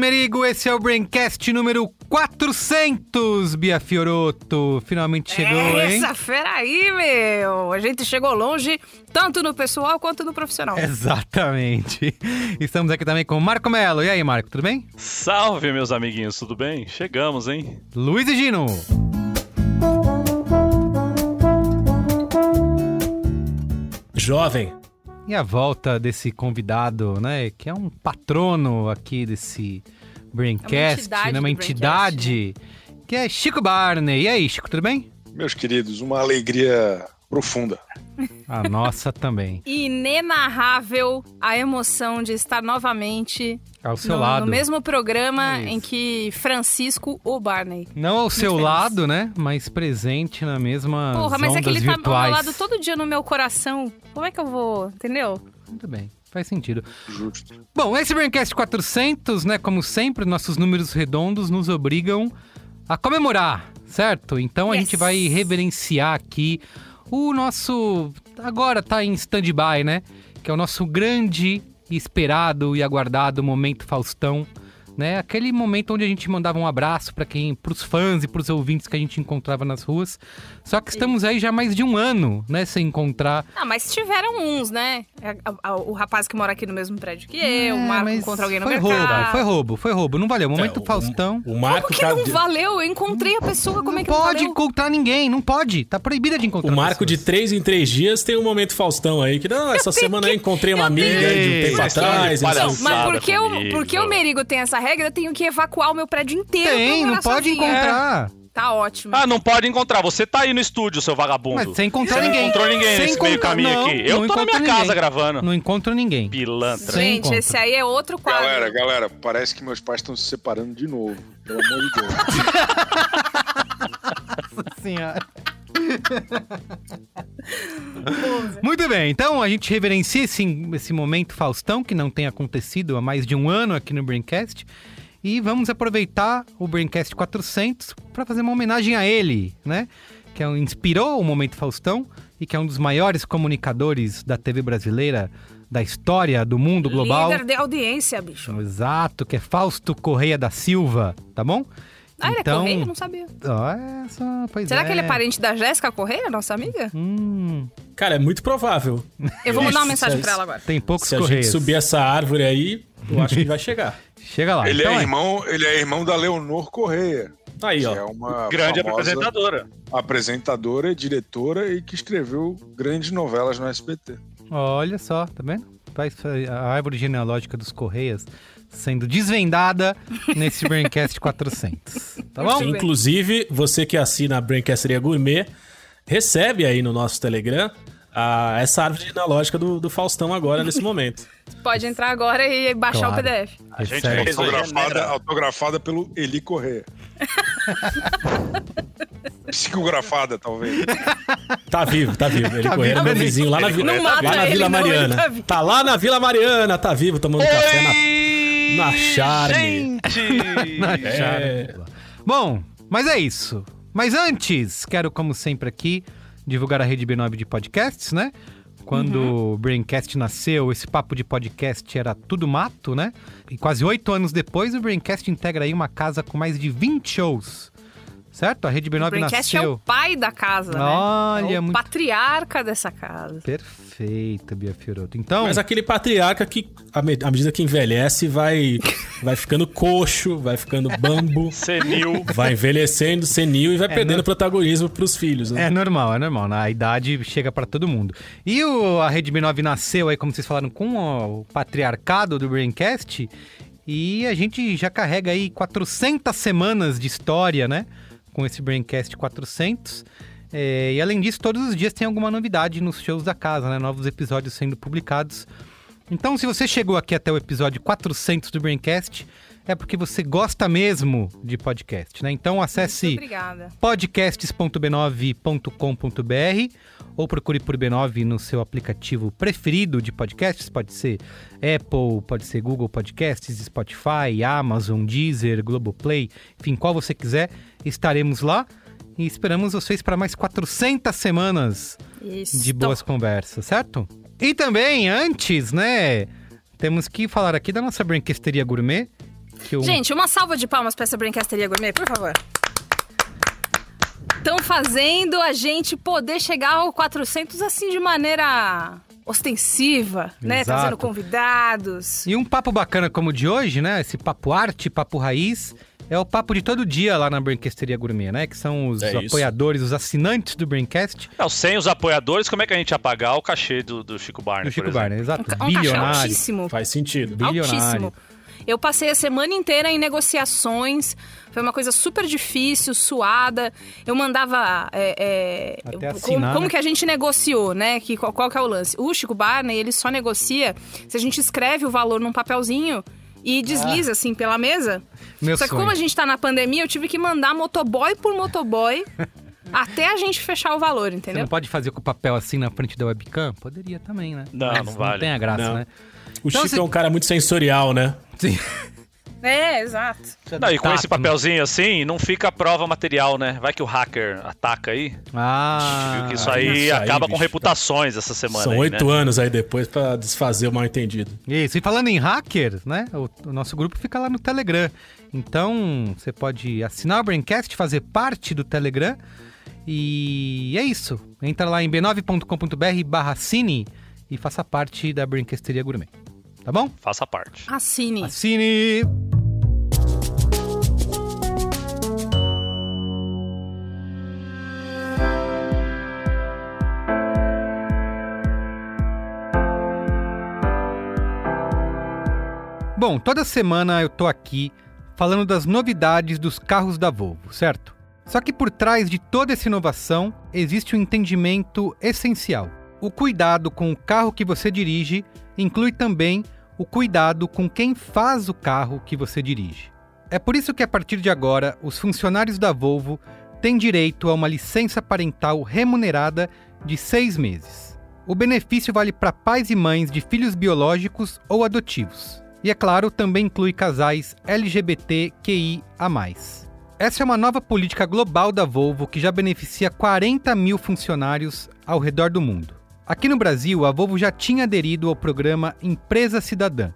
Merigo, esse é o Braincast número 400, Bia Fioroto. Finalmente chegou, hein? Essa fera aí, meu! A gente chegou longe, tanto no pessoal quanto no profissional. Exatamente. Estamos aqui também com o Marco Melo. E aí, Marco, tudo bem? Salve, meus amiguinhos, tudo bem? Chegamos, hein? Luiz e Gino. Jovem. E a volta desse convidado, né? Que é um patrono aqui desse Braincast, entidade né? Uma entidade, que é Chico Barney. E aí, Chico, tudo bem? Meus queridos, uma alegria profunda. A nossa também. Inenarrável a emoção de estar novamente Ao seu no, lado. no mesmo programa Isso. em que Francisco ou Barney. Não ao seu feliz. lado, né? Mas presente na mesma Porra, mas é que ele tá ao virtuais. meu lado todo dia no meu coração. Como é que eu vou, entendeu? Muito bem, faz sentido. Justo. Bom, esse Braincast 400, né? Como sempre, nossos números redondos nos obrigam a comemorar, certo? Então a Yes. gente vai reverenciar aqui o nosso. Agora tá em stand-by, né? Que é o nosso grande, esperado e aguardado momento Faustão. Né? Aquele momento onde a gente mandava um abraço para quem, pros fãs e pros ouvintes que a gente encontrava nas ruas. Só que estamos aí já há mais de um ano, né, sem encontrar Ah, mas tiveram uns, né? A- a- O rapaz que mora aqui no mesmo prédio que eu, o É, Marco mas encontra alguém no foi mercado. roubo, foi roubo, foi roubo. Não valeu. Momento É, o- Faustão. O Marco Como que tá- não valeu? Eu encontrei a pessoa, como não é que não pode valeu? encontrar ninguém, não pode. Tá proibida de encontrar O Marco de pessoas. três em três dias tem um momento Faustão aí, que não, essa semana eu encontrei uma Eu amiga de um tempo Mas atrás. de não o. Mas porque, eu, porque o Merigo tem essa regra, eu tenho que evacuar o meu prédio inteiro. Tem, não pode sozinha. encontrar. Tá ótimo. Ah, não pode encontrar. Você tá aí no estúdio, seu vagabundo. Mas sem encontrar Você ninguém. não encontrou ninguém Sem nesse meio caminho não, aqui. não Eu tô na minha casa ninguém. gravando. Não encontro ninguém. Pilantra. Gente, esse aí é outro quadro. Galera, galera, parece que meus pais estão se separando de novo. Pelo amor de Deus. Senhora. Muito bem, então a gente reverencia esse, esse momento Faustão, que não tem acontecido há mais de um ano aqui no Braincast. E vamos aproveitar o Braincast 400 para fazer uma homenagem a ele, né? Que é um- inspirou o momento Faustão e que é um dos maiores comunicadores da TV brasileira, da história do mundo global. Líder de audiência, bicho. Exato, que é Fausto Correia da Silva, tá bom? Ah, ele é Correia? Não sabia. Essa, pois Será é. que ele é parente da Jéssica Correia, nossa amiga? Hum, Cara, é muito provável. Eu vou mandar uma mensagem se- pra ela agora. tem poucos Se a gente subir essa árvore aí, eu acho que vai chegar. Chega lá. Ele então, é irmão, ele é irmão da Leonor Correia, Aí, que ó. é uma Grande apresentadora. apresentadora, diretora e que escreveu grandes novelas no SBT. Olha só, tá vendo? A árvore genealógica dos Correias sendo desvendada nesse Braincast 400. Tá bom? Sim. Inclusive, você que assina a Brancasteria Gourmet, recebe aí no nosso Telegram a- essa árvore genealógica do, do Faustão agora, nesse momento. Pode entrar agora e baixar Claro. o PDF. A gente fez Autografada, autografada pelo Eli Correia. Psicografada, talvez. Tá vivo, tá vivo. Ele Tá correu vivo, meu ele- vizinho lá na, Vila- Não mata lá na Vila não, ele Mariana. tá vivo. Tá lá na Vila Mariana, tá vivo, tomando café na, na charme. Gente! Na É. chave. Bom, mas é isso. Mas antes, quero, como sempre aqui, divulgar a rede B9 de podcasts, né? Quando o Braincast nasceu, esse papo de podcast era tudo mato, né? E quase oito anos depois, o Braincast integra aí uma casa com mais de 20 shows certo? A Rede O B9 Braincast é nasceu. o pai da casa, né? Olha, é o muito- patriarca dessa casa. Perfeito, Bia Fioroto. Então, Mas aquele patriarca que, à me- à medida que envelhece, vai, vai ficando coxo, vai ficando bambo, Senil. vai envelhecendo, senil e vai perdendo não- protagonismo pros filhos, né? É normal, é normal. né? A idade chega pra todo mundo. E o, a Rede B9 nasceu aí, como vocês falaram, com o, patriarcado do Braincast. E a gente já carrega aí 400 semanas de história, né? Com esse Braincast 400. É, e além disso, todos os dias tem alguma novidade nos shows da casa, né? Novos episódios sendo publicados. Então, se você chegou aqui até o episódio 400 do Braincast, é porque você gosta mesmo de podcast, né? Então acesse Muito obrigada. podcasts.b9.com.br ou procure por B9 no seu aplicativo preferido de podcasts, pode ser Apple, pode ser Google Podcasts, Spotify, Amazon, Deezer, Globoplay, enfim, qual você quiser, estaremos lá e esperamos vocês para mais 400 semanas de boas conversas, certo? E também, antes, né, temos que falar aqui da nossa brinquesteria gourmet, o Gente, uma salva de palmas pra essa Brincasteria Gourmet, por favor. Estão fazendo a gente poder chegar ao 400 assim de maneira ostensiva, né? Exato. Trazendo convidados. E um papo bacana como o de hoje, né? Esse papo arte, papo raiz, é o papo de todo dia lá na Brinquesteria Gourmet, né? Que são os É isso. apoiadores, os assinantes do Braincast, Não, sem os apoiadores, como é que a gente ia pagar o cachê do, do Chico Barney? do Chico? Barney, exato. Um cachê Bilionário. altíssimo. Faz sentido. Bilionário. Altíssimo. Eu passei a semana inteira em negociações. Foi uma coisa super difícil, suada. Eu mandava. é, é, assinar, como, como né? que a gente negociou, né? Que, qual, qual que é o lance? O Chico Barney, ele só negocia se a gente escreve o valor num papelzinho e desliza, assim, pela mesa. Ah. Meu só que sonho. como a gente tá na pandemia, eu tive que mandar motoboy por motoboy até a gente fechar o valor, Você entendeu? não pode fazer com o papel assim na frente da webcam? Poderia também, né? Não, Mas não vale. tem a graça, Não. né? O Então, Chico você- é um cara muito sensorial, né? Sim. É, exato. Não, e com esse papelzinho assim, não fica a prova material, né? Vai que o hacker ataca aí. Ah, Viu que isso aí isso aí, acaba com bicho, reputações essa semana. São oito né? anos aí depois pra desfazer o mal entendido. Isso, e falando em hacker, né? O, o nosso grupo fica lá no Telegram. Então, você pode assinar o Braincast, fazer parte do Telegram. E é isso. Entra lá em b9.com.br barra cine e faça parte da Brinquesteria Gourmet. Tá bom? Faça parte. Assine. Assine! Bom, toda semana eu tô aqui falando das novidades dos carros da Volvo, certo? Só que por trás de toda essa inovação existe um entendimento essencial. O cuidado com o carro que você dirige inclui também o cuidado com quem faz o carro que você dirige. É por isso que a partir de agora, os funcionários da Volvo têm direito a uma licença parental remunerada de seis meses. O benefício vale para pais e mães de filhos biológicos ou adotivos. E é claro, também inclui casais LGBTQIA. Essa é uma nova política global da Volvo que já beneficia 40 mil funcionários ao redor do mundo. Aqui no Brasil, a Volvo já tinha aderido ao programa Empresa Cidadã,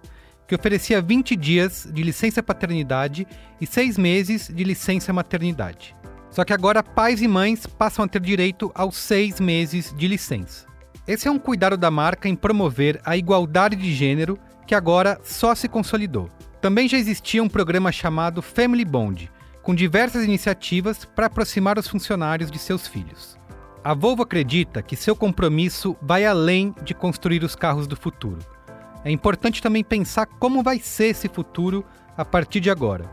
que oferecia 20 dias de licença paternidade e 6 meses de licença maternidade. Só que agora pais e mães passam a ter direito aos 6 meses de licença. Esse é um cuidado da marca em promover a igualdade de gênero que agora só se consolidou. Também já existia um programa chamado Family Bond, com diversas iniciativas para aproximar os funcionários de seus filhos. A Volvo acredita que seu compromisso vai além de construir os carros do futuro. É importante também pensar como vai ser esse futuro a partir de agora.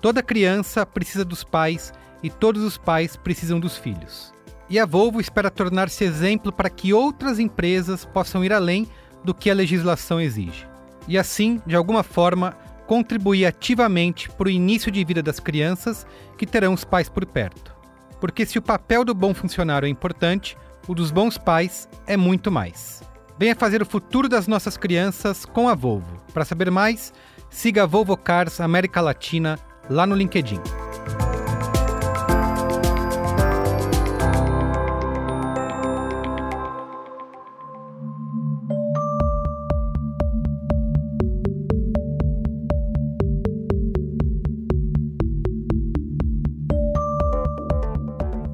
Toda criança precisa dos pais e todos os pais precisam dos filhos. E a Volvo espera tornar-se exemplo para que outras empresas possam ir além do que a legislação exige. E assim, de alguma forma, contribuir ativamente para o início de vida das crianças que terão os pais por perto. Porque se o papel do bom funcionário é importante, o dos bons pais é muito mais. Venha fazer o futuro das nossas crianças com a Volvo. Para saber mais, siga a Volvo Cars América Latina lá no LinkedIn.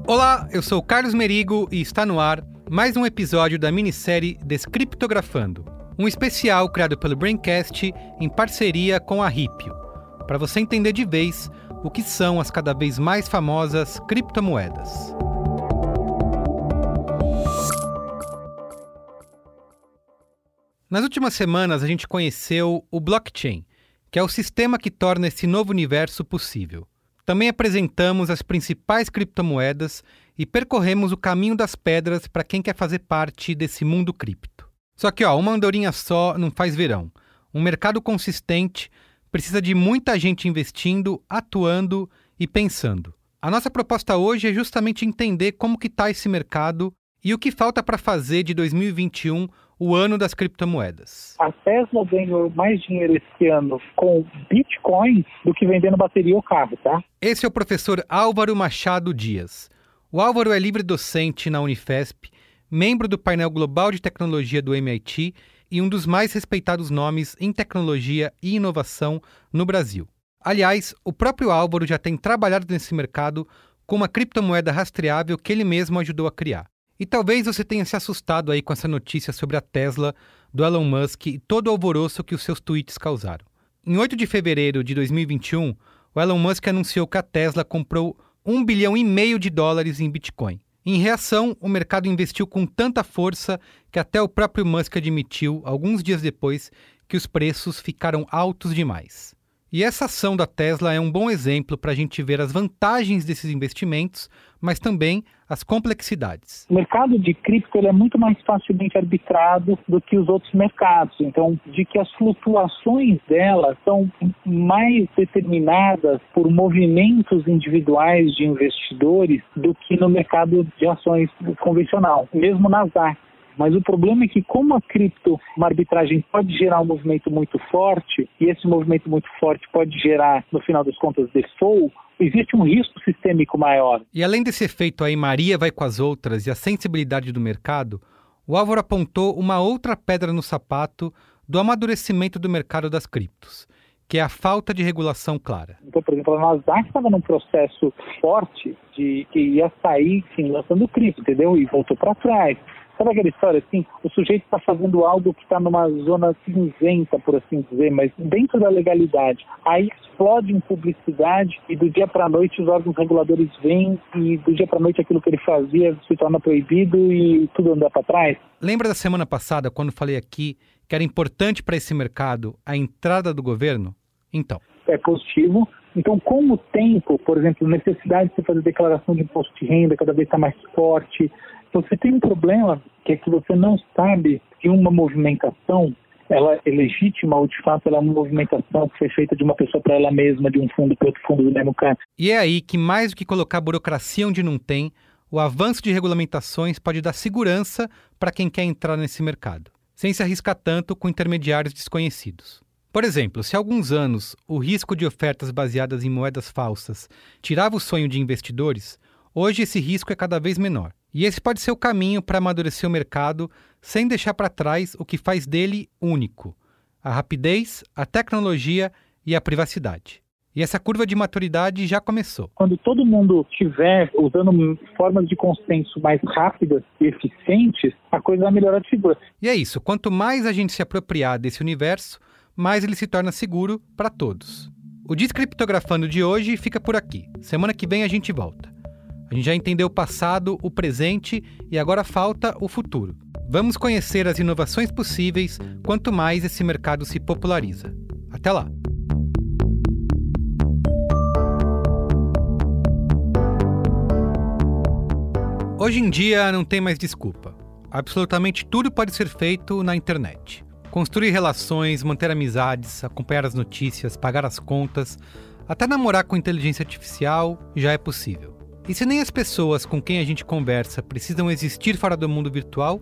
Olá, eu sou Carlos Merigo e está no ar mais um episódio da minissérie Descriptografando, um especial criado pelo Braincast em parceria com a Ripio, para você entender de vez o que são as cada vez mais famosas criptomoedas. Nas últimas semanas, a gente conheceu o blockchain, que é o sistema que torna esse novo universo possível. Também apresentamos as principais criptomoedas e percorremos o caminho das pedras para quem quer fazer parte desse mundo cripto. Só que, ó, uma andorinha só não faz verão. Um mercado consistente precisa de muita gente investindo, atuando e pensando. A nossa proposta hoje é justamente entender como que está esse mercado e o que falta para fazer de 2021 o ano das criptomoedas. A Tesla ganhou mais dinheiro esse ano com Bitcoin do que vendendo bateria ou carro, tá? Esse é o professor Álvaro Machado Dias. O Álvaro é livre docente na Unifesp, membro do painel global de tecnologia do MIT e um dos mais respeitados nomes em tecnologia e inovação no Brasil. Aliás, o próprio Álvaro já tem trabalhado nesse mercado com uma criptomoeda rastreável que ele mesmo ajudou a criar. E talvez você tenha se assustado aí com essa notícia sobre a Tesla do Elon Musk e todo o alvoroço que os seus tweets causaram. Em 8 de fevereiro de 2021, o Elon Musk anunciou que a Tesla comprou 1 bilhão e meio de dólares em Bitcoin. Em reação, o mercado investiu com tanta força que até o próprio Musk admitiu, alguns dias depois, que os preços ficaram altos demais. E essa ação da Tesla é um bom exemplo para a gente ver as vantagens desses investimentos, mas também as complexidades. O mercado de cripto é muito mais facilmente arbitrado do que os outros mercados. Então, de que as flutuações dela são mais determinadas por movimentos individuais de investidores do que no mercado de ações convencional. Mesmo Nasdaq mas o problema é que, como a cripto, uma arbitragem pode gerar um movimento muito forte, e esse movimento muito forte pode gerar, no final das contas, default, existe um risco sistêmico maior. E além desse efeito aí, Maria vai com as outras e a sensibilidade do mercado, o Álvaro apontou uma outra pedra no sapato do amadurecimento do mercado das criptos, que é a falta de regulação clara. Então, por exemplo, a Nasdaq estava num processo forte de que ia sair, sim, lançando cripto, entendeu? E voltou para trás. Sabe aquela história assim? O sujeito está fazendo algo que está numa zona cinzenta, por assim dizer, mas dentro da legalidade. Aí explode em publicidade e do dia para a noite os órgãos reguladores vêm e do dia para a noite aquilo que ele fazia se torna proibido e tudo anda para trás. Lembra da semana passada quando falei aqui que era importante para esse mercado a entrada do governo? Então. É positivo, então, com o tempo, por exemplo, necessidade de você fazer declaração de imposto de renda cada vez está mais forte, você tem um problema que é que você não sabe se uma movimentação ela é legítima ou de fato ela é uma movimentação que foi feita de uma pessoa para ela mesma, de um fundo para outro fundo do mesmo cara. E é aí que mais do que colocar burocracia onde não tem, o avanço de regulamentações pode dar segurança para quem quer entrar nesse mercado, sem se arriscar tanto com intermediários desconhecidos. Por exemplo, se há alguns anos o risco de ofertas baseadas em moedas falsas tirava o sonho de investidores, hoje esse risco é cada vez menor. E esse pode ser o caminho para amadurecer o mercado sem deixar para trás o que faz dele único: a rapidez, a tecnologia e a privacidade. E essa curva de maturidade já começou. Quando todo mundo estiver usando formas de consenso mais rápidas e eficientes, a coisa vai melhorar de figura. E é isso. Quanto mais a gente se apropriar desse universo, mais ele se torna seguro para todos. O Descriptografando de hoje fica por aqui. Semana que vem a gente volta. A gente já entendeu o passado, o presente e agora falta o futuro. Vamos conhecer as inovações possíveis quanto mais esse mercado se populariza. Até lá! Hoje em dia não tem mais desculpa. Absolutamente tudo pode ser feito na internet. Construir relações, manter amizades, acompanhar as notícias, pagar as contas, até namorar com inteligência artificial já é possível. E se nem as pessoas com quem a gente conversa precisam existir fora do mundo virtual,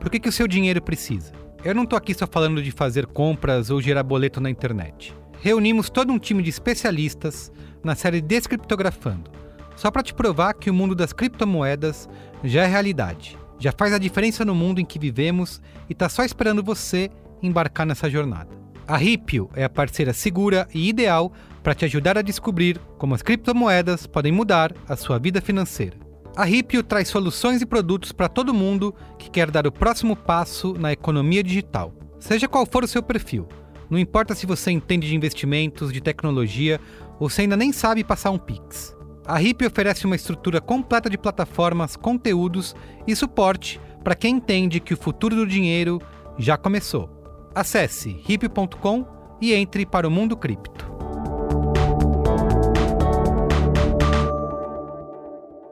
por que, que o seu dinheiro precisa? Eu não estou aqui só falando de fazer compras ou gerar boleto na internet. Reunimos todo um time de especialistas na série Descriptografando, só para te provar que o mundo das criptomoedas já é realidade, já faz a diferença no mundo em que vivemos e está só esperando você embarcar nessa jornada. A Ripio é a parceira segura e ideal para te ajudar a descobrir como as criptomoedas podem mudar a sua vida financeira. A Ripio traz soluções e produtos para todo mundo que quer dar o próximo passo na economia digital. Seja qual for o seu perfil, não importa se você entende de investimentos, de tecnologia ou se ainda nem sabe passar um Pix. A Ripio oferece uma estrutura completa de plataformas, conteúdos e suporte para quem entende que o futuro do dinheiro já começou. Acesse ripio.com e entre para o mundo cripto.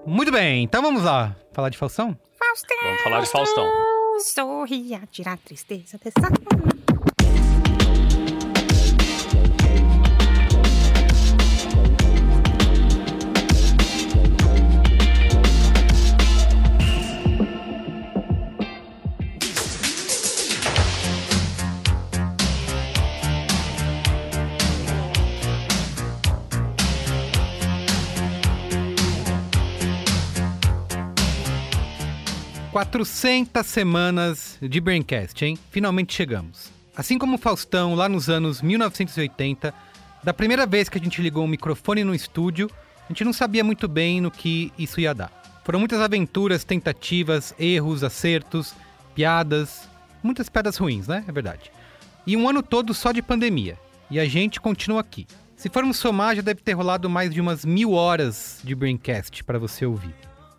Muito bem, então vamos lá. Falar de Faustão? Faustão. Vamos falar de Faustão. Sorria, tirar a tristeza dessa. Quatrocentas semanas de Braincast, hein? Finalmente chegamos. Assim como o Faustão lá nos anos 1980, da primeira vez que a gente ligou um microfone no estúdio, a gente não sabia muito bem no que isso ia dar. Foram muitas aventuras, tentativas, erros, acertos, piadas, muitas piadas ruins, né? É verdade. E um ano todo só de pandemia. E a gente continua aqui. Se formos somar, já deve ter rolado mais de umas mil horas de Braincast para você ouvir.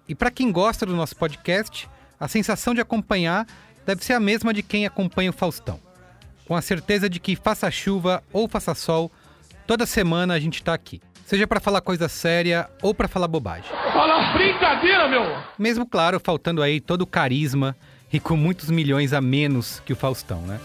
E para quem gosta do nosso podcast, a sensação de acompanhar deve ser a mesma de quem acompanha o Faustão. Com a certeza de que faça chuva ou faça sol, toda semana a gente está aqui. Seja para falar coisa séria ou para falar bobagem. Fala brincadeira, meu! Mesmo, claro, faltando aí todo o carisma e com muitos milhões a menos que o Faustão, né?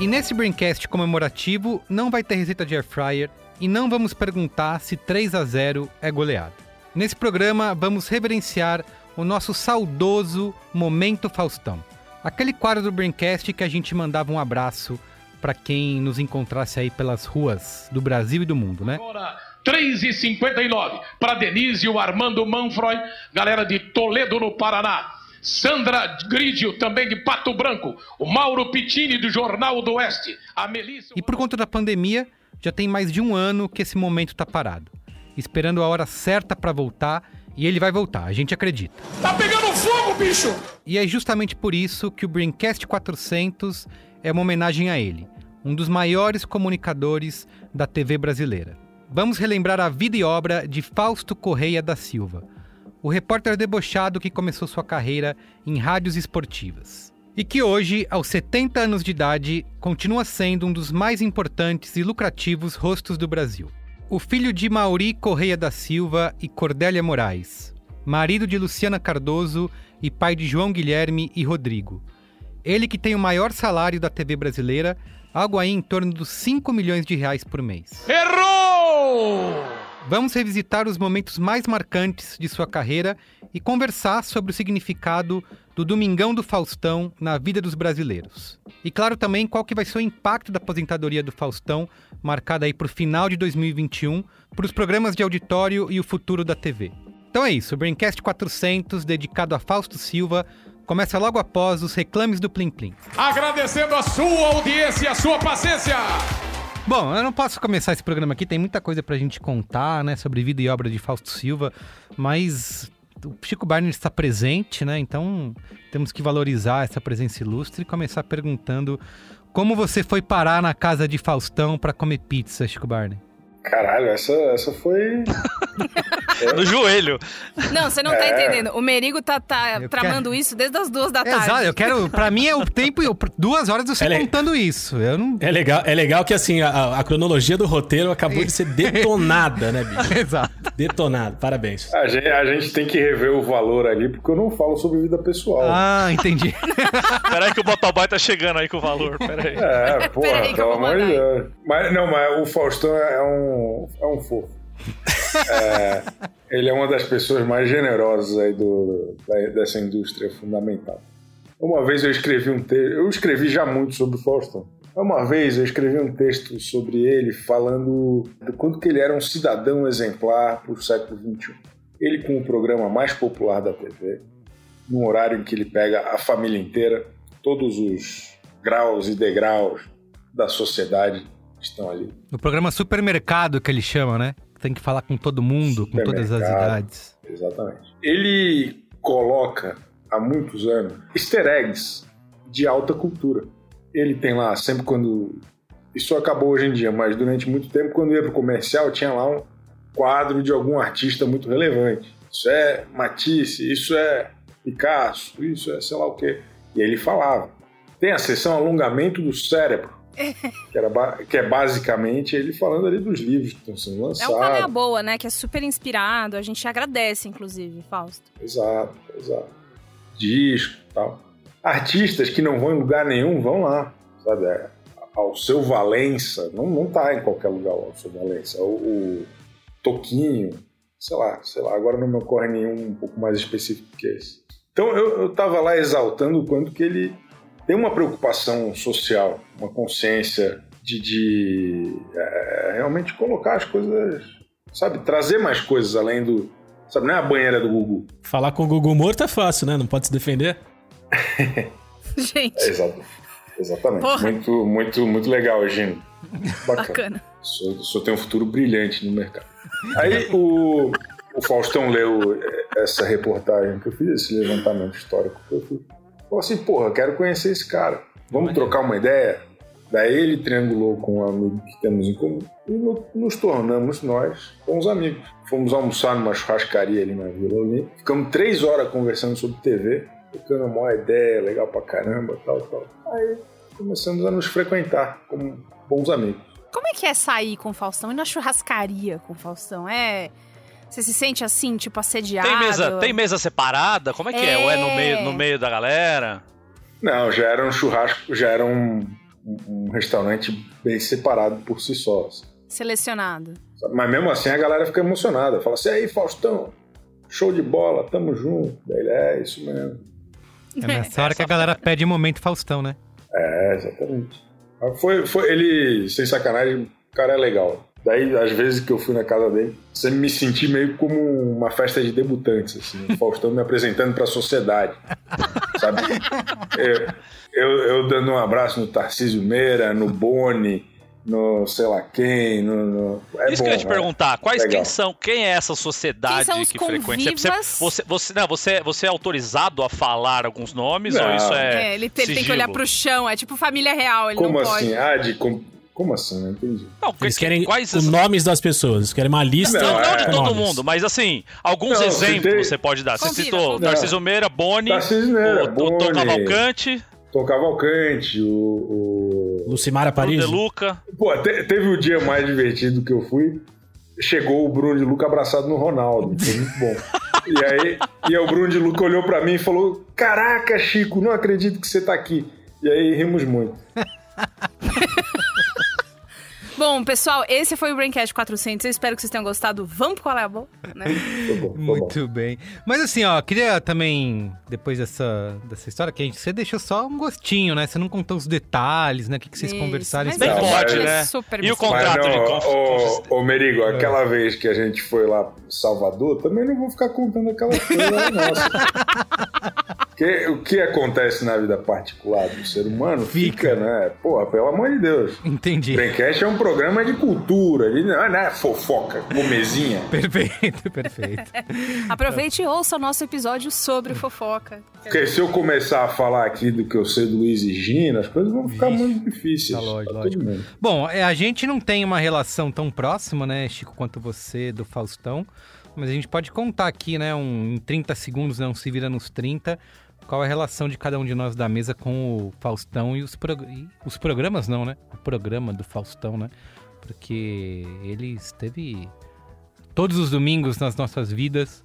E nesse Braincast comemorativo não vai ter receita de air fryer e não vamos perguntar se 3 a 0 é goleada. Nesse programa vamos reverenciar o nosso saudoso Momento Faustão. Aquele quadro do Braincast que a gente mandava um abraço para quem nos encontrasse aí pelas ruas do Brasil e do mundo, né? Agora, 3h59 para Denise e o Armando Manfroy, galera de Toledo, no Paraná. Sandra Grídio, também de Pato Branco. O Mauro Pittini, do Jornal do Oeste. A Melissa... E por conta da pandemia, já tem mais de um ano que esse momento tá parado. Esperando a hora certa para voltar, e ele vai voltar, a gente acredita. Tá pegando fogo, bicho! E é justamente por isso que o Braincast 400 é uma homenagem a ele, um dos maiores comunicadores da TV brasileira. Vamos relembrar a vida e obra de Fausto Correia da Silva, o repórter debochado que começou sua carreira em rádios esportivas. E que hoje, aos 70 anos de idade, continua sendo um dos mais importantes e lucrativos rostos do Brasil. O filho de Mauri Correia da Silva e Cordélia Moraes, marido de Luciana Cardoso e pai de João Guilherme e Rodrigo. Ele que tem o maior salário da TV brasileira, algo aí em torno dos 5 milhões de reais por mês. Errou! Vamos revisitar os momentos mais marcantes de sua carreira e conversar sobre o significado do Domingão do Faustão na vida dos brasileiros. E claro também qual que vai ser o impacto da aposentadoria do Faustão, marcada aí para o final de 2021, para os programas de auditório e o futuro da TV. Então é isso, o Braincast 400, dedicado a Fausto Silva, começa logo após os reclames do Plim Plim. Agradecendo a sua audiência e a sua paciência. Bom, eu não posso começar esse programa aqui, tem muita coisa pra gente contar, né, sobre vida e obra de Fausto Silva, mas o Chico Barney está presente, né, então temos que valorizar essa presença ilustre e começar perguntando como você foi parar na casa de Faustão pra comer pizza, Chico Barney? Caralho, essa, essa foi. No joelho. Não, você não tá É. entendendo. O Merigo tá, tá Eu tramando isso desde as duas da tarde. Exato, eu quero, pra mim é o tempo, eu, duas horas você é- contando isso, eu não... É legal, é legal que assim, a, a cronologia do roteiro acabou de ser detonada, né, bicho? Exato. Detonada. Parabéns. A gente, a gente tem que rever o valor ali, porque eu não falo sobre vida pessoal. Ah, entendi. Peraí que o motoboy tá chegando aí com o valor. Peraí. É, porra, pelo amor de. Deus. Mas, não, mas o Faustão é um, é um fofo. É, ele é uma das pessoas mais generosas aí do, da- dessa indústria fundamental. Uma vez eu escrevi um texto, eu escrevi já muito sobre o Faustão. Uma vez eu escrevi um texto sobre ele falando do quanto que ele era um cidadão exemplar para o século XXI. Ele com o programa mais popular da TV, num horário em que ele pega a família inteira, todos os graus e degraus da sociedade estão ali. No programa Supermercado, que ele chama, né? Tem que falar com todo mundo, com todas as idades. Exatamente. Ele coloca há muitos anos easter eggs de alta cultura. Ele tem lá, sempre quando. Isso acabou hoje em dia, mas durante muito tempo, quando ia pro comercial, tinha lá um quadro de algum artista muito relevante. Isso é Matisse, isso é Picasso, isso é sei lá o quê. E aí ele falava. Tem a sessão alongamento do cérebro, que, era que é basicamente ele falando ali dos livros que estão sendo É lançados. um canal boa, né? Que é super inspirado. A gente agradece, inclusive, Fausto. Exato, exato. Disco e tal. Artistas que não vão em lugar nenhum vão lá, sabe? É, Ao seu Valença, não, não tá em qualquer lugar o seu Valença. O, o Toquinho, sei lá, sei lá, agora não me ocorre nenhum um pouco mais específico que esse. Então eu, eu tava lá exaltando o quanto que ele tem uma preocupação social, uma consciência de, de é, realmente colocar as coisas, sabe? Trazer mais coisas além do. Sabe, não é a banheira do Gugu. Falar com o Gugu morto é fácil, né? Não pode se defender. Gente, É, exato. Exatamente. Porra. Muito, muito, muito legal, Gino. Bacana. bacana. O senhor, o senhor tem um futuro brilhante no mercado. Aí o, o Faustão leu essa reportagem que eu fiz, esse levantamento histórico que eu fiz. Falou assim, porra, quero conhecer esse cara. Vamos trocar uma ideia? Daí ele triangulou com um amigo que temos em comum e no- nos tornamos nós bons amigos. Fomos almoçar numa churrascaria ali na Vila Olímpia. Ficamos três horas conversando sobre TV, trocando uma maior ideia, legal pra caramba, tal, tal. Aí começamos a nos frequentar como bons amigos. Como é que é sair com o Faustão? E na churrascaria com o Faustão? É. Você se sente assim, tipo, assediado? Tem mesa, tem mesa separada? Como é que é? Ou é no meio, no meio da galera? Não, já era um churrasco, já era um, um- restaurante bem separado por si só. assim. Selecionado. Mas mesmo assim a galera fica emocionada. Fala assim, aí Faustão, show de bola, tamo junto. Daí ele, é isso mesmo. É nessa hora que a galera pede momento Faustão, né? É, exatamente. Mas Foi, foi, ele, sem sacanagem, o cara é legal. Daí, às vezes que eu fui na casa dele, sempre me senti meio como uma festa de debutantes, assim. O Faustão me apresentando pra sociedade, sabe? Eu, eu, eu dando um abraço no Tarcísio Meira, no Boni, no sei lá quem, no... no- É Isso bom, que eu ia te né? perguntar. Quais Legal. quem são? Quem é essa sociedade Quem são os que frequenta? Você, você, você, não, você, você é autorizado a falar alguns nomes Não. ou isso É, é. ele, ele tem que olhar pro chão. É tipo família real, ele Como não assim? pode. Ah, de... com- Como assim? Não entendi. Não, Eles que- querem quais os nomes das pessoas. Eles querem uma lista. Não, Não, não de todo nomes. mundo, mas assim, alguns Não, exemplos citei- você pode dar. Você Convida, citou convida. Narciso Meira, Boni, Tarcísio Meira, o, o Tom Boni. Cavalcante, Tom Cavalcante, o... o... Lucimara Paris. Luca. Pô, te- teve o dia mais divertido que eu fui. Chegou o Bruno de Luca abraçado no Ronaldo. Foi muito bom. E aí, e aí o Bruno de Luca olhou pra mim e falou: Caraca, Chico, não acredito que você tá aqui. E aí rimos muito. Bom, pessoal, esse foi o Braincast 400. Eu espero que vocês tenham gostado. Vamos pro qual é a boa? Né? Foi bom, foi bom. Muito bem. Mas assim, ó, queria também, depois dessa, dessa história, que a gente, você deixou só um gostinho, né? Você não contou os detalhes, né? O que, que vocês Isso, conversaram. mas Bem Não, é pode, mas- né? super E o. Mas contrato não, de conf... ô, ô, Merigo, aquela vez que a gente foi lá pra Salvador, também não vou ficar contando aquela coisa nossa. Porque o que acontece na vida particular do ser humano fica, Fica. né? Porra, pelo amor de Deus. Entendi. O Braincast é um programa de cultura, ele não é, não é fofoca, comezinha. Perfeito, perfeito. Aproveite e ouça o nosso episódio sobre fofoca. Porque se eu começar a falar aqui do que eu sei do Luiz e Gina, as coisas vão ficar Vixe, muito difíceis. tá lógico, pra lógico. Bom, é, a gente não tem uma relação tão próxima, né, Chico, quanto você do Faustão. Mas a gente pode contar aqui, né, um, em 30 segundos, não se vira nos 30, qual é a relação de cada um de nós da mesa com o Faustão e os, prog- e os programas, não, né? O programa do Faustão, né? Porque ele esteve todos os domingos nas nossas vidas,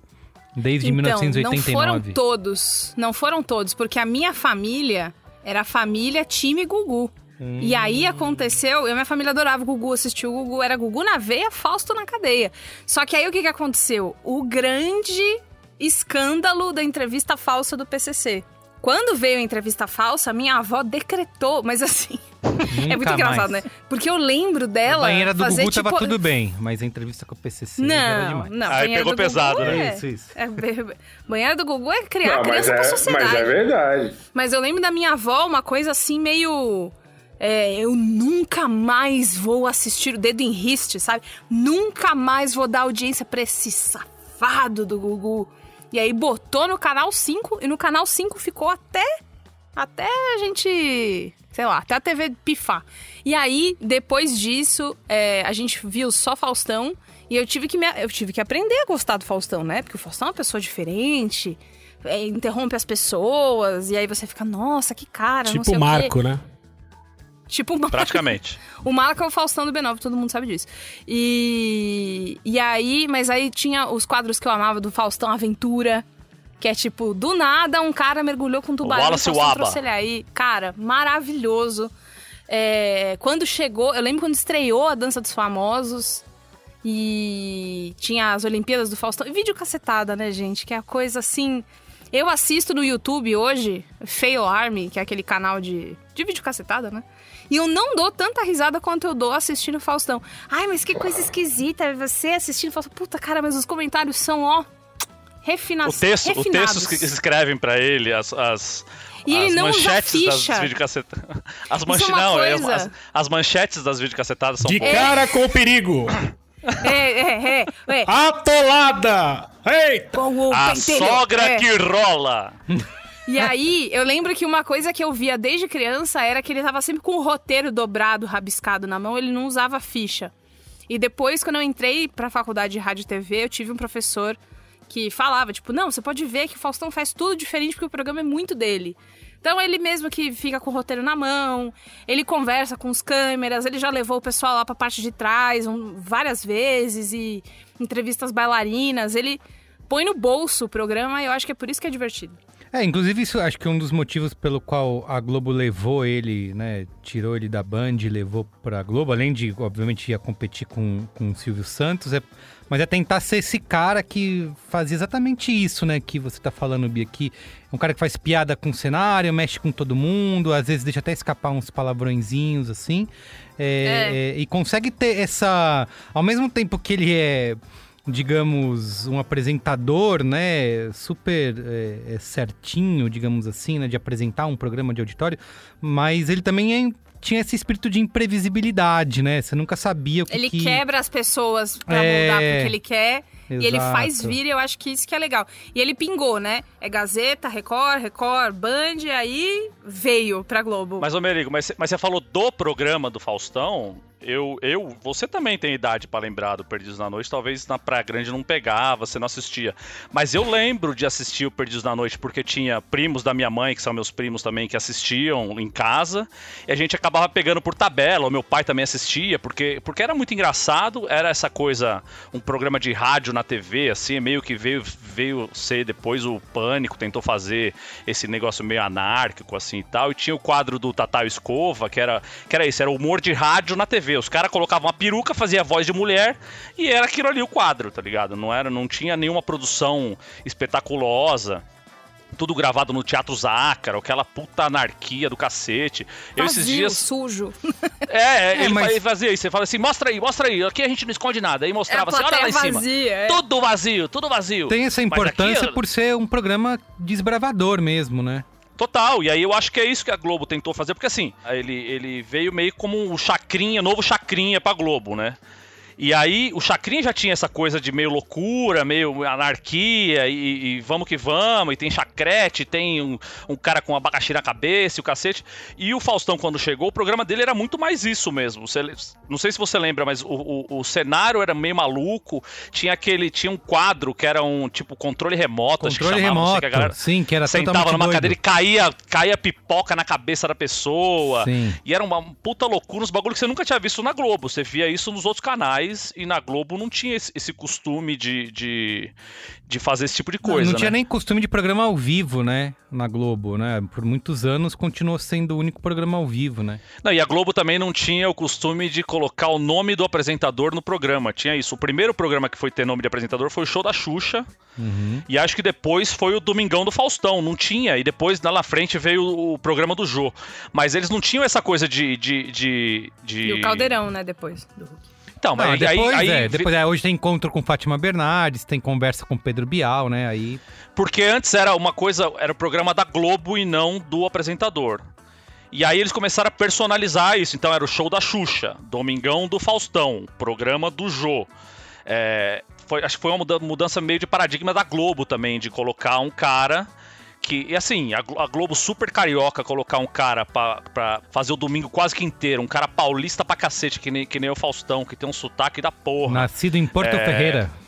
desde então, 1989. não foram todos. Não foram todos, porque a minha família era a família time Gugu. E Hum. aí aconteceu, eu e minha família adorava o Gugu, assistiu o Gugu, era Gugu na veia, Fausto na cadeia. Só que aí o que, que aconteceu? O grande escândalo da entrevista falsa do PCC. Quando veio a entrevista falsa, minha avó decretou, mas assim, é muito Nunca engraçado, mais. né? Porque eu lembro A dela banheira do fazer Gugu tipo... tava tudo bem, mas a entrevista com o PCC era Não, demais. não. Aí pegou do Gugu pesado, é- né? Isso, isso. é, banheira do Gugu é criar Não, criança pra é, sociedade. mas é verdade. Mas eu lembro da minha avó uma coisa assim meio. é, eu nunca mais vou assistir o dedo em riste, sabe? Nunca mais vou dar audiência pra esse safado do Gugu. E aí botou no canal 5 e no canal 5 ficou até até a gente, sei lá, até a TV pifar. E aí, depois disso, é, a gente viu só Faustão e eu tive que me, eu tive que aprender a gostar do Faustão, né? Porque o Faustão é uma pessoa diferente, é, interrompe as pessoas e aí você fica, nossa, que cara, não Tipo sei o o quê. Marco, né? Tipo o. Praticamente. O Marco é o Faustão do B9, todo mundo sabe disso. E, e aí, mas aí tinha os quadros que eu amava do Faustão Aventura, que é tipo, do nada um cara mergulhou com um tubarão e o Wallace Waba. trouxe ele aí. Cara, maravilhoso. É, quando chegou, eu lembro quando estreou a Dança dos Famosos e tinha as Olimpíadas do Faustão. E vídeo cacetada, né, gente? Que é a coisa assim. Eu assisto no YouTube hoje, Fail Army, que é aquele canal de, de vídeo cacetada, né? E eu não dou tanta risada quanto eu dou assistindo Faustão. Ai, mas que coisa esquisita você assistindo Faustão. Puta, cara, mas os comentários são, ó, refina O texto, o refinados. texto que escrevem pra ele, as, as, E ele as não usa manchetes ficha. das videocassetadas. As, manche... é uma não, é, as, as manchetes das videocassetadas são De boas. cara com o perigo. É, é, é. é. Atolada! Eita! Com o A sogra É. que rola. E aí, eu lembro que uma coisa que eu via desde criança era que ele tava sempre com o roteiro dobrado, rabiscado na mão, ele não usava ficha. E depois, quando eu entrei pra faculdade de rádio e TV, eu tive um professor que falava, tipo, não, você pode ver que o Faustão faz tudo diferente porque o programa é muito dele. Então ele mesmo que fica com o roteiro na mão, ele conversa com os câmeras, ele já levou o pessoal lá pra parte de trás um- várias vezes e entrevistas bailarinas, ele põe no bolso o programa e eu acho que é por isso que é divertido. É, inclusive isso acho que é um dos motivos pelo qual a Globo levou ele, né? Tirou ele da Band e levou pra Globo, além de, obviamente, ia competir com, com o Silvio Santos, é, mas é tentar ser esse cara que fazia exatamente isso, né? Que você tá falando, Bia, que é um cara que faz piada com o cenário, mexe com todo mundo, às vezes deixa até escapar uns palavrõezinhos, assim. É, é, e consegue ter essa. Ao mesmo tempo que ele é digamos, um apresentador, né, super é, é, certinho, digamos assim, né, de apresentar um programa de auditório, mas ele também é- tinha esse espírito de imprevisibilidade, né? Você nunca sabia o que Ele que... quebra as pessoas pra É. mudar porque ele quer. E ele faz Exato. vir, e eu acho que isso que é legal. E ele pingou, né? É Gazeta, Record, Record, Band, aí veio pra Globo. Mas, ô Merigo, mas, mas você falou do programa do Faustão. Eu, eu, você também tem idade pra lembrar do Perdidos na Noite. Talvez na Praia Grande não pegava, você não assistia. Mas eu lembro de assistir o Perdidos na Noite porque tinha primos da minha mãe, que são meus primos também, que assistiam em casa. E a gente acabava pegando por tabela. O meu pai também assistia, porque, porque era muito engraçado. Era essa coisa, um programa de rádio na TV, assim, meio que veio, veio ser depois o Pânico, tentou fazer esse negócio meio anárquico, assim e tal. E tinha o quadro do Tatá Escova, que era, que era isso, era humor de rádio na TV. Os caras colocavam uma peruca, fazia voz de mulher e era aquilo ali o quadro, tá ligado? Não era, não tinha nenhuma produção espetaculosa. Tudo gravado no Teatro Zácaro, aquela puta anarquia do cacete. Eu esses dias. sujo. É, é, ele, mas- fa- ele fazia isso. Ele fala assim: mostra aí, mostra aí. Aqui a gente não esconde nada. Aí mostrava É assim: olha lá em cima. vazia, é. Tudo vazio, tudo vazio. Tem essa Mas importância aqui, por ser um programa desbravador mesmo, né? Total, e aí eu acho que é isso que a Globo tentou fazer, porque assim, ele, ele veio meio como um chacrinha, novo chacrinha pra Globo, né? E aí o Chacrinha já tinha essa coisa de meio loucura, meio anarquia, e, e vamos que vamos, e tem chacrete, tem um, um cara com abacaxi na cabeça e o cacete. E o Faustão, quando chegou, o programa dele era muito mais isso mesmo. Você- não sei se você lembra, mas o, o- o cenário era meio maluco, tinha aquele. Tinha um quadro que era um tipo controle remoto, acho que Controle chamava, remoto, que a galera sim, que era sentava numa doido. cadeira e caía, caía pipoca na cabeça da pessoa. Sim. E era uma puta loucura, uns bagulho que você nunca tinha visto na Globo. Você via isso nos outros canais e na Globo não tinha esse, esse costume de, de, de fazer esse tipo de Não, coisa. não tinha né? nem costume de programa ao vivo, né? Na Globo, né? Por muitos anos continuou sendo o único programa ao vivo, né? Não, e a Globo também não tinha o costume de colocar o nome do apresentador no programa. Tinha isso. O primeiro programa que foi ter nome de apresentador foi o show da Xuxa. Uhum. E acho que depois foi o Domingão do Faustão. Não tinha. E depois, lá na frente, veio o programa do Jô. Mas eles não tinham essa coisa de. de, de, de- E o Caldeirão, né, depois. do Hulk. Então, Não, mas depois, aí, aí, é, depois é, hoje tem encontro com Fátima Bernardes, tem conversa com Pedro Bial, né? Aí Porque antes era uma coisa, era o programa da Globo e não do apresentador. E aí eles começaram a personalizar isso. Então era o show da Xuxa, Domingão do Faustão, programa do Jô. É, foi, acho que foi uma mudança meio de paradigma da Globo também, de colocar um cara que. E assim, a Globo super carioca colocar um cara pra, pra fazer o domingo quase que inteiro, um cara paulista pra cacete, que nem, que nem o Faustão, que tem um sotaque da porra. Nascido em Porto é... Ferreira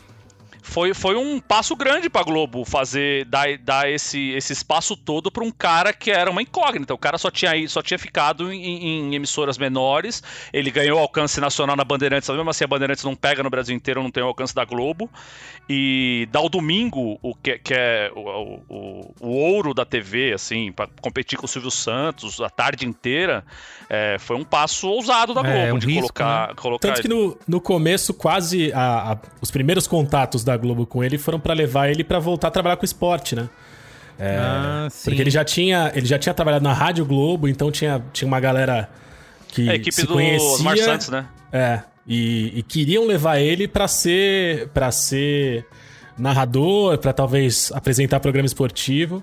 foi, foi um passo grande pra Globo fazer, dar, dar esse, esse espaço todo pra um cara que era uma incógnita. O cara só tinha, só tinha ficado em, em emissoras menores, ele ganhou alcance nacional na Bandeirantes, mesmo assim a Bandeirantes não pega no Brasil inteiro, não tem o alcance da Globo. E dá o domingo, o que, que é o, o, o, ouro da TV, assim, pra competir com o Silvio Santos a tarde inteira, é, foi um passo ousado da é, Globo, é, um de risco, colocar, né? colocar. Tanto que no, no começo, quase a, a, os primeiros contatos da Globo com ele foram para levar ele para voltar a trabalhar com esporte, né? É, ah, porque ele já tinha ele já tinha trabalhado na Rádio Globo, então tinha, tinha uma galera que a equipe se do conhecia, Mar Santos, né? É, e, e queriam levar ele para ser para ser narrador, para talvez apresentar programa esportivo.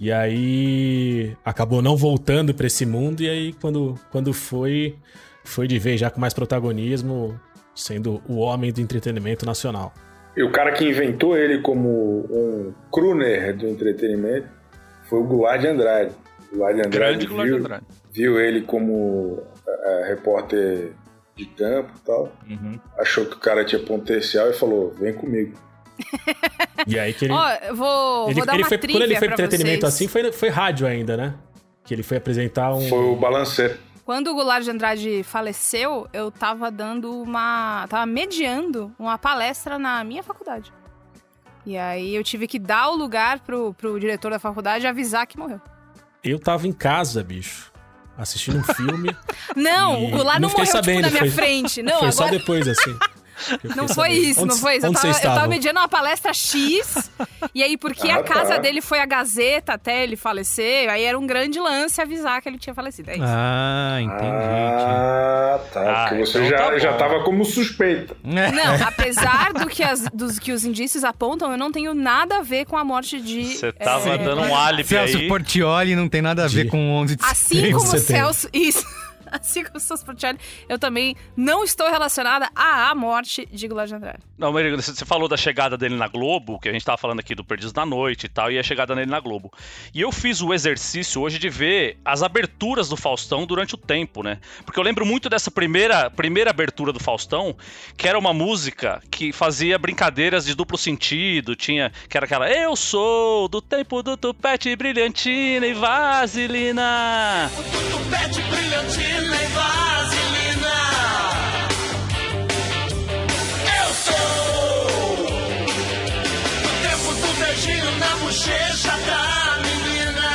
E aí acabou não voltando para esse mundo e aí quando quando foi foi de vez já com mais protagonismo, sendo o homem do entretenimento nacional. E o cara que inventou ele como um crooner do entretenimento foi o Goulart de Andrade. O Goulart de Andrade, Grande viu, de Andrade. viu ele como uh, repórter de campo e tal. Uhum. Achou que o cara tinha potencial e falou: vem comigo. e aí que ele. Ó, oh, vou, ele, vou dar ele uma foi, Quando ele foi pro entretenimento vocês. assim, foi, foi rádio ainda, né? Que ele foi apresentar um. Foi o balanceiro. Quando o Goulart de Andrade faleceu, eu tava dando uma. tava mediando uma palestra na minha faculdade. E aí eu tive que dar o lugar pro, pro diretor da faculdade e avisar que morreu. Eu tava em casa, bicho. Assistindo um filme. não, o Goulart não, não morreu sabendo, tipo, na minha foi, frente. Não, foi agora... só depois, assim. Não foi sabendo. isso, onde, não foi isso. Eu tava, eu tava, mediando uma palestra X, e aí, porque ah, a casa tá. dele foi a Gazeta até ele falecer, aí era um grande lance avisar que ele tinha falecido. É isso. Ah, entendi. Ah, tá. Ah, porque você então já, tá já tava como suspeita. Não, apesar do que, as, dos que os indícios apontam, eu não tenho nada a ver com a morte de. Você tava é, dando um álibi Celso aí. Portioli não tem nada a ver de... com 11 de Assim como o Celso. Isso assim como Celso Portioli, eu também não estou relacionada à morte de Goulart de Andrade. Não, Maria, você falou da chegada dele na Globo, que a gente tava falando aqui do Perdidos da Noite e tal, e a chegada dele na Globo. E eu fiz o exercício hoje de ver as aberturas do Faustão durante o tempo, né? Porque eu lembro muito dessa primeira, primeira abertura do Faustão, que era uma música que fazia brincadeiras de duplo sentido, tinha, que era aquela Eu sou do tempo do tupete brilhantina e vaselina. O tupete brilhantina vaselina. Eu sou o tempo do beijinho na bochecha da menina.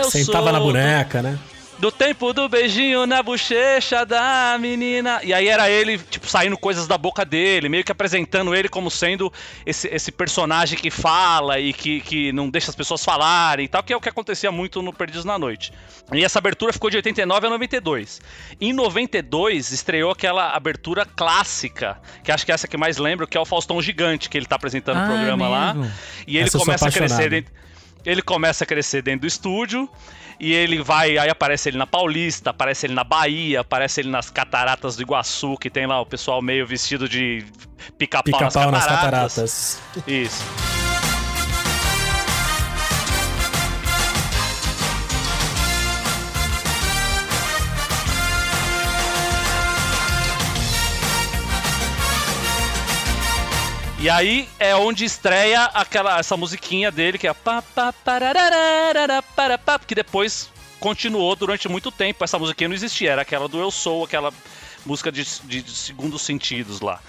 Eu Sentava na boneca, né? Do tempo do beijinho na bochecha da menina. E aí era ele, tipo, saindo coisas da boca dele, meio que apresentando ele como sendo esse, esse personagem que fala e que, que não deixa as pessoas falarem e tal, que é o que acontecia muito no Perdidos na Noite. E essa abertura ficou de 89 a 92. Em 92 estreou aquela abertura clássica, que acho que é essa que mais lembro, que é o Faustão Gigante, que ele tá apresentando ah, o programa lá. E ele essa começa a crescer dentro, ele começa a crescer dentro do estúdio e ele vai, aí aparece ele na Paulista, aparece ele na Bahia, aparece ele nas Cataratas do Iguaçu, que tem lá o pessoal meio vestido de pica-pau pica nas, nas cataratas. Isso. E aí é onde estreia aquela essa musiquinha dele que é que depois continuou durante muito tempo. Essa musiquinha não existia, era aquela do Eu Sou, aquela música de, de, de segundos sentidos lá.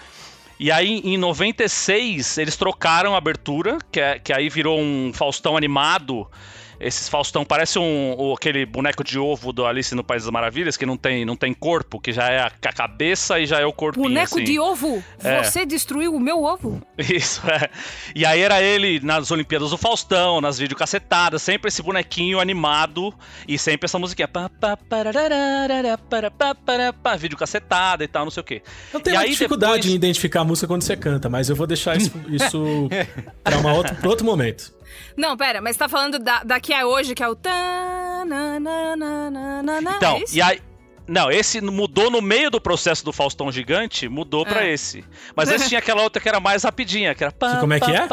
E aí, em 96, eles trocaram a abertura, que, é, que aí virou um Faustão animado, esses Faustão parece um, aquele boneco de ovo do Alice no País das Maravilhas, que não tem, não tem corpo, que já é a, a cabeça e já é o corpinho. Boneco assim. de ovo? É. Você destruiu o meu ovo? Isso, é. E aí era ele nas Olimpíadas do Faustão, nas videocacetadas, sempre esse bonequinho animado e sempre essa musiquinha. Pá, pá, pá, videocacetada e tal, não sei o quê. Eu tenho e uma dificuldade depois... em identificar a música quando você canta, mas eu vou deixar isso, isso para outro, outro momento. Não, pera, mas tá falando da, daqui a hoje, que é o. Então, é e aí. Não, esse mudou no meio do processo do Faustão Gigante, mudou pra É. esse. Mas esse tinha aquela outra que era mais rapidinha, que era. Como é que é?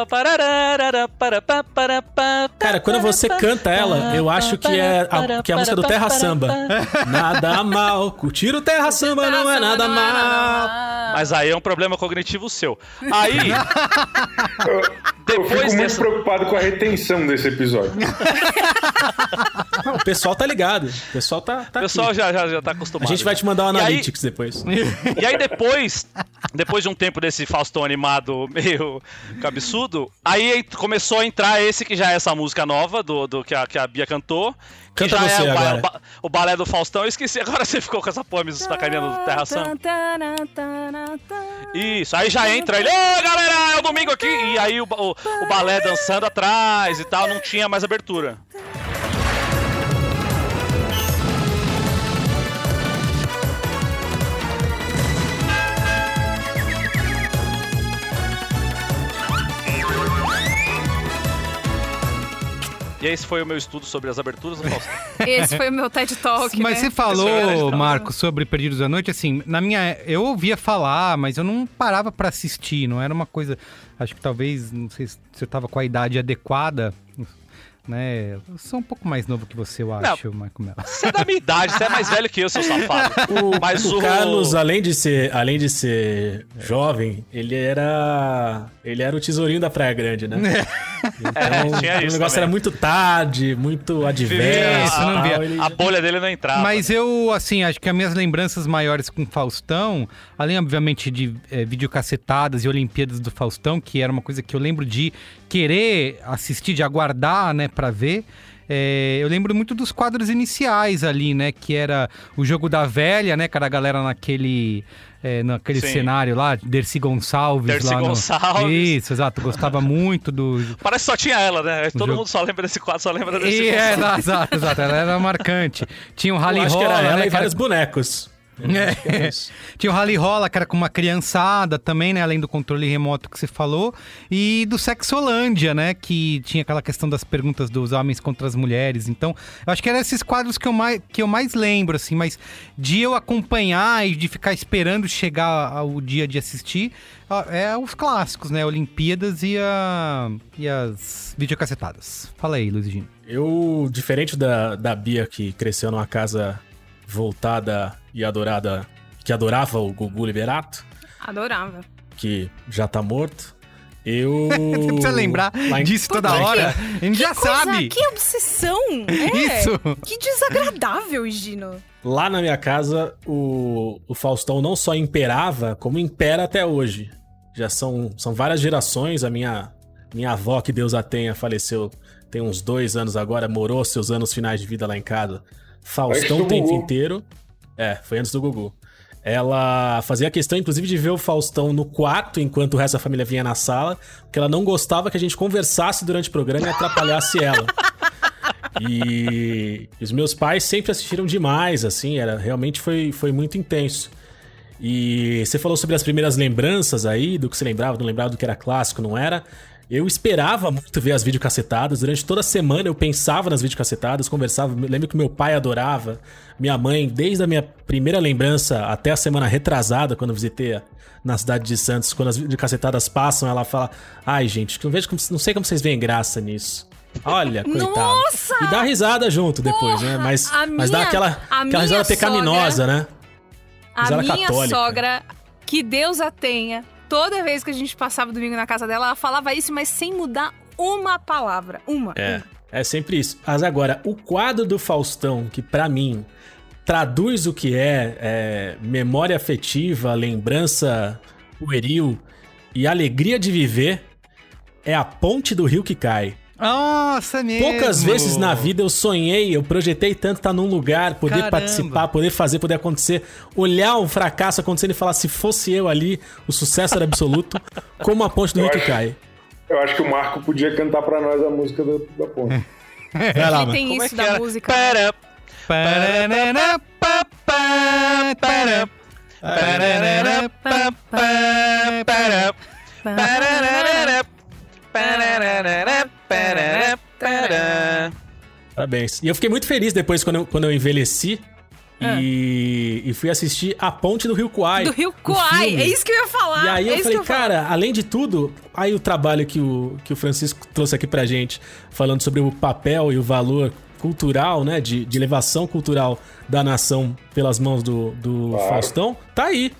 Cara, quando você canta ela, eu acho que é a, que é a música do Terra Samba. Nada mal. Curtir o Terra Samba não é nada mal. Mas aí é um problema cognitivo seu. Aí, Eu, fico muito dessa- preocupado com a retenção desse episódio. O pessoal tá ligado. O pessoal tá, tá o pessoal aqui. já, já, já tá acostumado. A gente vai te mandar um E aí- analytics depois. E aí depois, depois de um tempo desse Faustão animado meio cabeçudo, aí começou a entrar esse que já é essa música nova do, do que, a, que a Bia cantou. Canta você é o, agora. o ba- o balé do Faustão. Eu esqueci, agora você ficou com essa porra me sacaneando do Terra Samba. Isso, aí já entra ele, ô galera, é o domingo aqui. E aí o, o, o balé dançando atrás e tal, não tinha mais abertura. E esse foi o meu estudo sobre as aberturas do Faustão. Esse foi o meu TED Talk, Mas né? você falou, legal. Marco, sobre Perdidos da Noite, assim, na minha. Eu ouvia falar, mas eu não parava pra assistir, não era uma coisa. Acho que talvez, não sei se eu tava com a idade adequada, né? Eu sou um pouco mais novo que você, eu acho, Marco Mello. Você é da minha idade, você é mais velho que eu, seu safado. Mas O o, Carlos, além de ser, além de ser jovem, ele era, ele era o tesourinho da Praia Grande, né? Então, É, tinha o negócio também. era muito tarde, muito adverso. Isso, não tal, via. ele- a bolha dele não entrava. Mas eu, assim, acho que as minhas lembranças maiores com Faustão, além, obviamente, de é, videocacetadas e Olimpíadas do Faustão, que era uma coisa que eu lembro de querer assistir, de aguardar, né, pra ver. é, eu lembro muito dos quadros iniciais ali, né? Que era o jogo da velha, né? Cara, a galera naquele, é, naquele Sim. cenário lá, Dercy Gonçalves. Dercy lá no- Gonçalves. Isso, exato. Gostava muito do, Parece que só tinha ela, né? Todo jogo- mundo só lembra desse quadro, só lembra desse e, é, Gonçalves. exato, exato. Ela era marcante. Tinha o Eu Rally acho que Rola, era ela né, e vários bonecos. É. Tinha o Rally Rola, que era com uma criançada também, né? Além do controle remoto que você falou. E do Sexolândia, né? Que tinha aquela questão das perguntas dos homens contra as mulheres. Então, eu acho que eram esses quadros que eu mais, que eu mais lembro, assim. Mas de eu acompanhar e de ficar esperando chegar ao dia de assistir, é os clássicos, né? Olimpíadas e, a, e as videocacetadas. Fala aí, Luizinho. Eu, diferente da, da Bia, que cresceu numa casa voltada e adorada, que adorava o Gugu Liberato, Adorava. que já tá morto, eu... Você precisa lembrar em- disso toda lá em- hora. A gente já Coisa- sabe. Que obsessão! É. Isso. Que desagradável, Gino. Lá na minha casa, o, o Faustão não só imperava, como impera até hoje. Já são, são várias gerações. A minha, minha avó, que Deus a tenha, faleceu tem uns dois anos agora, morou seus anos finais de vida lá em casa. Faustão o tempo Gugu. inteiro. É, foi antes do Gugu. Ela fazia questão, inclusive, de ver o Faustão no quarto enquanto o resto da família vinha na sala, porque ela não gostava que a gente conversasse durante o programa e atrapalhasse ela. E os meus pais sempre assistiram demais, assim, era realmente foi, foi muito intenso. E você falou sobre as primeiras lembranças aí, do que você lembrava, não lembrava do que era clássico, não era. Eu esperava muito ver as videocacetadas. Durante toda a semana eu pensava nas videocacetadas, conversava. Lembro que meu pai adorava, minha mãe, desde a minha primeira lembrança até a semana retrasada, quando eu visitei a- na cidade de Santos, quando as videocacetadas passam, ela fala: Ai, gente, não, vejo como, não sei como vocês veem graça nisso. Olha, coitado. Nossa! E dá risada junto depois, né? Porra, Mas, a mas dá minha- aquela, a aquela minha risada pecaminosa, né? A ela é minha católica. sogra, que Deus a tenha, toda vez que a gente passava domingo na casa dela, ela falava isso, mas sem mudar uma palavra. Uma. É, é sempre isso. Mas agora, o quadro do Faustão, que pra mim traduz o que é, é, memória afetiva, lembrança pueril e alegria de viver, é a ponte do rio que cai. Nossa, é mesmo. Poucas vezes na vida eu sonhei, eu projetei tanto estar num lugar, poder Caramba. participar, poder fazer, poder acontecer, olhar um fracasso acontecendo e falar se fosse eu ali, o sucesso era absoluto, como a ponte do rio que cai. Eu acho que o Marco podia cantar pra nós a música da, da ponte. Vai lá, E mano. tem Como é isso que da era? música. Pera, Parará, pá, pá, pará. Parará, pá, pá, pará. Parará, parará, parará, parará. Parabéns. E eu fiquei muito feliz depois quando eu, quando eu envelheci. Ah. E, e fui assistir A Ponte do Rio Kwai. Do Rio o Kwai, é isso que eu ia falar. E aí é eu falei, falar. cara, além de tudo, aí o trabalho que o, que o Francisco trouxe aqui pra gente, falando sobre o papel e o valor cultural, né, de, de elevação cultural da nação pelas mãos do, do Claro. Faustão, tá aí.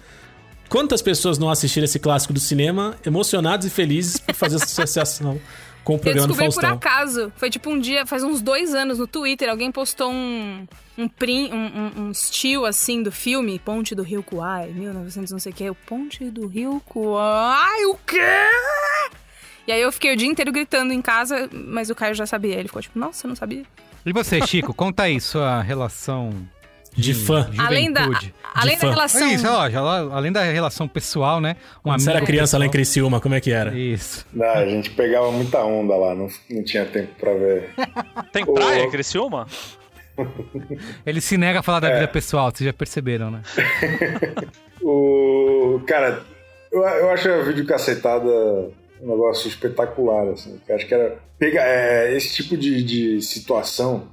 Quantas pessoas não assistiram esse clássico do cinema, emocionados e felizes por fazer essa associação com o Eu programa do descobri por Faustão? acaso. Foi tipo um dia, faz uns dois anos no Twitter, alguém postou um. Um, prim, um, um, um still assim do filme Ponte do Rio Kwai, 1900 não sei o que. O Ponte do Rio Kwai, o quê? E aí eu fiquei o dia inteiro gritando em casa, mas o Caio já sabia. Ele ficou tipo, nossa, eu não sabia. E você, Chico, conta aí sua relação De fã. Além da, juventude. além da fã. relação. É isso, ó, já além da relação pessoal, né? Um Quando você era criança lá em pessoal. Criciúma, como é que era? Isso. Não, a gente pegava muita onda lá, não, não tinha tempo pra ver. Tem praia em Criciúma? Ele se nega a falar da É. vida pessoal, vocês já perceberam, né? O, cara, eu, eu acho a videocacetada um negócio espetacular, assim. Eu acho que era pegar é, esse tipo de, de situação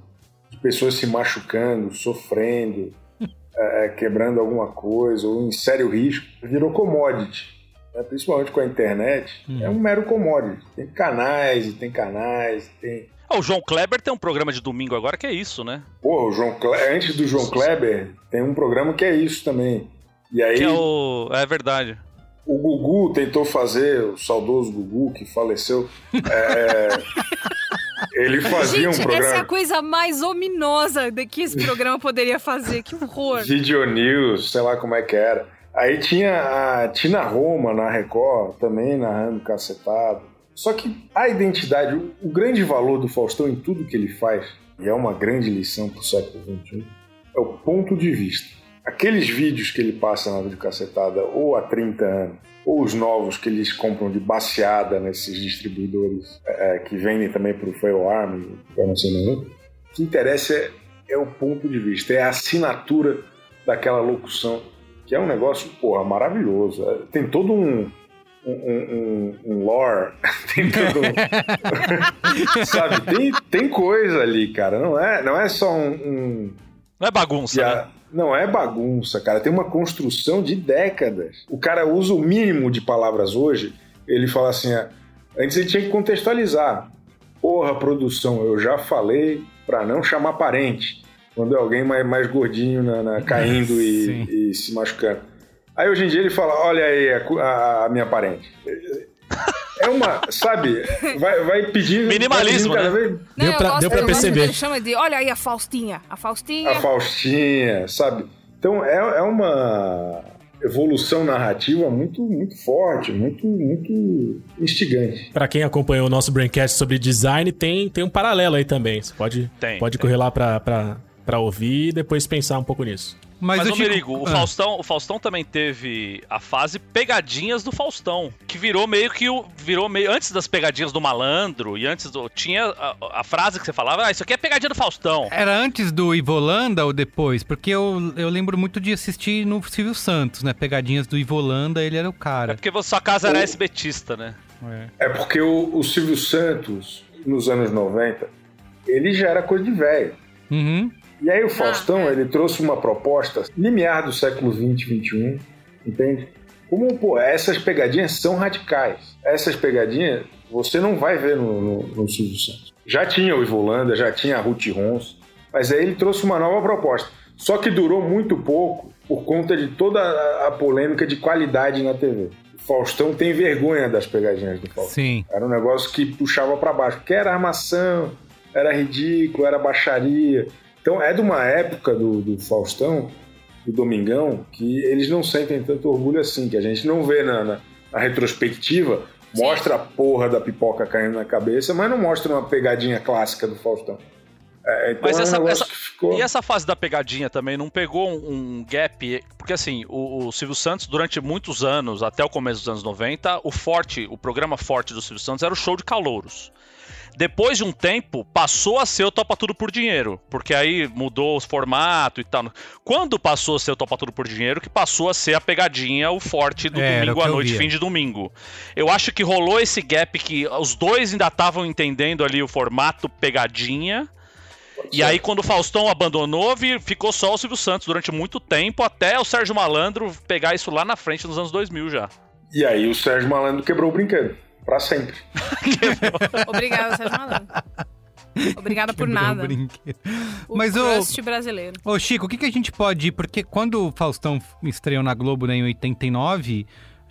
de pessoas se machucando, sofrendo, é, é, quebrando alguma coisa ou em sério risco, virou commodity. né? Principalmente com a internet, é um mero commodity. Tem canais e tem canais, tem Ah, o João Kleber tem um programa de domingo agora que é isso, né? Porra, o João Cle... antes do João Kleber, tem um programa que é isso também. E aí, Que é o. É verdade. o Gugu tentou fazer, o saudoso Gugu, que faleceu, é, ele fazia Gente, um programa. essa é a coisa mais ominosa de que esse programa poderia fazer. Que horror. Video News, sei lá como é que era. Aí tinha a Tina Roma na Record, também narrando cacetado. Só que a identidade, o, o grande valor do Faustão em tudo que ele faz, e é uma grande lição pro século XXI, é o ponto de vista. Aqueles vídeos que ele passa na videocacetada, ou há 30 anos, ou os novos que eles compram de baseada nesses distribuidores é, que vendem também pro Fail Arm, para não sei nenhum, o que interessa é, é o ponto de vista, é a assinatura daquela locução, que é um negócio, porra, maravilhoso. É, Tem todo um, um, um, um lore, tem todo um... sabe, tem, tem coisa ali, cara, não é, não é só um... um Não é bagunça, já- né? Não é bagunça, cara. Tem uma construção de décadas. O cara usa o mínimo de palavras hoje. Ele fala assim: ah, antes ele tinha que contextualizar. Porra, produção, eu já falei pra não chamar parente. Quando é alguém mais, mais gordinho na, na- caindo e, e se machucando. Aí hoje em dia ele fala: olha aí a- a minha parente. É uma, sabe, vai, vai pedindo. Minimalismo, vai cada né? vez Deu eu pra- gosto- deu pra perceber. Ele chama de, olha aí a Faustinha. A Faustinha. a Faustinha, sabe? Então é, é uma evolução narrativa muito, muito forte, muito, muito instigante. Pra quem acompanhou o nosso Braincast sobre design, tem, tem um paralelo aí também. Você pode, Tem, pode tem. correr lá pra ouvir e depois pensar um pouco nisso. Mas, Mas, o ô Chico- Merigo, o, Ah. Faustão, o Faustão também teve a fase pegadinhas do Faustão, que virou meio que o. Virou meio. Antes das pegadinhas do malandro, e antes do. Tinha a, a frase que você falava, ah, isso aqui é pegadinha do Faustão. Era antes do Ivolanda ou depois? Porque eu, eu lembro muito de assistir no Silvio Santos, né? Pegadinhas do Ivolanda, ele era o É cara. porque você- sua casa era SBTista, né? É. É porque o, o Silvio Santos, nos anos 90, ele já era coisa de velho. Uhum. E aí o Faustão, é. ele trouxe uma proposta limiar do século 20 21, entende? Como, pô, essas pegadinhas são radicais. Essas pegadinhas você não vai ver no, no, no Silvio Santos. Já tinha o Ivolanda, já tinha a Ruth Rons, mas aí ele trouxe uma nova proposta. Só que durou muito pouco por conta de toda a, a polêmica de qualidade na TV. O Faustão tem vergonha das pegadinhas do Faustão. Sim. Era um negócio que puxava pra baixo, porque era armação, era ridículo, era baixaria. Então é de uma época do, do Faustão, do Domingão, que eles não sentem tanto orgulho assim, que a gente não vê na, na- na retrospectiva, mostra a porra da pipoca caindo na cabeça, mas não mostra uma pegadinha clássica do Faustão. É, então Mas é um essa- essa- ficou... E essa fase da pegadinha também não pegou um, um gap? Porque assim, o, o Silvio Santos, durante muitos anos, até o começo dos anos 90, o forte, o programa forte do Silvio Santos era o show de calouros. Depois de um tempo, passou a ser o Topa Tudo por Dinheiro, porque aí mudou o formato e tal. Quando passou a ser o Topa Tudo por Dinheiro, que passou a ser a pegadinha, o forte do É, domingo à noite, fim de domingo. Eu acho que rolou esse gap que os dois ainda estavam entendendo ali o formato pegadinha. E aí, quando o Faustão abandonou, ficou só o Silvio Santos durante muito tempo, até o Sérgio Malandro pegar isso lá na frente nos anos 2000 já. E aí o Sérgio Malandro quebrou o brinquedo. Pra sempre. Obrigada, Sérgio Malandro. Obrigada por Quebrou o nada. brinquedo. O Mas o- brasileiro. Ô, Chico, o que, que a gente pode. Porque quando o Faustão estreou na Globo né, em 89,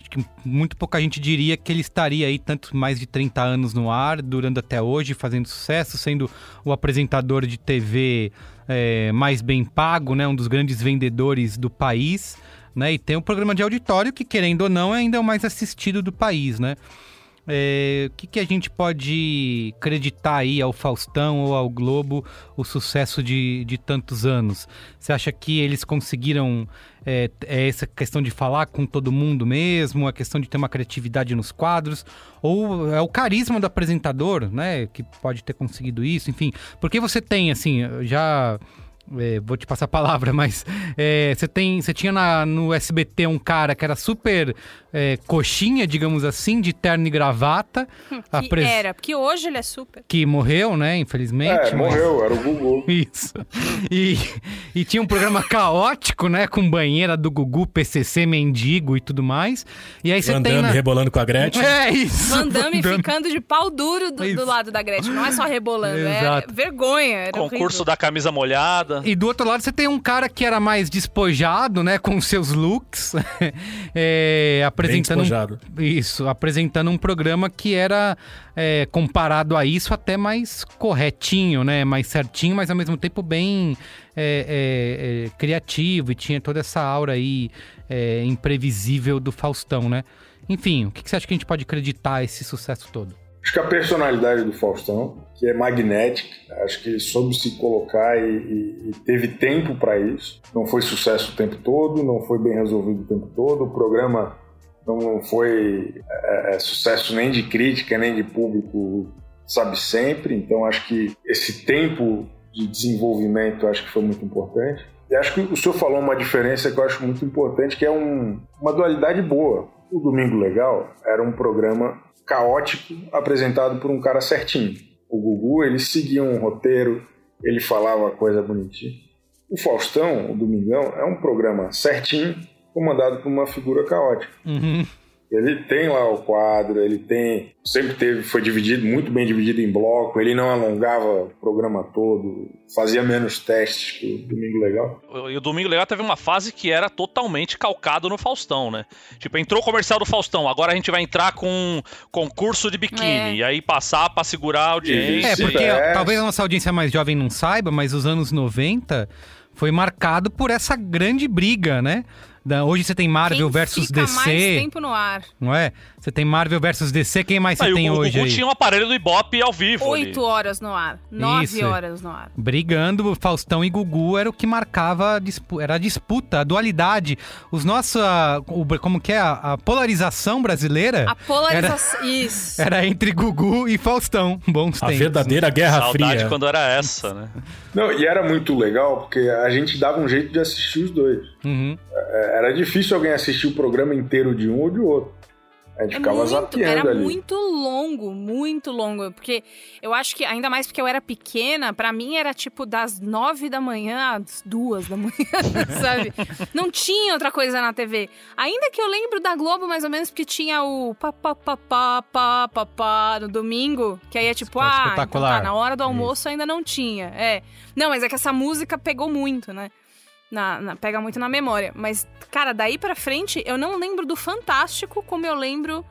acho que muito pouca gente diria que ele estaria aí tanto mais de 30 anos no ar, durando até hoje, fazendo sucesso, sendo o apresentador de TV é, mais bem pago, né? Um dos grandes vendedores do país. Né, e tem um programa de auditório que, querendo ou não, é ainda o mais assistido do país, né? É, o que, que a gente pode acreditar aí ao Faustão ou ao Globo o sucesso de, de tantos anos? Você acha que eles conseguiram é, é essa questão de falar com todo mundo mesmo, a questão de ter uma criatividade nos quadros, ou é o carisma do apresentador, né, que pode ter conseguido isso, enfim? Porque você tem, assim, já é, vou te passar a palavra, mas é, você tem, você tinha na- no SBT um cara que era super é, coxinha, digamos assim, de terno e gravata, Que apres- era, porque hoje ele é super. que morreu, né, infelizmente. É, mas- morreu, era o Gugu. Isso. E, e tinha um programa caótico, né, com banheira do Gugu, PCC, mendigo e tudo mais. E aí você Van tem Damme na... rebolando com a Gretchen. É isso. Van Damme Van Damme. ficando de pau duro do, do lado da Gretchen. Não é só rebolando, Exato. é vergonha. Era Concurso horrível. da camisa molhada. E do outro lado você tem um cara que era mais despojado, né, com seus looks, é, apresentando um- isso, apresentando um programa que era é, comparado a isso até mais corretinho, né, mais certinho, mas ao mesmo tempo bem é, é, é, criativo e tinha toda essa aura aí é, imprevisível do Faustão, né? Enfim, o que, que você acha que a gente pode acreditar esse sucesso todo? Acho que a personalidade do Faustão, que é magnética, acho que ele soube se colocar e, e- e teve tempo para isso. Não foi sucesso o tempo todo, não foi bem resolvido o tempo todo. O programa não foi é, é, sucesso nem de crítica, nem de público, sabe sempre. Então acho que esse tempo de desenvolvimento acho que foi muito importante. E acho que o senhor falou uma diferença que eu acho muito importante, que é um- uma dualidade boa. O Domingo Legal era um programa caótico apresentado por um cara certinho. O Gugu, ele seguia um roteiro, ele falava coisa bonitinha. O Faustão, o Domingão, é um programa certinho, comandado por uma figura caótica. Uhum. Ele tem lá o quadro, ele tem. Sempre teve, foi dividido, muito bem dividido em bloco, ele não alongava o programa todo, fazia menos testes que o Domingo Legal. E o Domingo Legal teve uma fase que era totalmente calcado no Faustão, né? Tipo, entrou o comercial do Faustão, agora a gente vai entrar com um concurso de biquíni. É. E aí passar pra segurar a audiência. É, Esse porque é- talvez a nossa audiência mais jovem não saiba, mas os anos 90 foi marcado por essa grande briga, né? Da- hoje você tem Marvel Quem versus fica mais DC, tempo no ar. não é? Você tem Marvel versus DC, quem mais você tem o, o hoje Gugu aí? tinha um aparelho do Ibope ao vivo. Oito horas no ar. Nove Isso. horas no ar. Brigando, Faustão e Gugu era o que marcava a dispu- era a disputa, a dualidade. Os nossos, a- o- como que é a, a polarização brasileira A polarização. Isso. era entre Gugu e Faustão. Bons A tempos. verdadeira Guerra Saudade Fria. quando era essa, né? Não, e era muito legal porque a gente dava um jeito de assistir os dois. Uhum. É, Era difícil alguém assistir o programa inteiro de um ou de outro. A gente É ficava muito, zapeando era ali. muito longo, muito longo. Porque eu acho que, ainda mais porque eu era pequena, pra mim era tipo das nove da manhã às duas da manhã, sabe? Não tinha outra coisa na TV. Ainda que eu lembro da Globo, mais ou menos, porque tinha o pá, pá, pá, pá, pá, pá, pá, no domingo, que aí é tipo, ah, então tá, na hora do almoço ainda não tinha. É. Não, mas é que essa música pegou muito, né? Na, na- pega muito na memória. Mas, cara, daí pra frente, eu não lembro do Fantástico como eu lembro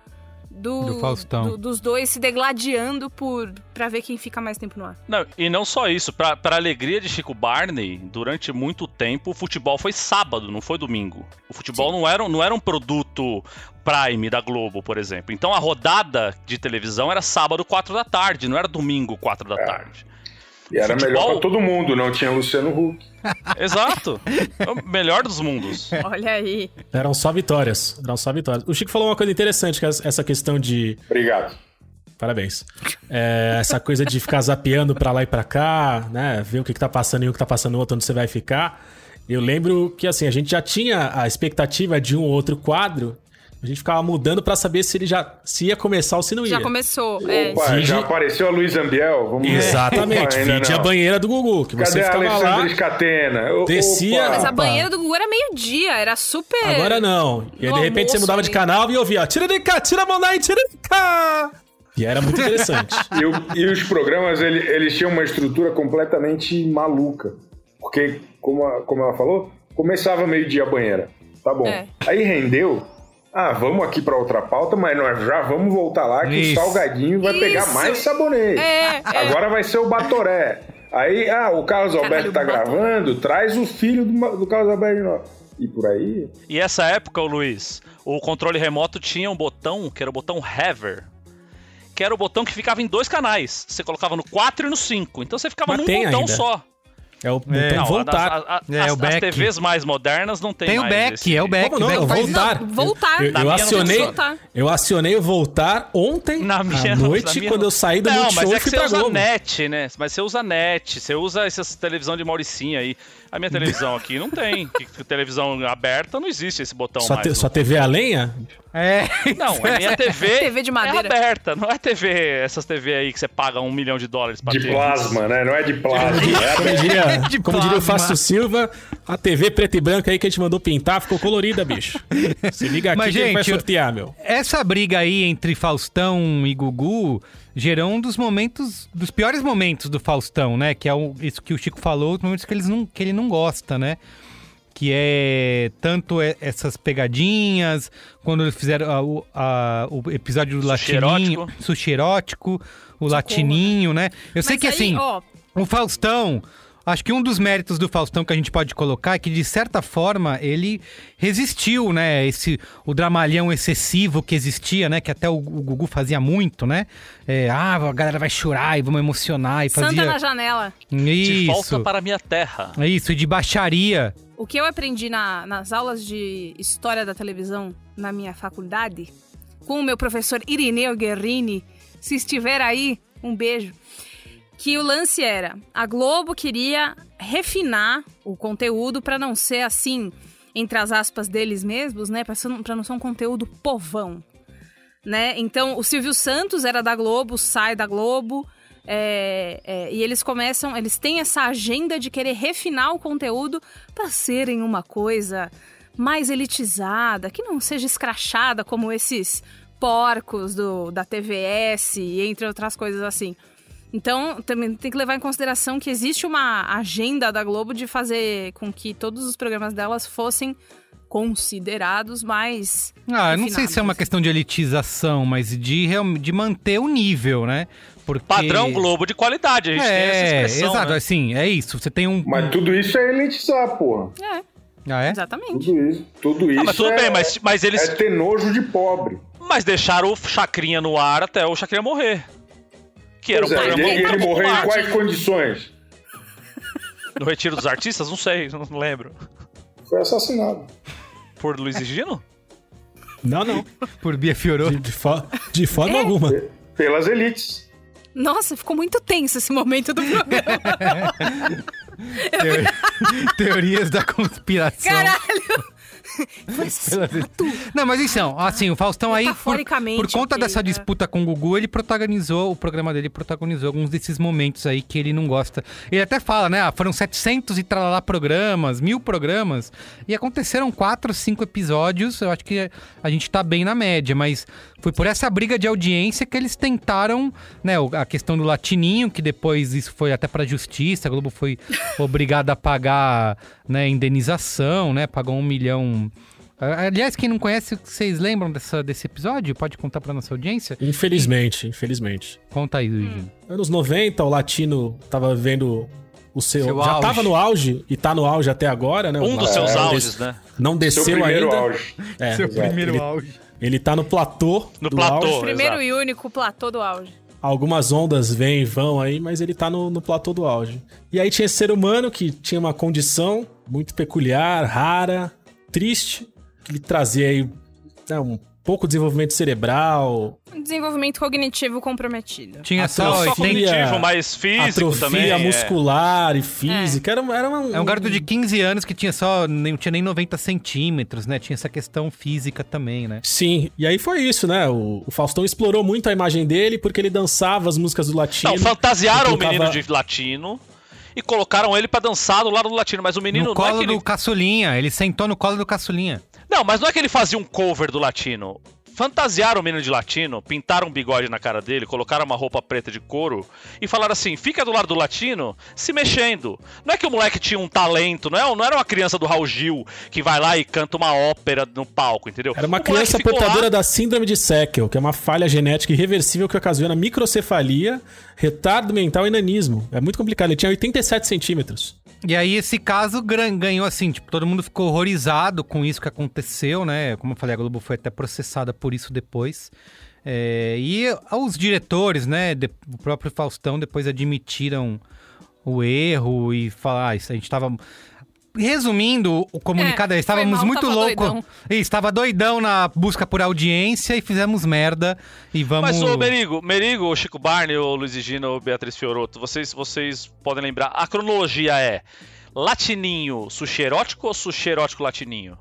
do, Do Faustão. do- dos dois se degladiando por pra ver quem fica mais tempo no ar. Não, e não só isso, pra, pra alegria de Chico Barney, durante muito tempo o futebol foi sábado, não foi domingo. O futebol não era, um- não era um produto Prime da Globo, por exemplo. Então a rodada de televisão era sábado, 4 da tarde, não era domingo, 4 da tarde. E era Futebol- melhor pra todo mundo, não tinha Luciano Huck. Exato. É o melhor dos mundos. Olha aí. Eram só vitórias. Eram só vitórias. O Chico falou uma coisa interessante, que é essa questão de. Obrigado. Parabéns. É, essa coisa de ficar zapeando pra lá e pra cá, né? Ver o que, que tá passando em um, o que tá passando no outro, onde você vai ficar. Eu lembro que, assim, a gente já tinha a expectativa de um ou outro quadro A gente ficava mudando pra saber se ele já se ia começar ou se não ia. Já começou. É. Opa, Vide- já apareceu a Luiz Ambiel? Vamos ver. Exatamente. Vide a banheira do Gugu, que você Cadê a ficava Alessandra lá. Escatena? O- Descia- opa. Mas a banheira do Gugu era meio-dia, era super. Agora não. E aí, de repente, você mudava de ali. canal e ouvia, ó, tira de cá, tira a mão daí, tira de cá. E era muito interessante. E, o- e os programas, ele- eles tinham uma estrutura completamente maluca. Porque, como, a- como ela falou, começava meio-dia a banheira. Tá bom. É. Aí rendeu. Ah, vamos aqui pra outra pauta, mas nós já vamos voltar lá que Isso. o salgadinho vai pegar Isso. mais sabonete. É, é. Agora vai ser o Batoré. Aí, ah, o Carlos Alberto tá Caralho, Batoré. gravando, traz o filho do, do Carlos Alberto. E por aí. E essa época, Luiz, o controle remoto tinha um botão, que era o botão Hover, que era o botão que ficava em dois canais. Você colocava no 4 e no 5. Então você ficava Mas num botão ainda. só. É o botão Não, voltar. a- a- a- É, as, o as back. TVs mais modernas não tem, Tem o mais back, esse- é o back. Como não? back É voltar. Não, voltar. Eu, eu não acionei, voltar. eu acionei o voltar ontem Na minha à não- noite, quando não. eu saí do Não, Multishow mas é e que você usa Globo. net, né? Mas você usa net, você usa essas televisão de Mauricinha aí. A minha televisão aqui não tem. Televisão aberta não existe esse botão Sua, mais. te- não. sua TV é a lenha? É. Não, a minha TV, TV de madeira. é aberta, não é TV, essas TV aí que você paga um milhão de dólares pra De ter. plasma, né? Não é de plasma. é Como diria, De como diria o. Fácio Silva, a TV preta e branca aí que a gente mandou pintar ficou colorida, bicho. Se liga aqui Mas, que ele vai gente, sortear, meu. Essa briga aí entre Faustão e Gugu gerou um dos momentos, dos piores momentos do Faustão, né? Que é o, isso que o Chico falou, os momentos que, eles não, que ele não gosta, né? Que é tanto e- essas pegadinhas, quando eles fizeram a- o, a- o episódio do Latininho, erótico. sushi erótico, o Latininho, né? Eu sei Mas que aí, assim, ó, o Faustão, acho que um dos méritos do Faustão que a gente pode colocar é que, de certa forma, ele resistiu, né? Esse, o dramalhão excessivo que existia, né? Que até o, o Gugu fazia muito, né? É, ah, a galera vai chorar e vamos emocionar e Santa fazia. na janela. De volta Isso. para a minha terra. Isso, e de baixaria. O que eu aprendi na- nas aulas de história da televisão na minha faculdade, com o meu professor Irineu Guerrini, se estiver aí, um beijo. Que o lance era: a Globo queria refinar o conteúdo para não ser assim, entre as aspas deles mesmos, né? Para não ser um conteúdo povão. Né? Então, o Silvio Santos era da Globo, sai da Globo. é, é, e eles começam, eles têm essa agenda de querer refinar o conteúdo para serem uma coisa mais elitizada, que não seja escrachada como esses porcos do, da TVS, entre outras coisas assim. Então, também tem que levar em consideração que existe uma agenda da Globo de fazer com que todos os programas delas fossem considerados mais. Ah, eu não sei se é uma questão de elitização, mas de, de manter o nível, né? Porque... Padrão Globo de qualidade, a gente tem essa É, expressão. exato, né? assim, é isso. Você tem um. Mas tudo isso é elitizar, porra. É, Ah, é? exatamente. Tudo isso, tudo isso Ah, mas tudo é, bem, mas, mas eles. é ter nojo de pobre. Mas deixaram o Chacrinha no ar até o Chacrinha morrer. Que era um Pois é, programa ele, ele morreu em quais condições? No Retiro dos Artistas? Não sei, não lembro. Foi assassinado. Por Luiz e Gino? Não, não. Por Bia Fiorot. De, de fo- de forma É. alguma. Pelas elites. Nossa, ficou muito tenso esse momento do programa. Teo- Teorias da conspiração. Caralho! Não, mas então, assim, o Faustão aí, por, por conta ok, dessa é. disputa com o Gugu, ele protagonizou, o programa dele protagonizou alguns desses momentos aí que ele não gosta. Ele até fala, né, ah, foram 700 e tralala programas, mil programas, e aconteceram quatro, cinco episódios, eu acho que a gente tá bem na média, mas foi por essa briga de audiência que eles tentaram, né, a questão do latininho, que depois isso foi até pra justiça, a Globo foi obrigada a pagar, né, indenização, né, pagou um milhão... Aliás, quem não conhece, vocês lembram dessa, desse episódio? Pode contar pra nossa audiência? Infelizmente, infelizmente. Conta aí, Luigi. Anos 90, o latino tava vendo o seu. Seu já auge. tava no auge e tá no auge até agora, né? Um dos seus Latino auges, des- né? Não Seu desceu primeiro ainda. auge. É, Seu exato. primeiro ele, auge. ele tá no platô. No do platô. auge. Primeiro Exato. e único platô do auge. Algumas ondas vêm e vão aí, mas ele tá no, no platô do auge. E aí tinha esse ser humano que tinha uma condição muito peculiar, rara, triste, ele trazia aí né, um pouco desenvolvimento cerebral, Um desenvolvimento cognitivo comprometido. Tinha só, Atrofia- Só 80 cognitivo, mas físico atrofia também. é. muscular e física. Era, era um, É um garoto de 15 anos que tinha só. Não tinha nem 90 centímetros, né? Tinha essa questão física também, né? Sim, e aí foi isso, né? O, o Faustão explorou muito a imagem dele porque ele dançava as músicas do latino. Não, fantasiaram o colocava- menino de latino e colocaram ele pra dançar do lado do latino, mas o menino no não é colo ele... do caçulinha. Ele sentou no colo do caçulinha. Não, mas não é que ele fazia um cover do latino. Fantasiaram o menino de latino, pintaram um bigode na cara dele, colocaram uma roupa preta de couro e falaram assim: fica do lado do latino se mexendo. Não é que o moleque tinha um talento, não, é, não era uma criança do Raul Gil que vai lá e canta uma ópera no palco, entendeu? Era uma criança ficou lá- portadora da síndrome de Seckel, que é uma falha genética irreversível que ocasiona microcefalia, retardo mental e nanismo. É muito complicado. Ele tinha 87 centímetros. E aí esse caso ganhou assim, tipo, todo mundo ficou horrorizado com isso que aconteceu, né? Como eu falei, a Globo foi até processada por isso depois. É, e os diretores, né, de- o próprio Faustão depois admitiram o erro e falaram, ah, isso a gente tava... Resumindo, o comunicado É, é, estávamos mal, muito doidão. Estava doidão na busca por audiência e fizemos merda e vamos... Mas, ô Merigo, Merigo, o Chico Barney, o Luiz Gino, ou Beatriz Fioroto, vocês, vocês podem lembrar, a cronologia é latininho sushi erótico ou sushi erótico latininho?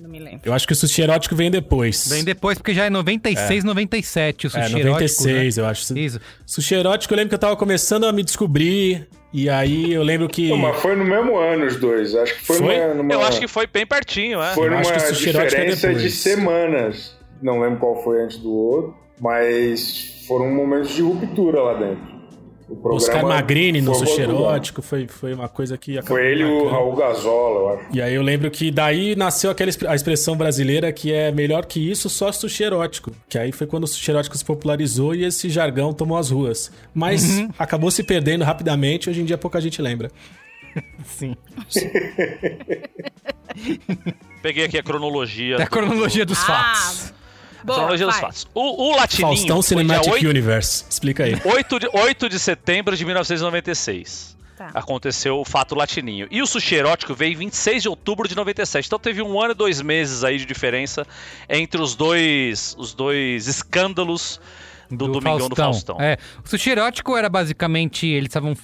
Não me lembro. Eu acho que o sushi erótico vem depois. Vem depois, porque já é 96, 97 o sushi É, erótico, 96, eu acho. né? Isso. Sushi erótico, eu lembro que eu tava começando a me descobrir. E aí eu lembro que. Pô, mas foi no mesmo ano os dois. Acho que foi, Foi? Numa, Eu acho que foi bem pertinho, é. foi numa é diferença de semanas. Não lembro qual foi antes do outro, mas foram momentos de ruptura lá dentro. O programa Oscar Magrini no sushi rotulado. erótico foi, foi uma coisa que acabou. Foi ele e o. Raul Gazola, eu acho. E aí eu lembro que daí nasceu aquela a expressão brasileira que é melhor que isso, só sushi erótico. Que aí foi quando o sushi erótico se popularizou e esse jargão tomou as ruas. Mas Uhum. acabou se perdendo rapidamente, hoje em dia pouca gente lembra. Sim. Peguei aqui a cronologia. É a do- cronologia dos Ah, fatos. Boa, cronologia dos fatos. O, o latininho Faustão Cinematic 8, Universe. Explica aí. 8 de, 8 de setembro de 1996. Tá. Aconteceu o fato latininho. E o sushi erótico veio em 26 de outubro de 97. Então teve um ano e dois meses aí de diferença entre os dois, os dois escândalos do, Domingão do Faustão. É, o sushi erótico era basicamente, eles estavam,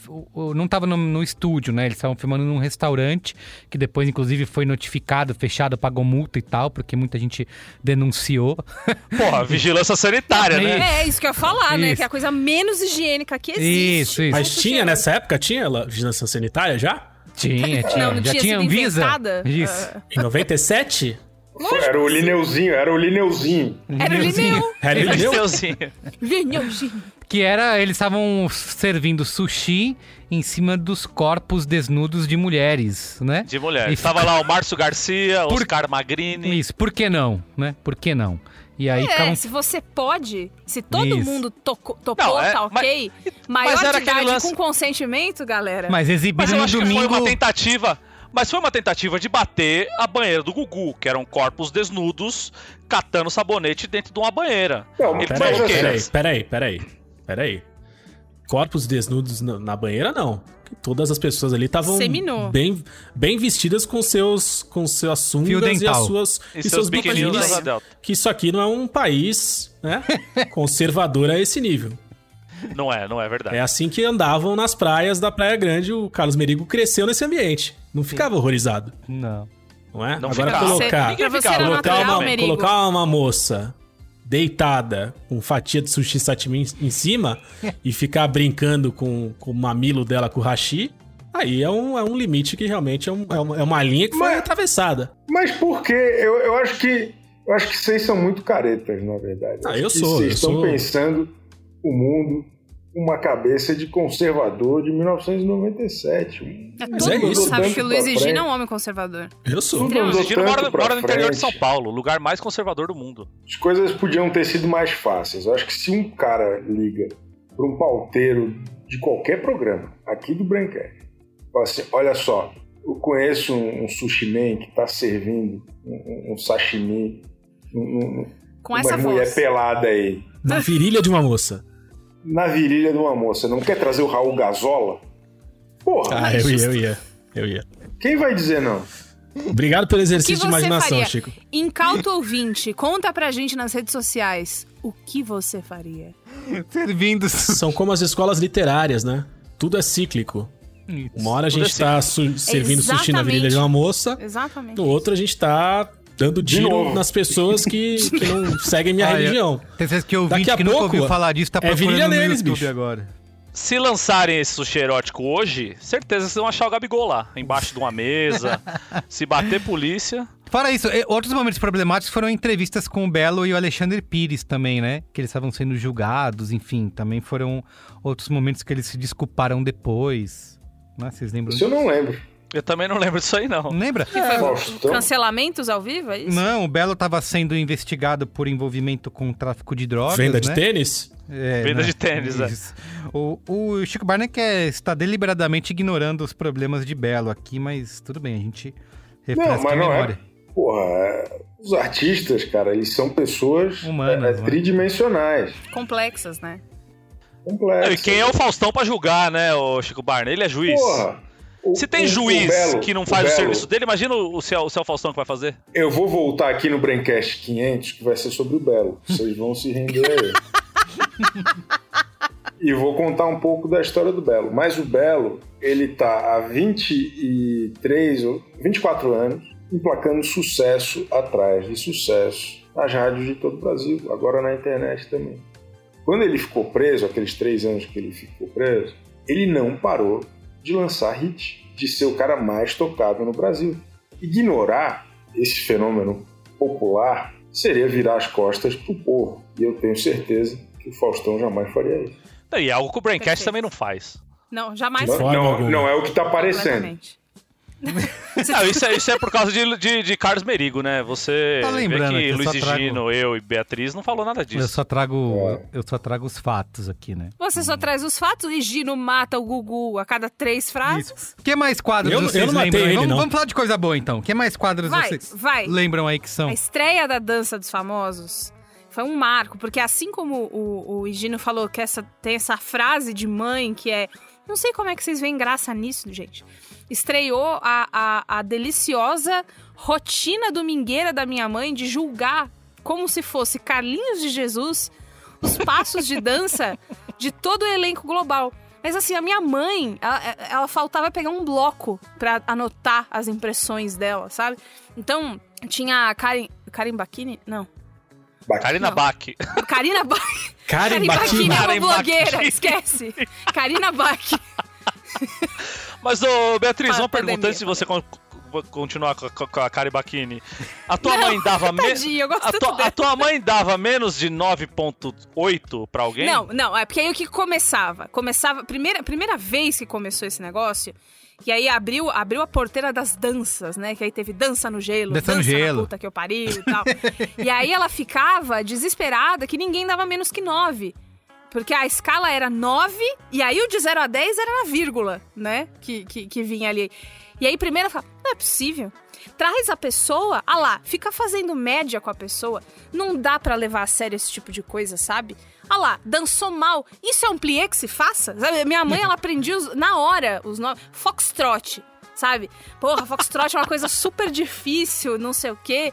não estavam no, no estúdio, né? Eles estavam filmando num restaurante, que depois inclusive foi notificado, fechado, pagou multa e tal, porque muita gente denunciou. Porra, vigilância sanitária, né? É, isso que eu ia falar, né? Isso. Que é a coisa menos higiênica que existe. Isso, isso. Mas tinha nessa época? Tinha vigilância sanitária já? Tinha, tinha. Não, não Já tinha tinha sido Anvisa? inventada? Isso. Em 97? Foi- era o Lineuzinho, era o Lineuzinho. Era o Lineu. Era deu? Lineuzinho. Lineuzinho. Que era, eles estavam servindo sushi em cima dos corpos desnudos de mulheres, né? De mulher. E Tava lá o Márcio Garcia, Por- Oscar Magrini. Isso, por que não, né? Por que não? E aí É, ficavam... se você pode, se todo Isso. mundo tocou, topou, Não, é, tá ok. Maior mas era de idade lance- com consentimento, galera. Mas Mas exibiram eu no acho que foi domingo... uma tentativa. Mas foi uma tentativa de bater a banheira do Gugu, que eram corpos desnudos catando sabonete dentro de uma banheira. Não, Ele Peraí, peraí, peraí, peraí. Peraí. Corpos desnudos na, banheira, não. Todas as pessoas ali estavam bem, bem vestidas com seus com suas sungas e as suas E e seus seus biquínis. Que isso aqui não é um país, né, conservador a esse nível. Não é, não é verdade. É assim que andavam nas praias da Praia Grande, o Carlos Merigo cresceu nesse ambiente. Não ficava horrorizado, Não. não é? Não Agora ficava. colocar você era colocar natural, uma, colocar uma moça deitada com fatia de sushi satimi em cima e ficar brincando com, com o mamilo dela com o hashi, aí é um, é um limite que realmente é, um- é uma, é uma linha que foi Mas- atravessada. Mas por quê? Eu, eu acho que. Eu acho que vocês são muito caretas, na verdade. Ah, eu sou, Vocês eu estão sou. pensando o mundo uma cabeça de conservador de 1997. É, Mas todo é mundo isso. sabe que o Luiz Egino é um homem conservador. Eu sou. O andou Gigino mora, mora no interior de São. Paulo, o lugar mais conservador do mundo. As coisas podiam ter sido mais fáceis. Eu acho que se um cara liga para um pauteiro de qualquer programa, aqui do Braincast, fala assim: olha só, eu conheço um, um sushi man que tá servindo um, um- um sashimi, um, um, Com uma essa mulher voz. pelada aí, Na virilha de uma moça. Na virilha de uma moça. Não quer trazer o Raul Gazola? Porra, Ah, eu ia, eu ia. Eu ia. quem vai dizer não? Obrigado pelo O que exercício de você imaginação, faria? Chico. Incauto ouvinte, conta pra gente nas redes sociais o que você faria. Servindo. São como as escolas literárias, né? Tudo é cíclico. Uma hora a gente é tá su- servindo sushi na virilha de uma moça, Exatamente. no outro a gente tá dando tiro novo. nas pessoas que, que não seguem minha Ah, eu- religião. Tem certeza que ouvinte a que nunca pouco, ouviu falar disso tá é virilha no neles, YouTube bicho. agora. Se lançarem esse sushi erótico hoje, certeza vocês vão achar o Gabigol lá, embaixo de uma mesa. se bater polícia. Fora isso, outros momentos problemáticos foram entrevistas com o Belo e o Alexandre Pires também, né? Que eles estavam sendo julgados, enfim. Também foram outros momentos que eles se desculparam depois. Né? Vocês lembram Isso eu não lembro. Eu também não lembro disso aí, não. Lembra? Faustão. Cancelamentos ao vivo, é isso? Não, o Belo estava sendo investigado por envolvimento com tráfico de drogas. Venda de né? tênis? É, Venda né? de tênis, é. O, o Chico quer, está deliberadamente ignorando os problemas de Belo aqui, mas tudo bem, a gente refresca Não, mas a não memória. é. Porra, é- os artistas, cara, eles são pessoas Humanas, é, né? tridimensionais, Complexas, né? complexas. E quem é o Faustão pra julgar, né, o Chico Barney? Ele é juiz. Porra, o- Se tem o- juiz o Belo- que não faz o, Belo, serviço dele, imagina o, é, o o Faustão que vai fazer. Eu vou voltar aqui no Braincast 500, que vai ser sobre o Belo. Vocês vão se render a ele. e vou contar um pouco da história do Belo. Mas o Belo, ele tá há 23 ou 24 anos emplacando sucesso atrás de sucesso nas rádios de todo o Brasil, agora na internet também. Quando ele ficou preso, aqueles três anos que ele ficou preso, ele não parou de lançar hit, de ser o cara mais tocado no Brasil. Ignorar esse fenômeno popular seria virar as costas pro povo. E eu tenho certeza que o Faustão jamais faria isso. E é algo que o Braincast Perfeito. também não faz. Não, jamais. Não, não, não é o que tá aparecendo. Não, isso, é, isso é por causa de, de, de Carlos Merigo, né? Você Tá vê lembrando que que eu Luiz só e trago- Gino, eu e Beatriz não falou nada Eu disso. só trago, É. eu só trago os fatos aqui, né? Você só traz os fatos e Gino mata o Gugu a cada três frases. O que mais quadros Eu- eu vocês não matei lembram? ele, vamos, não. vamos falar de coisa boa então. Que mais quadros Vai, vocês vai. lembram aí que são? A estreia da Dança dos Famosos foi um marco, porque assim como o, o Higino falou que essa, tem essa frase de mãe que é. Não sei como é que vocês veem graça nisso, gente. Estreou a, a, a deliciosa rotina domingueira da minha mãe de julgar como se fosse Carlinhos de Jesus os passos de dança de todo o elenco global. Mas assim, a minha mãe, ela, ela faltava pegar um bloco pra anotar as impressões dela, sabe? Então, tinha a Karen. Karen Bakini? Não. Karina. Bach. Karina Bach. Karen Bakini Bakini. é uma blogueira, esquece. Karina Bach. Mas, ô, Beatriz, Ah, uma pergunta antes de você con- continuar com, com- com a Kari Bakini. A tua mãe dava menos. A, tua- a tua mãe dava menos de 9.8 pra alguém? Não, não, é porque aí o que começava? Começava, primeira, primeira vez que começou esse negócio, e aí abriu, abriu a porteira das danças, né? Que aí teve dança no gelo, Dança no dança na gelo. puta que eu pariu e tal. e aí ela ficava desesperada que ninguém dava menos que 9. Porque a escala era 9, e aí o de 0 a 10 era na vírgula, né? Que, que, que vinha ali. E aí primeiro fala, não é possível. Traz a pessoa, ah lá, fica fazendo média com a pessoa. Não dá pra levar a sério esse tipo de coisa, sabe? Ah lá, dançou mal. Isso é um plié que se faça? Sabe? Minha mãe, ela aprendia os- na hora os nomes. Foxtrot, sabe? Porra, Foxtrot é uma coisa super difícil, não sei o quê.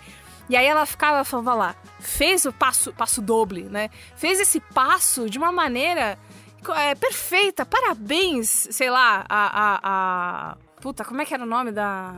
E aí ela ficava, falava lá, fez o passo, passo doble, né? Fez esse passo de uma maneira é, perfeita. Parabéns, sei lá, a, a, a... Puta, como é que era o nome da...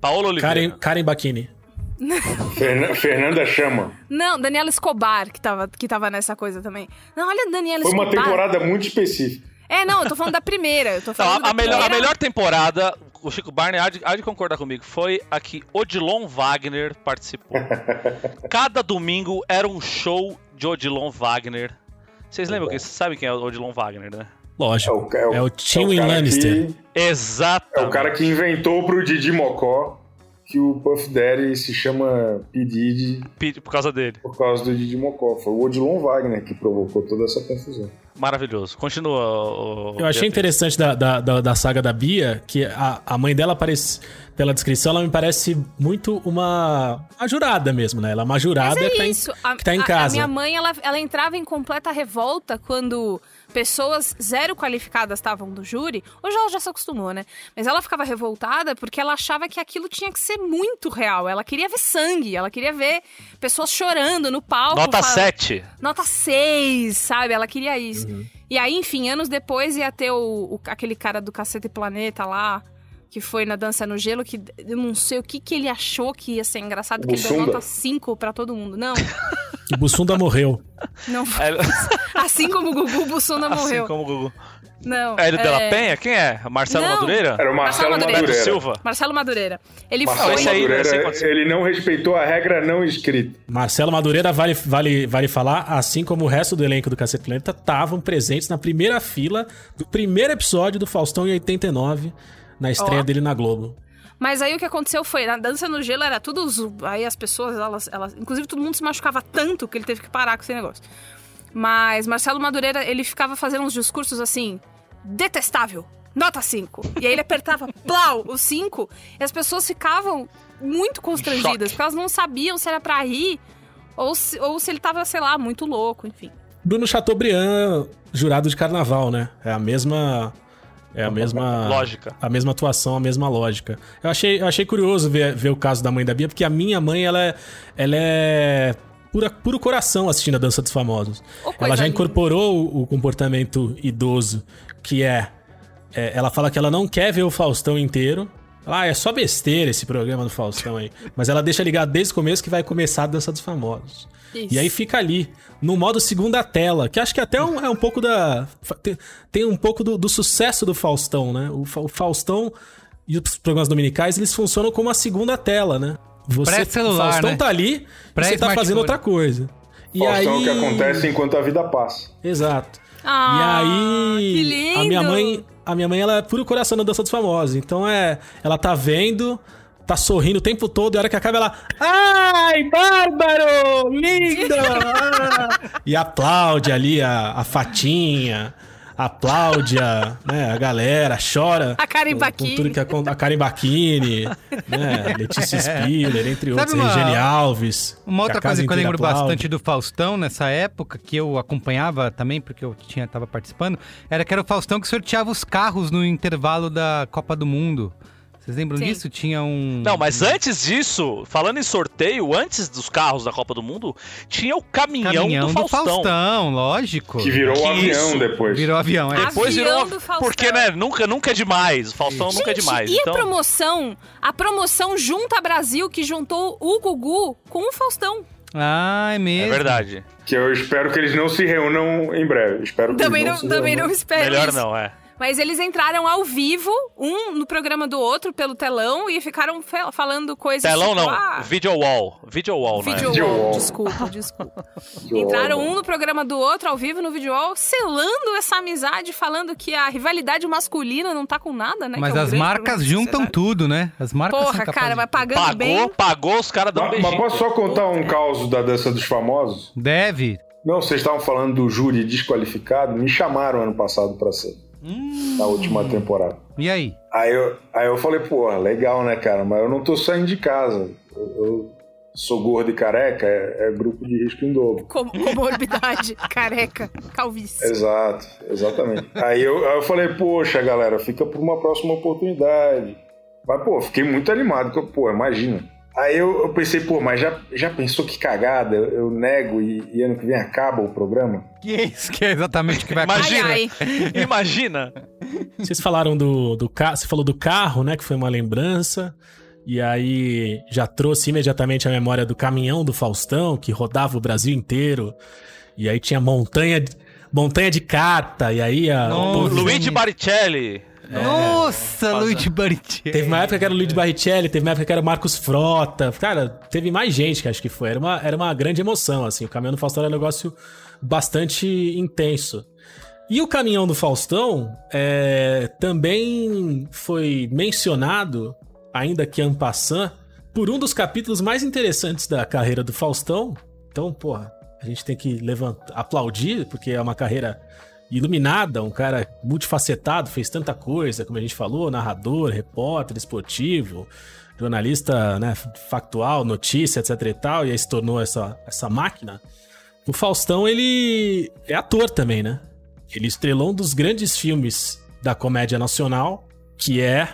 Paola Oliveira. Karen, Karen Bakini. Ferna- Fernanda Chama. Não, Daniela Escobar, que tava, que tava nessa coisa também. Não, olha a Daniela Foi uma Escobar. temporada muito específica. É, não, eu tô falando da primeira. Eu tô Não, falando a, a da melhor, a primeira- melhor temporada, o Chico Barney há de, há de concordar comigo, foi a que Odilon Wagner participou. Cada domingo era um show de Odilon Wagner. Vocês lembram que vocês sabem quem é o Odilon Wagner, né? Lógico. É o, É o Tywin cara Lannister. que- Exato. é o cara que inventou pro Didi Mocó que o Puff Daddy se chama P. Diddy Por causa dele. por causa do Didi Mocó. Foi o Odilon Wagner que provocou toda essa confusão. Maravilhoso. Continua. o- Eu achei interessante da, da, da, da saga da Bia que a, a mãe dela parece, pela descrição, ela me parece muito uma, uma jurada mesmo, né? Ela é uma jurada Mas é que, tá em, isso. A, que tá em a- casa. A minha mãe, ela, ela entrava em completa revolta quando pessoas zero qualificadas estavam no júri, hoje ela já se acostumou, né? Mas ela ficava revoltada porque ela achava que aquilo tinha que ser muito real. Ela queria ver sangue, ela queria ver pessoas chorando no palco. Nota fala- 7. Nota 6, sabe? Ela queria isso. E aí, enfim, anos depois ia ter o, o- aquele cara do Cacete Planeta lá, que foi na Dança no Gelo, que eu não sei o que, que ele achou que ia ser engraçado, que ele deu nota 5 pra todo mundo. Não, E Bussunda morreu. não. É, Assim como o Gugu Bussunda morreu. assim como o Gugu. Não. É ele é- Penha? Quem é? Marcelo Não. Madureira? Era o Marcelo Marcelo Madureira. Madureira. Silva? Marcelo Madureira. Ele Marcelo foi. Madureira, ele não respeitou a regra não escrita. Marcelo Madureira, vale, vale, vale falar, assim como o resto do elenco do Cacete Planeta, estavam presentes na primeira fila do primeiro episódio do Faustão em 89, na estreia Ó. dele na Globo. Mas aí o que aconteceu foi, na dança no gelo era tudo. Aí as pessoas, elas, elas. Inclusive todo mundo se machucava tanto que ele teve que parar com esse negócio. Mas Marcelo Madureira, ele ficava fazendo uns discursos assim. Detestável! Nota 5. E aí ele apertava, plau, o 5. E as pessoas ficavam muito constrangidas, porque elas não sabiam se era pra rir ou se, ou se ele tava, sei lá, muito louco, enfim. Bruno Chateaubriand, jurado de carnaval, né? É a mesma. É a mesma. Lógica. A mesma atuação, a mesma lógica. Eu achei, eu achei curioso ver, ver o caso da mãe da Bia, porque a minha mãe, ela é. Ela é. Pura, puro coração assistindo a Dança dos Famosos. Coisa ela já linda. incorporou o, o comportamento idoso, que é, é, Ela fala que ela não quer ver o Faustão inteiro. Ah, é só besteira esse programa do Faustão aí. Mas ela deixa ligado desde o começo que vai começar a Dança dos Famosos. Isso. E aí fica ali, no modo segunda tela, que acho que até um- é um pouco da. Tem, tem um pouco do, do sucesso do Faustão, né? O, o Faustão e os programas dominicais, eles funcionam como a segunda tela, né? Você, Pré-celular, o Faustão né? tá ali, e você tá fazendo outra coisa. E Faustão aí... é o que acontece enquanto a vida passa. Exato. Ah, e aí, que lindo! a minha mãe, a minha mãe ela é puro coração na dança dos famosos. Então é, ela tá vendo, tá sorrindo o tempo todo, e a hora que acaba ela, ai, bárbaro, lindo! ah!" e aplaude ali a, a fatinha, aplaude a, né, a galera, chora. A Karen Bacchini. Com tudo que acon- a Karen Bacchini, né, Letícia Spiller, entre outros, uma- Regiane Alves. Uma outra a coisa que eu lembro aplaude. bastante do Faustão nessa época, que eu acompanhava também, porque eu tinha, tava participando, era que era o Faustão que sorteava os carros no intervalo da Copa do Mundo. Vocês lembram Sim. disso? Tinha um. Não, mas antes disso, falando em sorteio, antes dos carros da Copa do Mundo, tinha o caminhão, caminhão do Faustão. lógico. Que virou Que um avião isso? depois. Virou avião, é. Depois Avião virou. do Faustão. Porque, né? Nunca, nunca é demais. Faustão nunca é Gente, demais. E então... a promoção? A promoção Junta Brasil que juntou o Gugu com o Faustão. Ah, é É mesmo. verdade. Que eu espero que eles não se reunam em breve. Espero que Também eles não, se também reúnam. não espero Melhor isso. não, é. Mas eles entraram ao vivo, um no programa do outro, pelo telão, e ficaram falando coisas Telão tipo, não. ah, Video wall. Video wall, né? Video Video wall, desculpa, desculpa. Entraram um no programa do outro, ao vivo, no video wall, selando essa amizade, falando que a rivalidade masculina não tá com nada, né? Mas que é um as marcas juntam tudo, né? As marcas Porra, cara, vai pagando Pagou, bem. pagou, os caras dão um Mas, mas beijinho. posso só contar um caos da dança dos famosos? Deve. Não, vocês estavam falando do júri desqualificado. Me chamaram ano passado pra ser. Na última temporada. E aí? Aí eu, aí eu falei, porra, legal, né, cara? Mas eu não tô saindo de casa. Eu, eu sou gordo e careca, é, é grupo de risco em dobro. Com- Comorbidade, careca, calvície. Exato, exatamente. aí, eu, aí eu falei, poxa, galera, fica por uma próxima oportunidade. Mas, pô, fiquei muito animado, pô, imagina. Aí eu, eu pensei, pô, mas já, já pensou que cagada? Eu, eu nego e, e ano que vem acaba o programa? Que é isso que é exatamente o que vai Ai, acontecer. Imagina. ai. Imagina. Vocês falaram do, do carro, você falou do carro, né? Que foi uma lembrança. E aí já trouxe imediatamente a memória do caminhão do Faustão, que rodava o Brasil inteiro. E aí tinha montanha, de- montanha de carta. E aí a, Luigi Baricelli. Nossa, Luigi Baritieri. Teve uma época que era o Luigi Barrichelli, teve uma época que era o Marcos Frota. Cara, teve mais gente que acho que foi. Era uma, era uma grande emoção, assim. O caminhão do Faustão era um negócio bastante intenso. E o caminhão do Faustão é, também foi mencionado, ainda que en passant, por um dos capítulos mais interessantes da carreira do Faustão. Então, porra, a gente tem que levantar, aplaudir, porque é uma carreira iluminada, um cara multifacetado, fez tanta coisa, como a gente falou, narrador, repórter, esportivo, jornalista né, factual, notícia, etc e tal, e aí se tornou essa, essa máquina. O Faustão, ele é ator também, né? ele estrelou um dos grandes filmes da comédia nacional, que é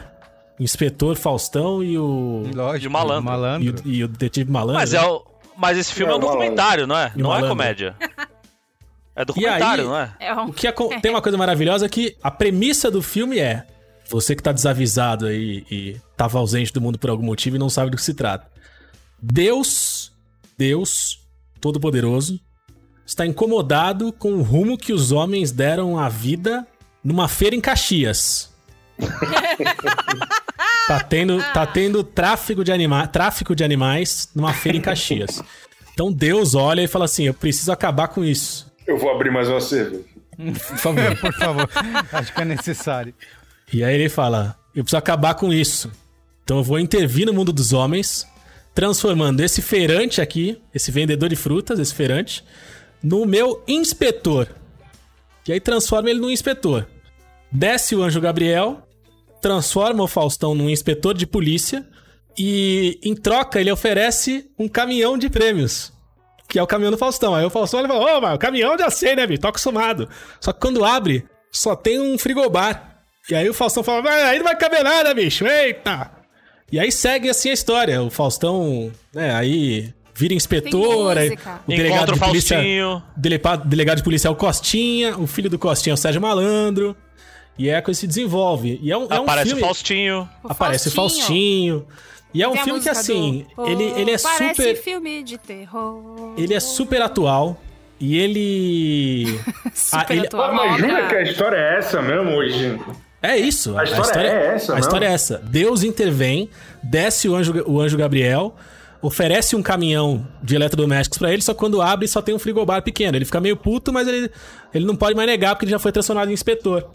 Inspetor Faustão e o. Lógico, E o malandro. E o, e o Detetive Malandro. Mas, é o, mas esse filme é, É, um documentário, não é? E Não é comédia. É documentário, aí- não é? É um... O que acon- tem uma coisa maravilhosa que a premissa do filme é: você que tá desavisado aí e tava ausente do mundo por algum motivo e não sabe do que se trata. Deus, Deus Todo-Poderoso, está incomodado com o rumo que os homens deram à vida numa feira em Caxias. tá tendo, tá tendo tráfico de anima tráfico de animais numa feira em Caxias. Então Deus olha e fala assim: eu preciso acabar com isso. Eu vou abrir mais uma cerveja. Por favor. Por favor, acho que é necessário. E aí ele fala: Eu preciso acabar com isso. Então eu vou intervir no mundo dos homens, transformando esse feirante aqui, esse vendedor de frutas, esse feirante, no meu inspetor. E aí transforma ele num inspetor. Desce o anjo Gabriel, transforma o Faustão num inspetor de polícia e em troca ele oferece um caminhão de prêmios. Que é o caminhão do Faustão. Aí o Faustão ele fala: Ô, mas o caminhão já sei, né, bicho? Tô acostumado. Só que quando abre, só tem um frigobar. E aí o Faustão fala: "Mas aí não vai caber nada, bicho. Eita! E aí segue assim a história. O Faustão, né, aí vira inspetor. aí o delegado Encontra o de polícia. Faustinho. Delepa- Delegado de polícia é o Costinha. O filho do Costinha é o Sérgio Malandro. E é a coisa se desenvolve. E é um, é um Aparece filme... o Faustinho. Aparece o Faustinho. E é um a filme que, assim, do, ele, ele é Parece super. filme de terror. Ele é super atual. E ele. Super Ah, ele- atual. Ah, mas jura que a história é essa mesmo hoje? É isso. A história é essa A mesmo? história é essa. Deus intervém, desce o anjo, o anjo Gabriel, oferece um caminhão de eletrodomésticos pra ele, só que quando abre só tem um frigobar pequeno. Ele fica meio puto, mas ele, ele não pode mais negar porque ele já foi transformado em inspetor.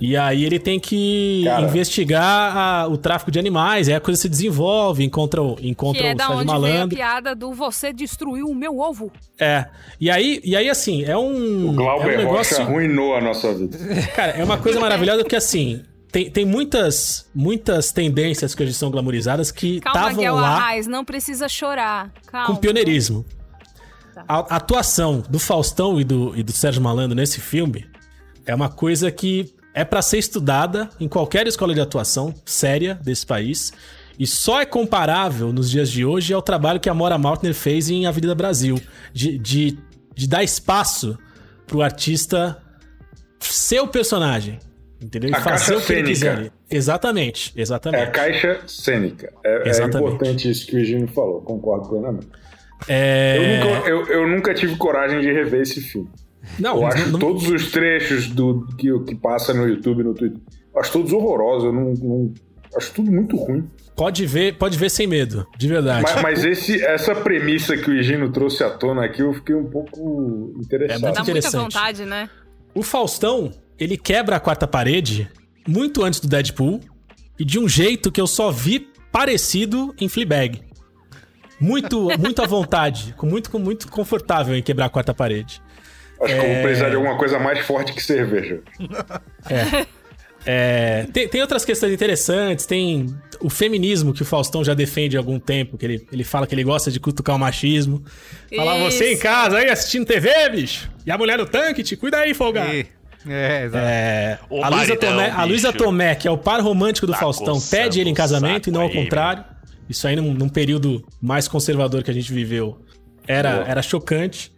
E aí ele tem que Cara. investigar a- o tráfico de animais, aí a coisa se desenvolve, encontra, o- encontra Que é o da Sérgio onde veio a Malandro. piada do você destruiu o meu ovo. É. E aí, e aí assim, é um. O Glauber é um negócio... Rocha arruinou a nossa vida. Cara, é uma coisa maravilhosa porque assim. Tem, tem muitas, muitas tendências que hoje são glamorizadas que estavam lá Arraes, não precisa chorar. Calma. com pioneirismo. Tá. A a atuação do Faustão e do, e do Sérgio Malandro nesse filme é uma coisa que é pra ser estudada em qualquer escola de atuação séria desse país. E só é comparável nos dias de hoje ao trabalho que a Mora Maltner fez em Avenida Brasil. De, de, de dar espaço pro artista ser o personagem. Entendeu? E A fazer caixa o que ele quiser. ali. Exatamente, É exatamente. a caixa cênica. É, é Exatamente. importante isso que o Gino falou, concordo plenamente. É... Eu, nunca, eu, eu nunca tive coragem de rever esse filme. Não, Eu acho não- todos os trechos do que, que passa no YouTube e no Twitter. Acho todos horrorosos. Eu não, não- acho tudo muito ruim. pode ver, pode ver sem medo, de verdade. Mas, mas esse, essa premissa que o Gino trouxe à tona aqui, eu fiquei um pouco interessado. É muito Dá muita interessante. vontade, né? O Faustão, ele quebra a quarta parede muito antes do Deadpool e de um jeito que eu só vi parecido em Fleabag. Muito, muito à vontade, com muito, com muito confortável em quebrar a quarta parede. Acho que eu vou precisar de alguma coisa mais forte que cerveja. É, tem, tem outras questões interessantes, tem o feminismo que o Faustão já defende há algum tempo, que ele, ele fala que ele gosta de cutucar o machismo. Falar você em casa aí assistindo TV, bicho, e a mulher no tanque, te cuida aí, folgado. E- É, exato. É, a, Luísa Tomé, a Luísa bicho. Tomé, que é o par romântico do Tá Faustão, pede ele em casamento e não ao aí, contrário. Isso aí num, num período mais conservador que a gente viveu era, era chocante.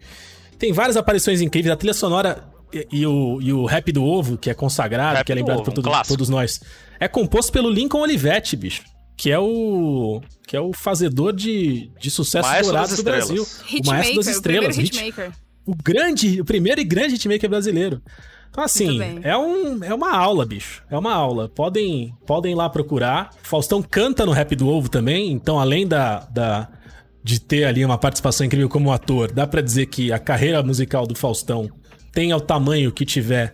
Tem várias aparições incríveis. A trilha sonora e, e o, e o rap do ovo, que é consagrado, Rap que é do lembrado Ovo, por um todo- clássico. todos nós, é composto pelo Lincoln Olivetti, bicho. Que é o. Que é o fazedor de, de sucesso dourado do Brasil. estrelas. o maestro das Hitmaker, o estrelas. primeiro hit- hitmaker. o grande, o primeiro e grande hitmaker brasileiro. Então, assim, é, um, é uma aula, bicho. É uma aula. Podem, podem ir lá procurar. Faustão canta no Rap do Ovo também. Então, além da, da, de ter ali uma participação incrível como ator, dá pra dizer que a carreira musical do Faustão, tenha o tamanho que tiver,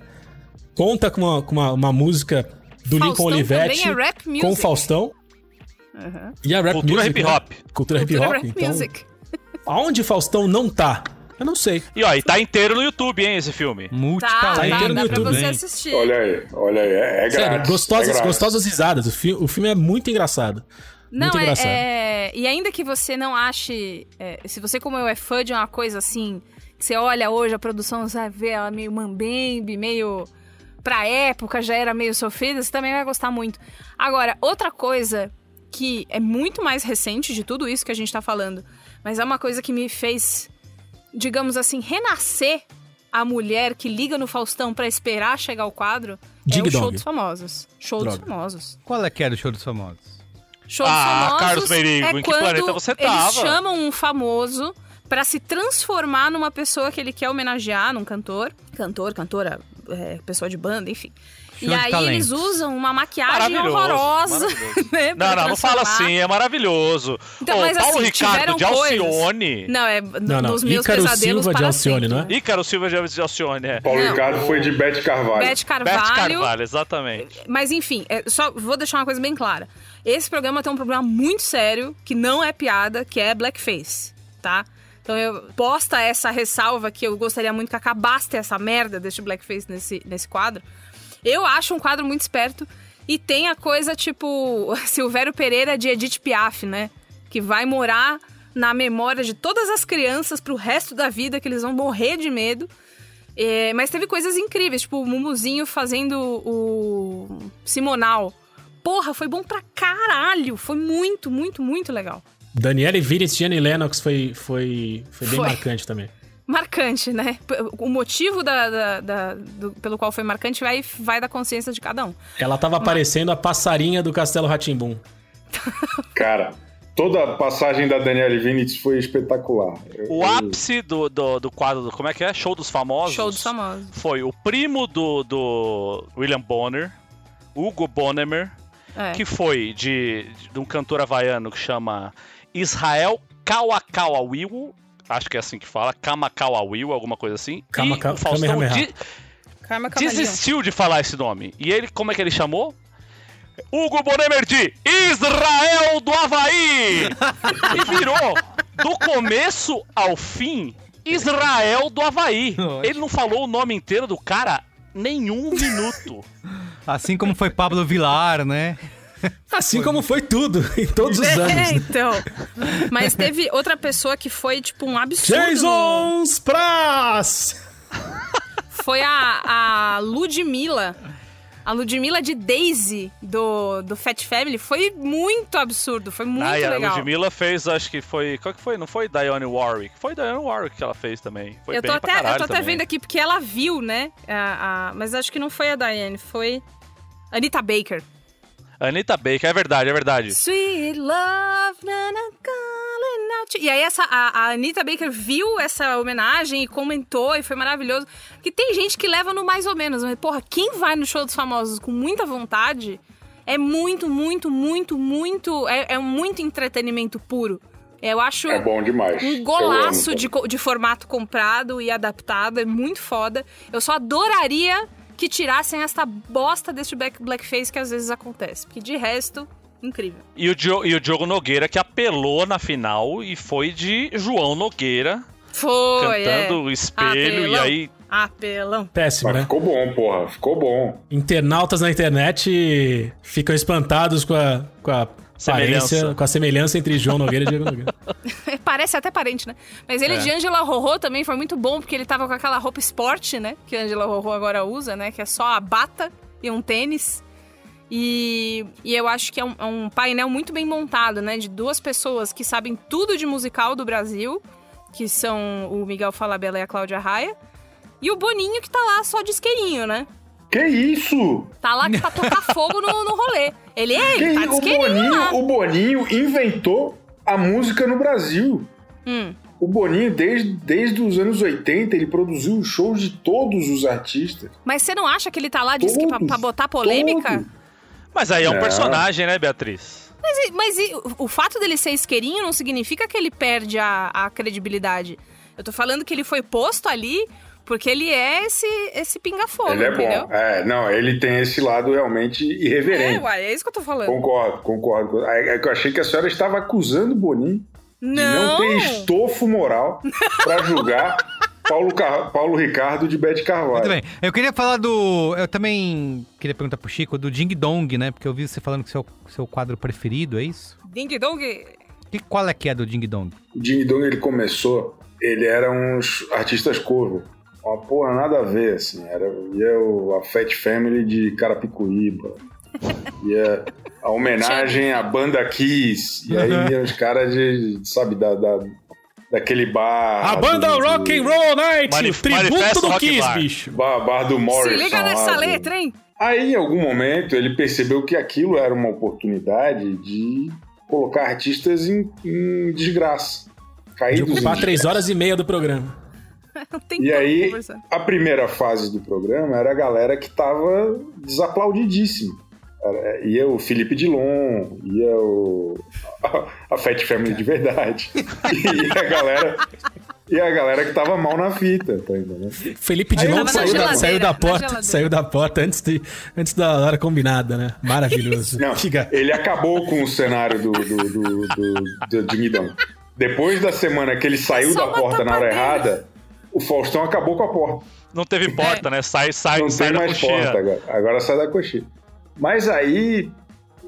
conta com uma, com uma, uma música do Lincoln Faustão Olivetti também é rap music. com o Faustão. E a rap Cultura music, hip né? hop. Cultura hip Cultura hop. rap Então, music. aonde Faustão não tá? Eu não sei. E ó, e tá inteiro no YouTube, hein, esse filme. Tá, tá, inteiro no dá pra YouTube, você hein? assistir. Olha aí, olha aí. É, é Sério, grátis. gostosas, é grátis. gostosas risadas. O, fi o filme é muito engraçado. Não, muito é, engraçado. é- E ainda que você não ache. é, se você, como eu, é fã de uma coisa assim. Você olha hoje a produção, você vai ver ela meio mambembe, meio. Pra época já era meio sofrida, você também vai gostar muito. Agora, outra coisa que é muito mais recente de tudo isso que a gente tá falando, mas é uma coisa que me fez, digamos assim, renascer a mulher que liga no Faustão pra esperar chegar o quadro, Dig é o Show Dong. dos Famosos. Show Droga. dos Famosos. Qual é que era o show dos famosos? Show Ah, famosos Carlos Merigo, é em que quando planeta você eles tava? chamam um famoso pra se transformar numa pessoa que ele quer homenagear, num cantor, cantor, cantora, é, pessoa de banda, enfim. Show e aí talentos. eles usam uma maquiagem horrorosa, né? Não, não, não fala assim, é maravilhoso. Então, Ô, mas Paulo assim, Ricardo tiveram de coisas- Alcione. Não, é Não, não. dos meus Ícaro pesadelos Silva de para Alcione, sempre. não é? Ícaro Silva de Alcione, é. Paulo Não. Ricardo foi de Beth Carvalho. Beth Carvalho. Beth Carvalho, exatamente. Mas enfim, é, só vou deixar uma coisa bem clara. Esse programa tem um problema muito sério, que não é piada, que é blackface, tá? Então eu posta essa ressalva que eu gostaria muito que acabasse essa merda desse blackface nesse, nesse quadro. Eu acho um quadro muito esperto e tem a coisa tipo Silvério Pereira de Edith Piaf, né? Que vai morar na memória de todas as crianças pro resto da vida, que eles vão morrer de medo. É, mas teve coisas incríveis, tipo o Mumuzinho fazendo o Simonal. Porra, foi bom pra caralho. Foi muito, muito, muito legal. Daniele Vinitz e Annie Lennox foi, foi, foi bem Foi. marcante também. Marcante, né? O motivo da, da- da- do- pelo qual foi marcante vai, vai da consciência de cada um. Ela tava parecendo a passarinha do Castelo Ratimbum. Cara, toda a passagem da Danielle Vinitz foi espetacular. O eu- ápice do, do, do quadro, do- como é que é? Show dos Famosos. Show dos famosos. Foi o primo do, do William Bonner, Hugo Bonnemer, É. que foi de, de um cantor havaiano que chama Israel Kawakawawiwo, acho que é assim que fala, Kamakawawiwo, alguma coisa assim. Kamaka- e o Faustão de- desistiu de falar esse nome. E ele, como é que ele chamou? Hugo Bonemer de Israel do Havaí! e virou, do começo ao fim, Israel do Havaí. Ele não falou o nome inteiro do cara nenhum minuto. Assim como foi Pablo Vilar, né? Assim como foi tudo, em todos os anos. É, então. Mas teve outra pessoa que foi, tipo, um absurdo. Jason Spraz! Foi a, a Ludmilla. A Ludmilla de Daisy do, do Fat Family. Foi muito absurdo. Foi muito ah, e a legal. Ludmilla fez, acho que foi. Qual que foi? Não foi Dionne Warwick? Foi Dionne Warwick que ela fez também. Foi eu tô, até, eu tô até também. vendo aqui porque ela viu, né? a- a- mas acho que não foi a Diane, foi Anita Baker. Anitta Baker, é verdade, é verdade. Sweet love, na, na, calling out. E aí essa, a, a Anitta Baker viu essa homenagem e comentou e foi maravilhoso. Que tem gente que leva no mais ou menos, mas porra, quem vai no show dos famosos com muita vontade é muito, muito, muito, muito. É, é muito entretenimento puro. Eu acho É bom demais. um golaço amo de, de formato comprado e adaptado, é muito foda. Eu só adoraria que tirassem essa bosta desse black, blackface que às vezes acontece. Porque de resto, incrível. E o, Dio- e o Diogo Nogueira que apelou na final e foi de João Nogueira Foi, cantando o é. espelho e Apelão. aí Apelão. Péssimo, Mas né? ficou bom, porra. Ficou bom. Internautas na internet ficam espantados com a, com a Aparência, com a semelhança entre João Nogueira e Diego Nogueira. Parece até parente, né? Mas ele É. de Angela Rorô também foi muito bom, porque ele tava com aquela roupa esporte, né? Que a Angela Rorô agora usa, né? Que é só a bata e um tênis. E, e eu acho que é um, é um painel muito bem montado, né? De duas pessoas que sabem tudo de musical do Brasil, que são o Miguel Falabella e a Cláudia Raia. E o Boninho que tá lá só de isqueirinho, né? Que isso? Tá lá pra tocar fogo no, no rolê. Ele é, Que ele tá? O isqueirinho lá. Boninho, o Boninho inventou a música no Brasil. Hum. O Boninho, desde, desde os anos 80, ele produziu shows de todos os artistas. Mas você não acha que ele tá lá diz que pra, Todos, pra botar polêmica? todos. Mas aí é um Não. personagem, né, Beatriz? Mas, e- mas e o- o fato dele ser isqueirinho não significa que ele perde a, a credibilidade. Eu tô falando que ele foi posto ali porque ele é esse, esse pinga-fogo, ele é entendeu? bom. É, não, ele tem esse lado realmente É, irreverente. uai, é isso que eu tô falando. Concordo, concordo. É é que eu achei que a senhora estava acusando o Boninho de Não! não ter estofo moral pra julgar Paulo, Car- Paulo Ricardo de Bete Carvalho. Muito bem. Eu queria falar do. Eu também queria perguntar pro Chico do Ding Dong, né? Porque eu vi você falando que seu seu quadro preferido, é isso? Ding Dong. Que, qual é que é do Ding Dong? O Ding Dong ele começou ele era uns artistas cover. Uma porra nada a ver, assim. Era, ia o, a Fat Family de Carapicuíba. Ia a homenagem à banda Kiss. E aí ia os caras de, sabe, da, da, daquele bar. A banda do, Rock and Roll Night, Manif- tributo Manifesto do Rock Kiss, Bar. bicho. Bar, bar do Se Morrison. liga nessa lá, letra, hein? Aí, em algum momento, ele percebeu que aquilo era uma oportunidade de colocar artistas em, em desgraça. De Caídos em ocupar três desgraça. horas e meia do programa. Não tem E aí, conversar. a primeira fase do programa era a galera que tava desaplaudidíssima. Era- Ia o Felipe Dilon, ia o, a, a Fat Family de verdade. E a galera, e a galera que tava mal na fita, tá entendendo? Felipe Dilon saiu, da, saiu da porta, saiu da porta antes, de, antes da hora combinada, né? Maravilhoso. Não, Fica- ele acabou com o cenário do, do, do, do, do Dinguidão. Depois da semana que ele saiu Só da porta na hora errada, o Faustão acabou com a porta. Não teve porta, né? Sai, sai, Não sai tem da mais coxinha. porta agora. Agora sai da coxinha. Mas aí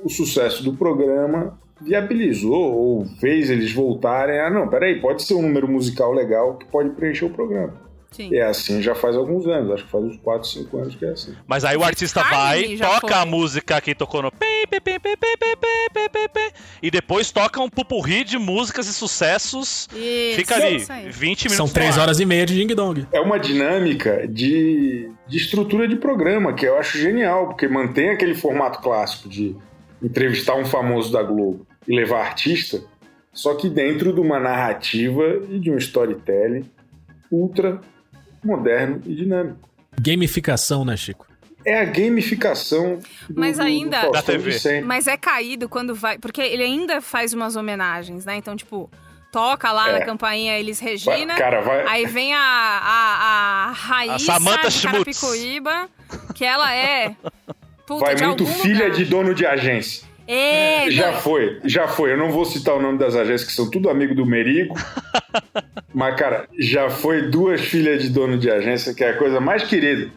o sucesso do programa viabilizou ou fez eles voltarem a não, peraí, pode ser um número musical legal que pode preencher o programa. Sim. É assim já faz alguns anos, acho que faz uns 4, 5 anos que é assim. Mas aí o artista Carne vai, toca foi. a música que tocou no e depois toca um pupurri de músicas e sucessos. Isso. Fica ali, 20 minutos. São 3 horas e meia de Ding Dong. É uma dinâmica de, de estrutura de programa, que eu acho genial, porque mantém aquele formato clássico de entrevistar um famoso da Globo e levar artista, só que dentro de uma narrativa e de um storytelling ultra moderno e dinâmico. Gamificação, né, Chico? É a gamificação do, Mas ainda- do Da TV. Mas é caído quando vai. Porque ele ainda faz umas homenagens, né? Então, tipo, toca lá É. na campainha Elis Vai- Regina. cara, vai, Aí vem a, a, a Raíssa A. Carapicuíba, que ela é. Puta, vai de muito algum filha lugar. de dono de agência. É, Já não, foi, já foi. Eu não vou citar o nome das agências, que são tudo amigo do Merigo. mas, cara, já foi duas filhas de dono de agência, que é a coisa mais querida.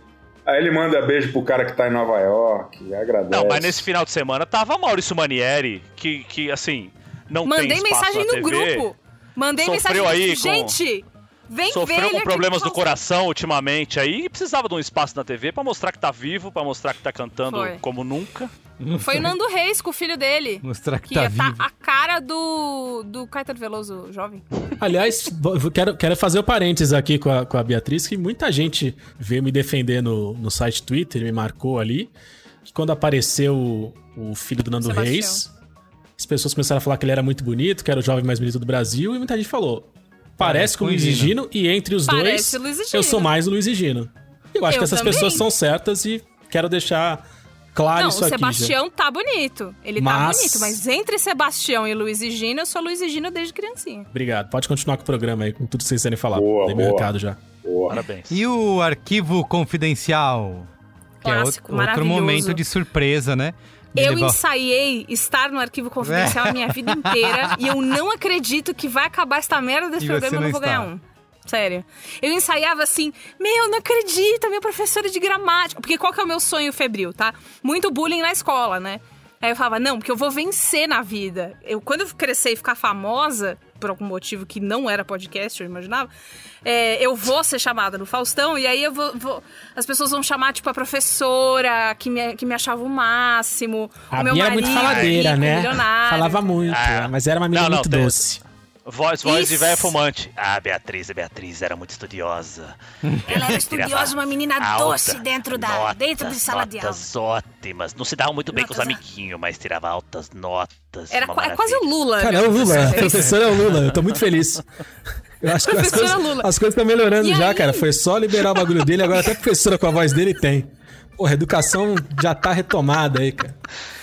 Aí ele manda beijo pro cara que tá em Nova York, agradece. Não, mas nesse final de semana tava Maurício Manieri, que, que assim, não Mandei tem espaço mensagem na no TV, grupo. Mandei Sofreu mensagem aí com- Gente, vem Sofreu com problemas no do coração ultimamente aí e precisava de um espaço na TV pra mostrar que tá vivo, pra mostrar que tá cantando Foi. como nunca. Foi o Nando Reis com o filho dele. Mostrar que, Que tá ia tá vivo. a cara do, do Caetano Veloso jovem. Aliás, quero, quero fazer o parênteses aqui com a, com a Beatriz, que muita gente veio me defender no, no site Twitter, me marcou ali, que quando apareceu o, o filho do Nando Sebastião. Reis, as pessoas começaram a falar que ele era muito bonito, que era o jovem mais bonito do Brasil, e muita gente falou, parece com o Luiz e Gino, e entre os Parece dois, eu sou mais o Luiz e Gino. Eu acho Eu que essas também. pessoas são certas e quero deixar claro Não, isso o aqui. já. Sebastião tá bonito. Ele Mas- tá bonito, mas entre Sebastião e Luiz e Gino, eu sou Luiz e Gino desde criancinha. Obrigado. Pode continuar com o programa aí, com tudo que vocês querem falar. Boa, Dei meu boa. recado já. Boa. Parabéns. E o arquivo confidencial? Que é Clássico, outro, momento de surpresa, né? Eu ensaiei estar no arquivo confidencial a minha vida inteira e eu não acredito que vai acabar esta merda desse E programa e eu não vou está. ganhar um. Sério. Eu ensaiava assim, meu, não acredito, minha professora de gramática. Porque qual que é o meu sonho febril, tá? Muito bullying na escola, né? Aí eu falava, não, porque eu vou vencer na vida. Eu, quando eu crescer e ficar famosa, por algum motivo que não era podcast, eu imaginava, é, eu vou ser chamada no Faustão, e aí eu vou, vou- As pessoas vão chamar, tipo, a professora que me, que me achava o máximo. A o meu Bia era marido, muito faladeira, rico, né? milionário. Falava muito, Ah, mas era uma menina não, não, muito tem- doce. Voz, voz de Isso. velha fumante. Ah, Beatriz, a Beatriz era muito estudiosa. Ela era estudiosa, uma menina Alta, doce dentro da notas, dentro de sala de aula. Notas ótimas. Não se dava muito bem com os Notas- amiguinhos, mas tirava altas notas. Era qua- é quase o. Lula. Cara, é o Lula, a professor. professora é o Lula, eu tô muito feliz. Eu acho que as coisas, Lula. as coisas estão melhorando E já, aí? cara. Foi só liberar o bagulho dele, agora até a professora com a voz dele tem. Porra, a educação já tá retomada aí, cara.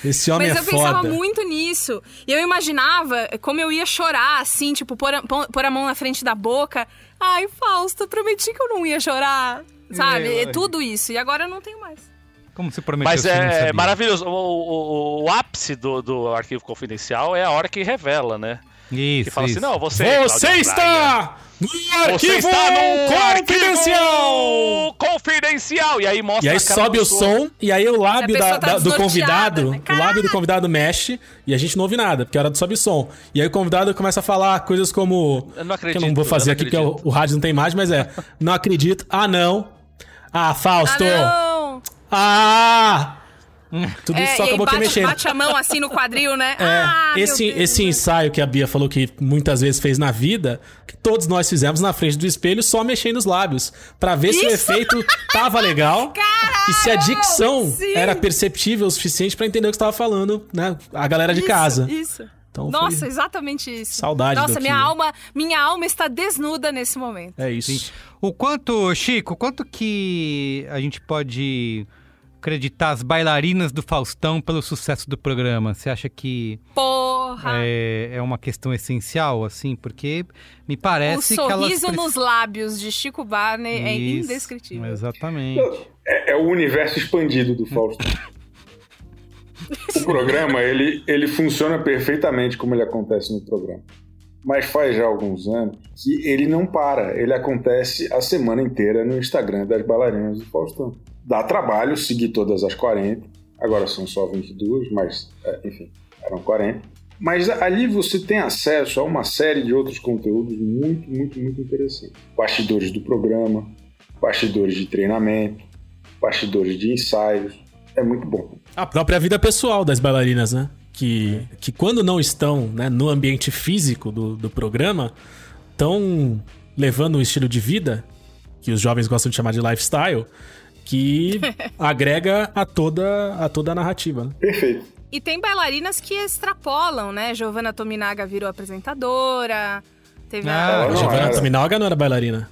Esse homem Mas é eu pensava foda. muito nisso. E eu imaginava como eu ia chorar, assim, tipo, pôr a, pôr- a mão na frente da boca. Ai, Fausto, prometi que eu não ia chorar. Sabe? Meu, É tudo isso. E agora eu não tenho mais. Como você prometeu Mas é maravilhoso. O, o- o- o ápice do, do arquivo confidencial é a hora que revela, né? Isso, que fala isso. assim, não, você... Você Cláudia está no Praia, arquivo Você está no confidencial! confidencial! E aí mostra E aí a cara sobe o som, e aí o lábio da- tá da- do convidado, né? o lábio do convidado mexe, e a gente não ouve nada, porque é hora do sobe o som. E aí o convidado começa a falar coisas como... Eu não que acredito. eu não vou fazer não aqui, porque o, o rádio não tem imagem, mas é... Não acredito. Ah, não. Ah, Fausto. Ah, não! Ah! Tudo isso É, só com a aí boquinha bate, mexendo. bate a mão assim no quadril, né? É, ah, esse, esse ensaio que a Bia falou que muitas vezes fez na vida, que todos nós fizemos na frente do espelho só mexendo os lábios, Pra ver se o Isso! efeito tava legal e se a dicção sim! era perceptível o suficiente pra entender o que estava falando, né, a galera de Isso, casa. Isso. Então Nossa, exatamente isso. Saudade Nossa, minha alma, minha alma está desnuda nesse momento. É isso. O quanto, Chico, quanto que a gente pode acreditar as bailarinas do Faustão pelo sucesso do programa? Você acha que Porra! é, é uma questão essencial, assim? Porque me o parece que elas... sorriso nos lábios de Chico Barney é Isso, indescritível. Exatamente. É, é o universo expandido do Fausto. o programa, ele, ele funciona perfeitamente como ele acontece no programa. Mas faz já alguns anos que ele não para. Ele acontece a semana inteira no Instagram das bailarinas do Faustão. Dá trabalho seguir todas as 40. Agora são só 22, mas, é, enfim, eram 40. Mas ali você tem acesso a uma série de outros conteúdos muito, muito, muito interessantes. Bastidores do programa, bastidores de treinamento, bastidores de ensaios. É muito bom. A própria vida pessoal das bailarinas, né? Que, que quando não estão né, no ambiente físico do, do programa, estão levando um estilo de vida, que os jovens gostam de chamar de lifestyle, que agrega a toda, a toda a narrativa. Né? Perfeito. E tem bailarinas que extrapolam, né? Giovanna Tominaga virou apresentadora. Teve Ah, a... Giovanna era. Tominaga não era bailarina.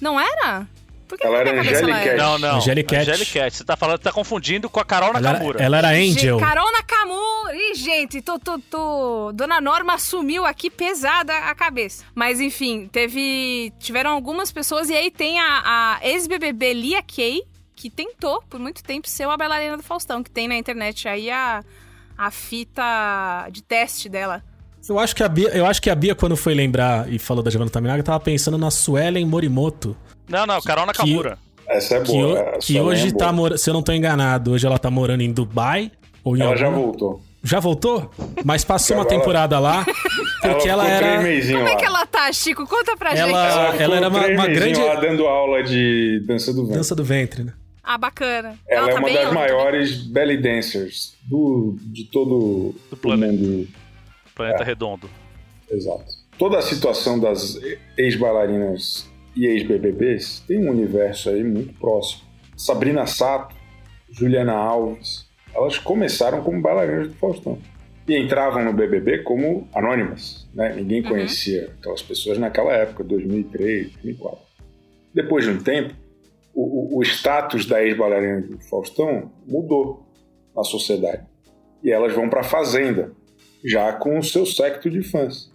Não era? Por que Ela na era minha cabeça ela Angelica. Não, não. Angelicat. Angelicat. Você tá falando, tá confundindo com a Carol Ela Nakamura. era, ela era Angel. Gente, Carol Nakamura! Ih, gente, tô, tô, tô... Dona Norma assumiu aqui pesada a cabeça. Mas, enfim, teve... Tiveram algumas pessoas e aí tem a, a ex-BBB Lia Kay, que tentou, por muito tempo, ser uma bailarina do Faustão, que tem na internet aí a, a fita de teste dela. Eu acho, que a Bia, eu acho que a Bia, quando foi lembrar e falou da Giovanna Tominaga, tava pensando na Suelen Morimoto. Não, não, Carol Nakamura. Essa é Que, boa. que é hoje boa. tá morando, se eu não tô enganado, hoje ela tá morando em Dubai. Ou em Ela já alguma- voltou. Já voltou? Mas passou uma temporada lá, porque ela, ficou era. Como é que ela tá, Chico? Conta pra Ela- gente. Ela, ela era uma- uma grande- lá dando aula de dança do vento. Dança do ventre, né? Ah, bacana. Ela, é tá uma bem? das Ela tá maiores belly dancers do, de todo Do o planeta. mundo. Planeta Redondo. Exato. Toda a situação das ex-bailarinas e ex-BBBs tem um universo aí muito próximo. Sabrina Sato, Juliana Alves, elas começaram como bailarinas do Faustão. E entravam no BBB como anônimas, né? Ninguém conhecia aquelas pessoas naquela época, 2003, 2004. Depois de um tempo, o, o- o status da ex-bailarina do Faustão mudou na sociedade. E elas vão para a Fazenda, já com o seu secto de fãs.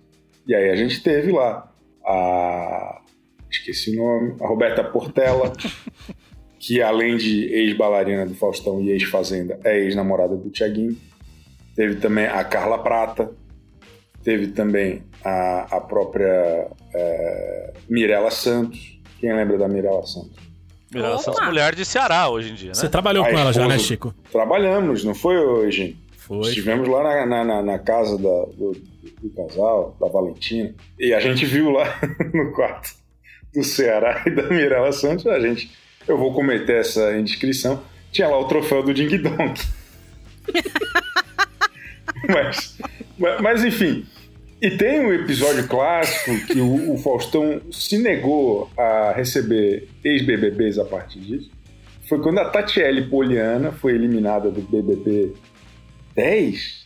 E aí a gente teve lá a. Esqueci o nome, a Roberta Portela, que além de ex-bailarina do Faustão e ex-fazenda, é ex-namorada do Tiaguinho. Teve também a Carla Prata, teve também a, a própria é, Mirella Santos. Quem lembra da Mirella Santos? Mirella! Santos, mulher de Ceará hoje em dia, né? Você trabalhou A com ela já, né, Chico? Trabalhamos, não foi hoje? Foi. Estivemos lá na, na- na- na casa da- do, do casal, da Valentina, e a gente viu lá no quarto do Ceará e da Mirella Santos, a gente, eu vou cometer essa indiscrição, tinha lá o troféu do Ding Dong. mas, mas, enfim, e tem um episódio clássico que o, o Faustão se negou a receber ex-BBBs a partir disso. Foi quando a Tatiele Poliana foi eliminada do BBB 10?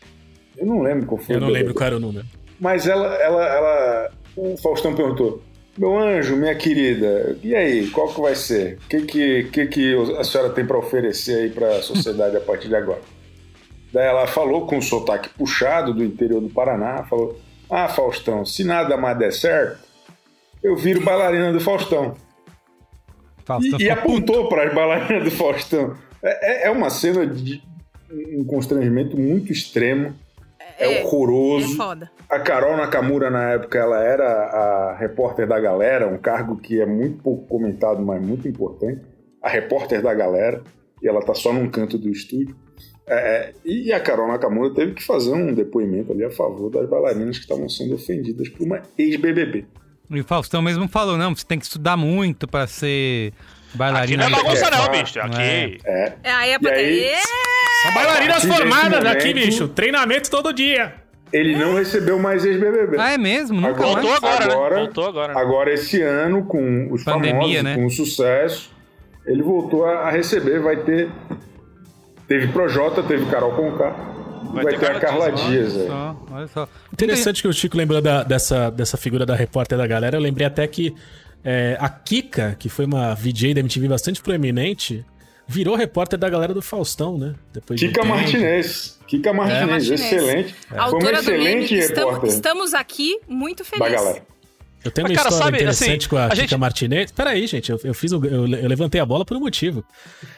Eu não lembro qual foi Eu não lembro qual era o número. Mas ela, ela, ela. O Faustão perguntou: Meu anjo, minha querida, e aí, qual que vai ser? O que, que, que, que a senhora tem para oferecer aí para a sociedade a partir de agora? Daí ela falou com um sotaque puxado do interior do Paraná: falou, Ah, Faustão, se nada mais der certo, eu viro bailarina do Faustão. Faustão E, e apontou para as bailarinas do Faustão. É, é- é uma cena de um constrangimento muito extremo. é, É horroroso. foda. A Carol Nakamura, na época, ela era a repórter da galera, um cargo que é muito pouco comentado, mas muito importante. A repórter da galera, e ela tá só num canto do estúdio. É, é, e a Carol Nakamura teve que fazer um depoimento ali a favor das bailarinas que estavam sendo ofendidas por uma ex-BBB. E o Faustão mesmo falou, não, você tem que estudar muito pra ser Aqui bailarina. não é bagunça, É, não, é. bicho. Aqui. É, É, aí é pra aí-. São bailarinas formadas aqui, bicho. Treinamento todo dia. ele não recebeu mais ex-BBB. Ah, é mesmo? Nunca Agora-. Voltou agora, Agora- né? Voltou agora. Agora, esse ano, com os Pandemia, famosos, né? com o sucesso, ele voltou a a receber. Vai ter. Teve Projota, teve Carol Conká. Vai, Vai ter, ter a Carla Dias. aí. Só, olha só. Interessante que o Chico lembrou da- dessa, dessa figura da repórter da galera. Eu lembrei até que é, a Kika, que foi uma VJ da MTV bastante proeminente, virou repórter da galera do Faustão, né? Depois de Kika tempo. Martinez. Kika Martinez, Martinez. excelente. Foi uma Autora do meme. excelente Estamos, repórter estamos aqui muito felizes. Eu tenho uma Mas, cara, história sabe, interessante assim, com a, a Kika gente- Martinez. Peraí, gente, eu, eu fiz o- eu, eu levantei a bola por um motivo.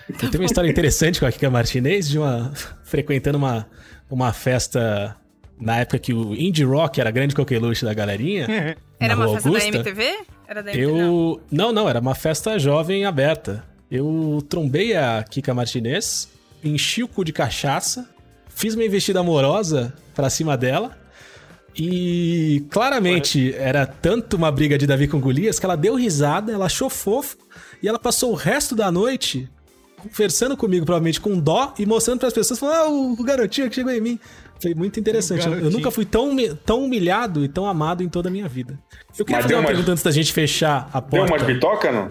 Eu tenho uma história interessante com a Kika Martinez de uma frequentando uma, uma festa na época que o indie rock era grande coqueluche da galerinha. Era na uma Rua festa Augusta. da MTV? Era da MTV? Não. Eu. Não, não, era uma festa jovem aberta. Eu trombei a Kika Martinez, enchi o cu de cachaça, fiz uma investida amorosa pra cima dela. E claramente era tanto uma briga de Davi com Golias que ela deu risada, ela achou fofo e ela passou o resto da noite conversando comigo, provavelmente com dó, e mostrando pras pessoas, falando, ah, o, o garotinho que chegou em mim. Foi muito interessante. Eu, nunca fui tão, tão humilhado e tão amado em toda a minha vida. Eu queria Mas fazer deu uma umas- pergunta antes da gente fechar a Deu porta. umas bitoca, não?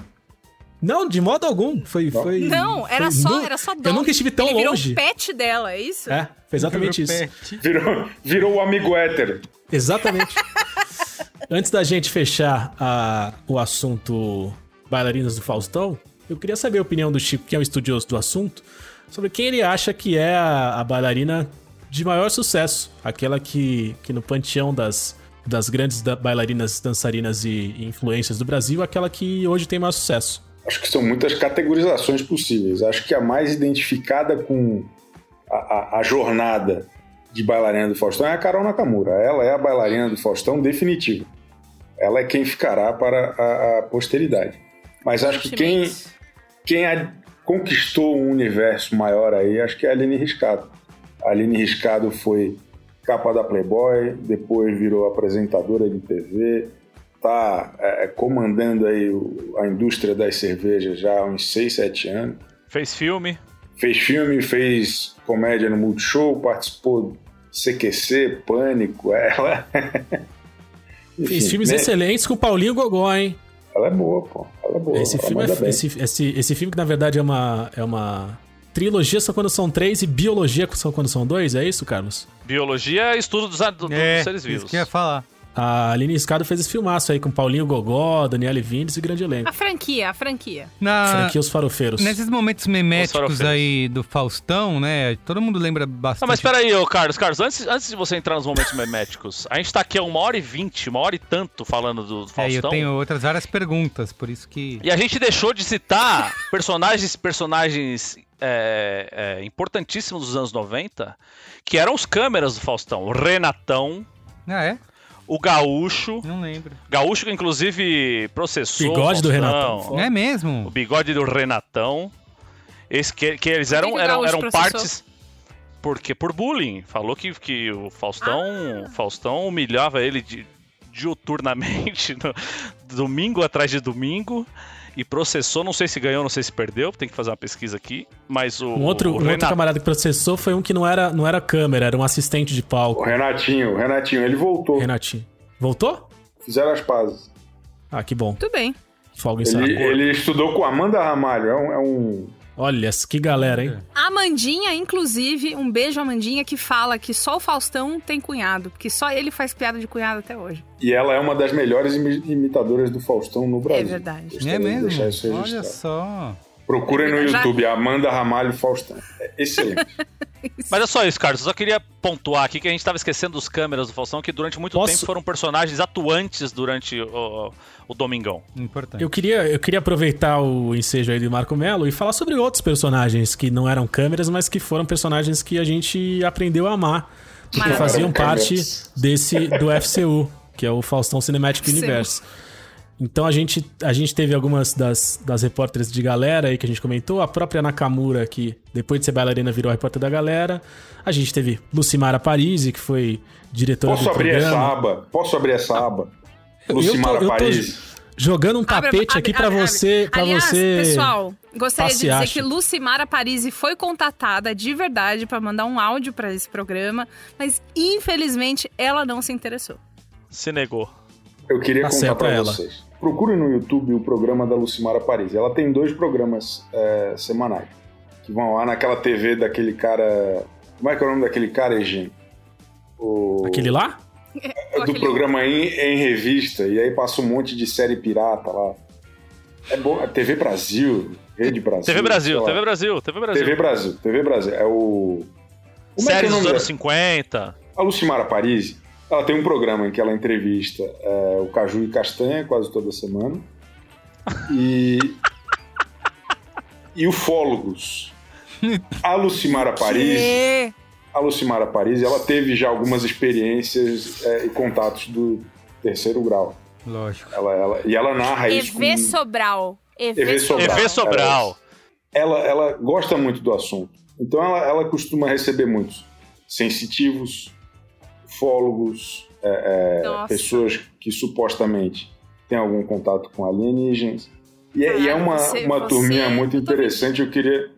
Não, de modo algum. Foi. foi Não, era foi só, nu- era só. Eu nunca estive tão Ele virou longe. o pet dela, é isso? É, foi exatamente isso. Virou, virou o amigo hétero. Exatamente. Antes da gente fechar a- o assunto bailarinas do Faustão, eu queria saber a opinião do Chico, que é um estudioso do assunto, sobre quem ele acha que é a, a bailarina de maior sucesso. Aquela que, que no panteão das, das grandes da- bailarinas, dançarinas e, e influências do Brasil, aquela que hoje tem maior sucesso. Acho que são muitas categorizações possíveis. Acho que a mais identificada com a, a- a jornada de bailarina do Faustão é a Carol Nakamura. Ela é a bailarina do Faustão definitiva. Ela é quem ficará para a, a posteridade. Mas acho que quem, quem a- conquistou um universo maior aí, acho que é a Aline Riscado. A Aline Riscado foi capa da Playboy, depois virou apresentadora de TV, tá é, comandando aí o- a indústria das cervejas já há uns 6, 7 anos. Fez filme. Fez filme, fez comédia no Multishow, participou do CQC, Pânico, ela... Enfim, Fez filmes né? excelentes com o Paulinho Gogó, hein? Ela é boa, pô. Ela é boa. Esse ela filme, é, manda bem. esse, esse, esse filme que na verdade é uma, é uma trilogia só quando são três e biologia só quando são dois, é isso, Carlos? Biologia é estudo dos, do- dos É, seres isso vivos. que eu ia falar. A Aline Escado fez esse filmaço aí com Paulinho Gogó, Daniele Vindes e grande elenco. A franquia, a franquia. Na, Franquia Os Farofeiros. nesses momentos meméticos aí do Faustão, né? Todo mundo lembra bastante. Não, mas peraí, ô Carlos, Carlos, antes, antes de você entrar nos momentos meméticos, a gente tá aqui há uma hora e vinte, uma hora e tanto falando do É, e eu Faustão. tenho outras várias perguntas, por isso que. E a gente deixou de citar personagens, personagens é, é, importantíssimos dos anos 90, que eram os câmeras do Faustão. O Renatão, Ah, é? o Gaúcho. Não lembro. Gaúcho que inclusive processou. o Bigode do Renatão. É O mesmo? bigode do Renatão. Esse que, que eles eram, que o eram, eram processou? partes. Porque por bullying. Falou que, que o Faustão, Ah. Faustão humilhava ele de, diuturnamente, no- domingo atrás de domingo. E processou, não sei se ganhou, não sei se perdeu, tem que fazer uma pesquisa aqui. Mas o. Um outro, o um outro camarada que processou foi um que não era, não era câmera, era um assistente de O palco. Renatinho, o Renatinho, ele voltou. Renatinho. Voltou? Fizeram as pazes. Ah, que bom. Tudo bem. Folga em Ele, ele estudou com Amanda Ramalho. É um, é um- Olha, que galera, hein? A Amandinha, inclusive, um beijo Amandinha, que fala que só o Faustão tem cunhado, porque só ele faz piada de cunhado até hoje. E ela é uma das melhores imi- imitadoras do Faustão no Brasil. verdade. Gostaria É mesmo? deixar isso Olha só. Procurem no YouTube, Amanda Ramalho Faustão. É excelente. Mas é só isso, Carlos. Eu só queria pontuar aqui que a gente tava esquecendo dos câmeras do Faustão, que durante muito Posso- tempo foram personagens atuantes durante o, o Domingão. Importante. Eu queria, eu queria aproveitar o ensejo aí do Marco Melo e falar sobre outros personagens que não eram câmeras, mas que foram personagens que a gente aprendeu a amar porque Maravilha. faziam parte desse do FCU, que é o Faustão Cinematic Sim. Então a gente, a gente teve algumas das, das repórteres de galera aí que a gente comentou. A própria Nakamura, que depois de ser bailarina virou a repórter da galera. A gente teve Lucimara Parisi, que foi diretora Posso do abrir programa. essa aba? Posso abrir essa aba? Eu- eu tô- Lucimara eu tô Paris. Jogando um Abre, tapete abre, aqui pra abre, você, abre. para Aliás, você. pessoal, gostaria de dizer que. Lucimara Parisi foi contatada de verdade pra mandar um áudio pra esse programa, mas infelizmente ela não se interessou. Se negou. Eu queria Tá contar ela. vocês. Procure no YouTube o programa da Lucimara Paris. Ela tem dois programas é, semanais que vão lá naquela TV daquele cara. Como é que é o nome daquele cara, Egin? O... Aquele lá? do aquele- programa em, em revista. E aí passa um monte de série pirata lá. É bom. É TV Brasil, Rede Brasil. TV Brasil. TV Brasil, TV Brasil. TV Brasil, TV Brasil. É o. Como é é Séries nome dos anos dela? 50. A Lucimara Paris, ela tem um programa em que ela entrevista é, o Caju e Castanha quase toda semana. E. e ufólogos. A Lucimara Paris, Que? a Lucimara Paris, ela teve já algumas experiências é, e contatos do terceiro grau. Lógico. Ela, ela, e ela narra isso. EV com- Sobral. EV, Sobral. Sobral. EV Sobral. ela, ela gosta muito do assunto. Então ela, ela costuma receber muitos sensitivos, ufólogos, é, é, pessoas que supostamente têm algum contato com alienígenas. E é, e é Caraca, uma, você- uma você- turminha muito eu tô interessante. Eu queria,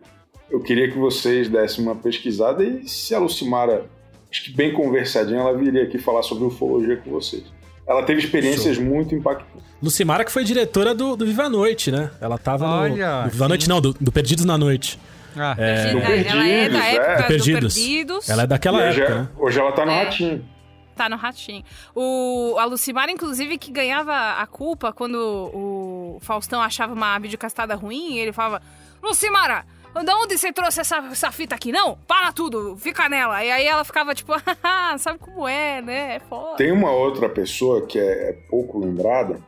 eu queria que vocês dessem uma pesquisada e se a Lucimara, acho que bem conversadinha, ela viria aqui falar sobre ufologia com vocês. Ela teve experiências muito impactantes. Lucimara, que foi diretora do, do Viva a Noite, né? Ela tava no- Olha, no. Viva a. Noite, não, do, do Perdidos na Noite. Ah, É, Do Ela é da Perdidos, é. época do Perdidos. Perdidos. Ela é daquela hoje, época, é- né? hoje ela tá no É. Ratinho. Tá no ratinho. O, a Lucimara, inclusive, que ganhava a culpa quando o Faustão achava uma videocastada ruim, ele falava: Lucimara, de onde você trouxe essa, essa fita aqui? Não, para tudo, fica nela. E aí ela ficava tipo, "Haha, sabe como é, né? É foda. Tem uma outra pessoa que é, é pouco lembrada,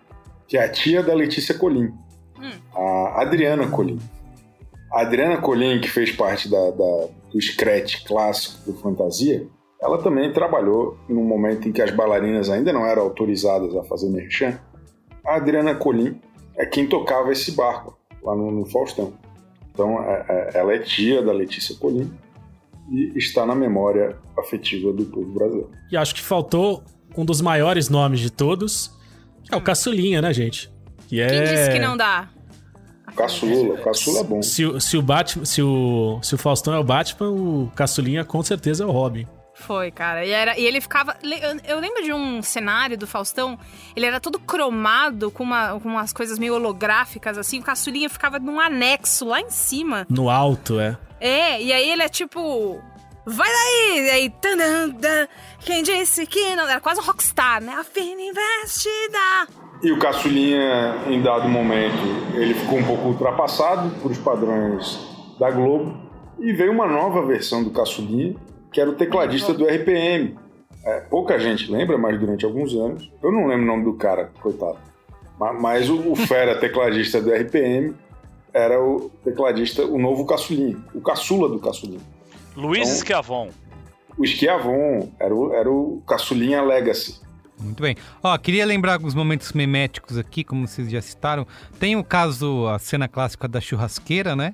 que é a tia da Letícia Colim, Hum. a Adriana Colim. A Adriana Colim, que fez parte da, da- do Scratch clássico do Fantasia, ela também trabalhou num momento em que as bailarinas ainda não eram autorizadas a fazer merchan. A Adriana Colim é quem tocava esse barco lá no, no Faustão. Então, é- é- ela é tia da Letícia Colim e está na memória afetiva do povo brasileiro. E acho que faltou um dos maiores nomes de todos, que é o Caçulinha, né, gente? Que é... Quem disse que não dá? Caçula, Caçula é bom. Se, o- se o Batman, se o, se o Faustão é o Batman, o Caçulinha com certeza é o Robin. Foi, cara. E, era, e ele ficava. Eu lembro de um cenário do Faustão, ele era todo cromado, com, uma, com umas coisas meio holográficas, assim. O caçulinha ficava num anexo lá em cima. No alto, é. É, e aí ele é tipo. Vai daí! E aí. tan, tan, tan, quem disse que não. Era quase um rockstar, né? A fina investida! E o Caçulinha, em dado momento, ele ficou um pouco ultrapassado por os padrões da Globo e veio uma nova versão do Caçulinha, que era o tecladista do RPM. É, pouca gente lembra, mas durante alguns anos, eu não lembro o nome do cara, coitado. Ma- Mas o, o fera tecladista do RPM era o tecladista, o novo Caçulinha, o caçula do Caçulinha. Luiz Então- Schiavon. O Esquiavon era o, era o Caçulinha Legacy. Muito bem. Ó, queria lembrar alguns momentos meméticos aqui, como vocês já citaram. Tem o caso, a cena clássica da churrasqueira, né?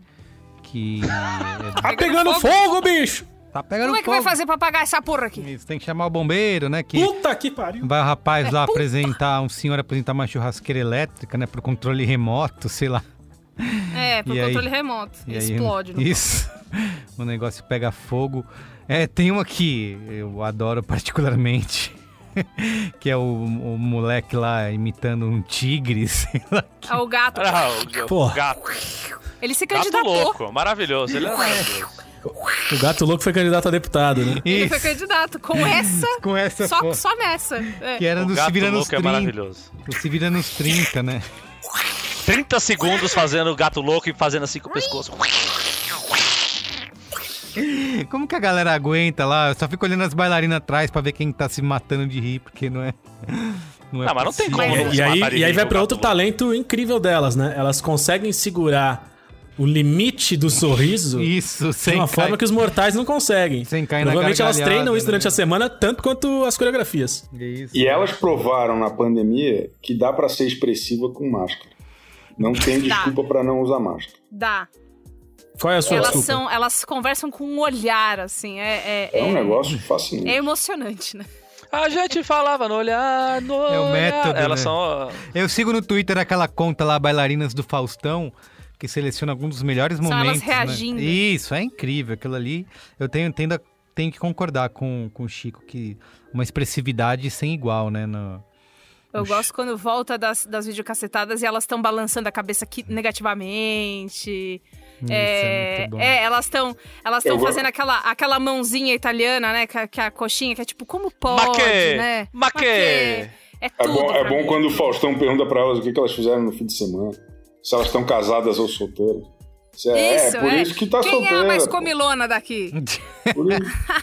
Que. é- Tá pegando fogo, bicho! tá pegando Como é que fogo. vai fazer pra apagar essa porra aqui? Isso, tem que chamar o bombeiro, né? Que Puta que pariu! vai o rapaz lá apresentar, um senhor apresentar uma churrasqueira elétrica, né? Por controle remoto, sei lá. É, por E aí? controle remoto. E aí, Explode. no Isso. o negócio pega fogo. É, tem uma que eu adoro particularmente. que é o, o moleque lá imitando um tigre, sei lá. É o gato. Ah, o, Porra. o gato. Ele se Gato candidatou. louco. Maravilhoso. Ele é maravilhoso. O gato louco foi candidato a deputado, né? Ele Isso, foi candidato. Com essa. com essa Só, só nessa. É. Que era O Se gato Vira nos louco é 30. maravilhoso. o Se Vira nos 30, né? 30 segundos fazendo o gato louco e fazendo assim com o pescoço. Como que a galera aguenta lá? Eu só fico olhando as bailarinas atrás pra ver quem tá se matando de rir, porque não é. Não, é Ah, mas não tem como E, não e aí, de e aí vai pra outro talento incrível delas, né? Elas conseguem segurar o limite do sorriso Isso, de sem uma cair- forma que os mortais não conseguem. Sem cair na Provavelmente elas treinam isso né? durante a semana, tanto quanto as coreografias. Isso. E elas provaram na pandemia que dá pra ser expressiva com máscara. Não tem desculpa pra não usar máscara. Dá. Qual é a sua Elas, desculpa? são, elas conversam com um olhar, assim. É, é, É um é- negócio fascinante. é emocionante, né? A gente falava no olhar, no É o olhar. método, Elas né? são. Eu sigo no Twitter aquela conta lá, Bailarinas do Faustão, que seleciona alguns dos melhores São momentos. elas reagindo. Né? Isso, é incrível. Aquilo ali, eu tenho, tenho, tenho que concordar com, com o Chico, que uma expressividade sem igual, né? No... Eu Oxi. gosto quando volta das, das videocacetadas e elas estão balançando a cabeça aqui negativamente. Isso, é muito bom. é, elas estão elas estão vou- fazendo aquela, aquela mãozinha italiana, né? Que, a- que a coxinha, que é tipo, como pode, Maquê! né? Maquê! É É tudo. bom, é bom mim. quando o Faustão pergunta pra elas o que, que elas fizeram no fim de semana. Se elas estão casadas ou solteiras. Isso é, Isso, é por é. isso que tá Quem solteira. é a mais pô. comilona daqui?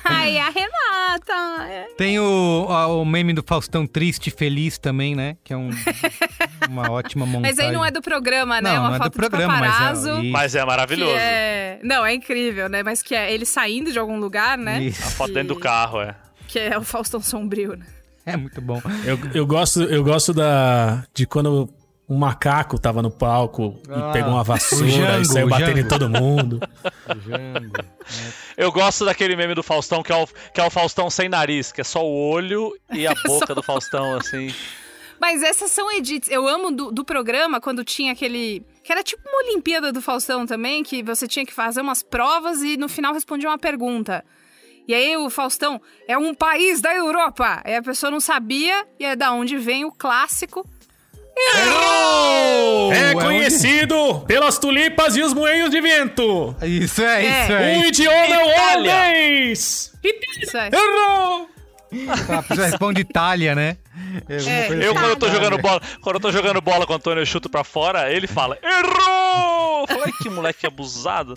Ai, a Renata. é. Tem o, o meme do Faustão triste e feliz também, né? Que é um- uma ótima montagem. Mas aí não é do programa, né? Não, é uma não é do foto programa, de mas é-. Mas é maravilhoso. é... Não, é incrível, né? Mas que é ele saindo de algum lugar, né? Isso. A foto dentro do carro, é. Que é o Faustão Sombrio, né? É muito bom. Eu, eu gosto, eu gosto da, de quando um macaco tava no palco Ah, e pegou uma vassoura Jango, e saiu batendo em todo mundo. Jango. Eu gosto daquele meme do Faustão, que é, o, que é o Faustão sem nariz, que é só o olho e a boca do Faustão, assim. Mas essas são edits. Eu amo do, do programa quando tinha aquele. Que era tipo uma Olimpíada do Faustão também, que você tinha que fazer umas provas e no final respondia uma pergunta. E aí o Faustão é um país da Europa. Aí a pessoa não sabia, e é da onde vem o clássico. É onde- conhecido pelas tulipas e os moinhos de vento. Isso é, É. isso é. O idioma Itália. holandês. Isso aí. Errou! A pessoa responde Itália, né? É, É. Eu, assim. quando eu tô jogando bola, quando eu tô jogando bola com o Antônio, eu chuto pra fora, ele fala, errou! Eu falo, ai, que moleque abusado.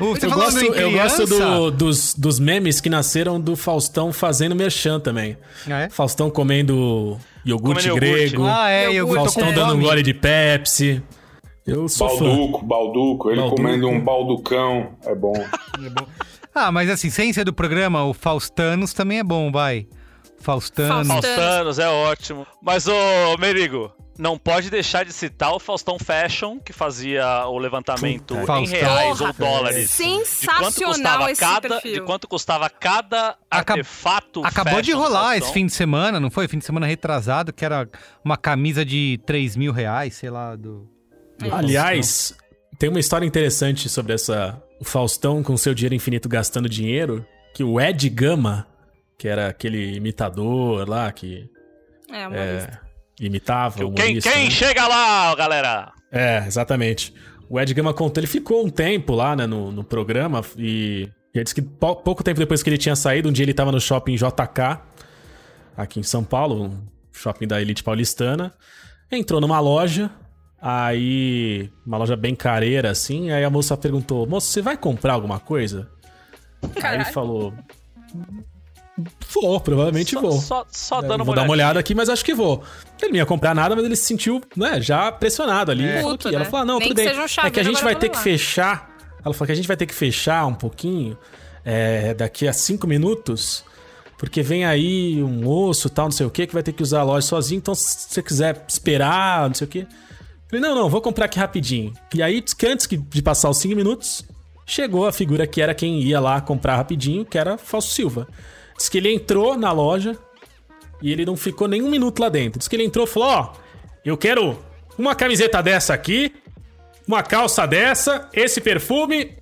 Uh, Eu gosto, eu gosto do- dos, dos memes que nasceram do Faustão fazendo merchan também. Ah, é? Faustão comendo iogurte Comendo iogurte. grego. Ah, é, Iogurte. Faustão dando um gole de Pepsi. Eu sou fã. Balduco, balduco. Ele Balduco. comendo um balducão. É bom. Ah, mas assim, sem ser do programa, o Faustanos também é bom, vai. Faustanos. Faustano. Faustanos é ótimo. Mas, ô, Merigo, não pode deixar de citar o Faustão Fashion, que fazia o levantamento Puta, em Faustão. reais Porra, ou dólares. De quanto Sensacional custava esse cada, perfil. De quanto custava cada Acab- artefato Acabou de rolar esse fim de semana, não foi? Fim de semana retrasado, que era uma camisa de 3 mil reais, sei lá, do. do Aliás, tem uma história interessante sobre essa. O Faustão com seu dinheiro infinito gastando dinheiro. Que o Ed Gama, que era aquele imitador lá que É, é, imitava o Quem, quem né? chega lá, galera? É, exatamente. O Ed Gama contou, ele ficou um tempo lá, né, no, no programa e, e ele disse que pou- pouco tempo depois que ele tinha saído, um dia ele tava no shopping JK, aqui em São Paulo, um shopping da elite paulistana, entrou numa loja, aí, uma loja bem careira assim, aí a moça perguntou, moço, você vai comprar alguma coisa? Aí ele falou, vou, provavelmente Só, vou. só, só dando uma vou dar uma olhada aqui, mas acho que vou. Ele não ia comprar nada, mas ele se sentiu, né, já pressionado ali. É. Puto. Ela né? falou, ah, não, Nem tudo bem. um é que a gente vai ter que fechar. Ela falou que a gente vai ter que fechar um pouquinho é, daqui a cinco minutos. Porque vem aí um moço tal, não sei o que, que vai ter que usar a loja sozinho. Então, se você quiser esperar, não sei o que. Falei, não, não, vou comprar aqui rapidinho. E aí, antes de passar os cinco minutos, chegou a figura que era quem ia lá comprar rapidinho, que era Falso Silva. Diz que ele entrou na loja e ele não ficou nem um minuto lá dentro. Diz que ele entrou e falou: Ó, eu quero uma camiseta dessa aqui, uma calça dessa, esse perfume,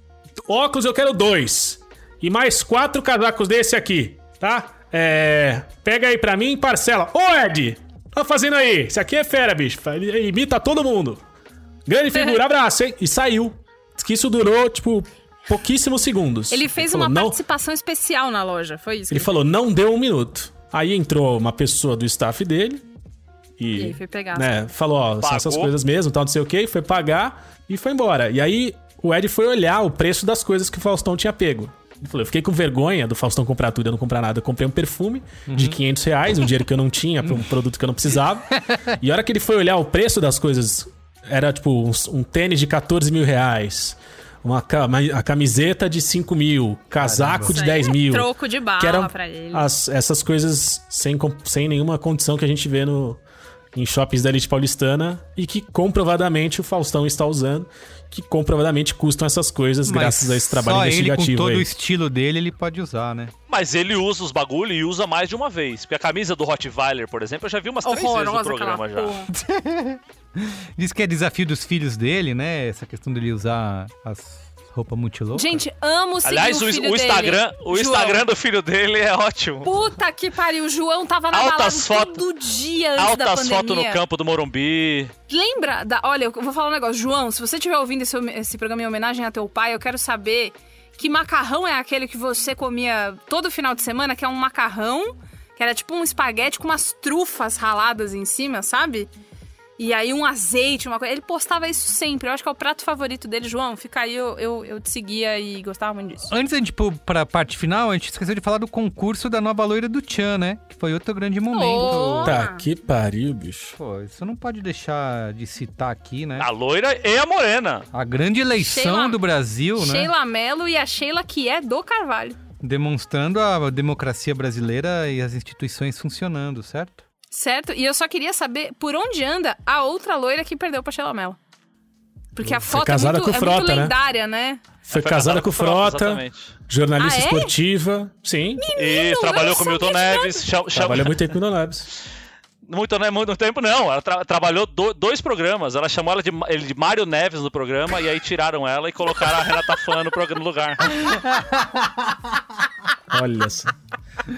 óculos eu quero dois. E mais quatro casacos desse aqui, tá? É. Pega aí pra mim e parcela. Ô, Ed! Tá fazendo aí? Esse aqui é fera, bicho. Ele imita todo mundo. Grande figura, abraço, hein? E saiu. Diz que isso durou, tipo, pouquíssimos segundos. Ele fez falou, uma não, participação especial na loja, foi isso? Ele falou, não deu um minuto. Aí entrou uma pessoa do staff dele e, E aí foi pegar. né, falou, ó, são essas coisas mesmo, tal, não sei o que, foi pagar e foi embora. E aí o Ed foi olhar o preço das coisas que o Faustão tinha pego. Falou, eu fiquei com vergonha do Faustão comprar tudo e eu não comprar nada. Eu comprei um perfume de 500 reais, um dinheiro que eu não tinha, pra um produto que eu não precisava. e a hora que ele foi olhar o preço das coisas era tipo um, um tênis de 14 mil reais. Uma, a camiseta de 5 mil, casaco de Isso aí 10 é mil. Troco de bala que eram pra ele. as- essas coisas sem, sem nenhuma condição que a gente vê no, em shoppings da elite paulistana e que comprovadamente o Faustão está usando, que comprovadamente custam essas coisas graças a esse trabalho só ele, com investigativo todo aí. o estilo dele, ele pode usar, né? Mas ele usa os bagulho e usa mais de uma vez. Porque a camisa do Rottweiler, por exemplo, eu já vi umas três vezes no programa já. Diz que é desafio dos filhos dele, né? Essa questão dele usar as roupas multiloucas. Gente, amo seguir Aliás, o o, filho o Instagram, dele. o João. Instagram do filho dele é ótimo. Puta que pariu, o João tava na Altas balada todo dia antes da Altas pandemia. fotos no campo do Morumbi. Lembra da. Olha, eu vou falar um negócio. João, se você estiver ouvindo esse, esse programa em homenagem a teu pai, eu quero saber que macarrão é aquele que você comia todo final de semana, que é um macarrão, que era tipo um espaguete com umas trufas raladas em cima, sabe? E aí um azeite, uma coisa. Ele postava isso sempre. Eu acho que é o prato favorito dele, João. Fica aí, eu, eu, eu te seguia e gostava muito disso. Antes da gente ir pra parte final, a gente esqueceu de falar do concurso da nova loira do Tchan, né? Que foi outro grande momento. Oh. Tá, que pariu, bicho. Pô, isso não pode deixar de citar aqui, né? A loira e a morena. A grande eleição Sheila- do Brasil, né? Sheila Mello e a Sheila que é do Carvalho. Demonstrando a democracia brasileira e as instituições funcionando, certo? Certo? E eu só queria saber por onde anda a outra loira que perdeu pra Mello. Porque a Foi foto é muito, com é muito Frota, né? lendária, né? Foi, casada com o Frota, Exatamente. jornalista Ah, é? esportiva. Sim, E trabalhou com Milton Neves. Trabalhou muito tempo no Labs. Muito, não é muito tempo, não. Ela tra- trabalhou do- dois programas. Ela chamou ela de, ele de Mário Neves no programa e aí tiraram ela e colocaram a Renata Fã no programa no lugar. Olha só.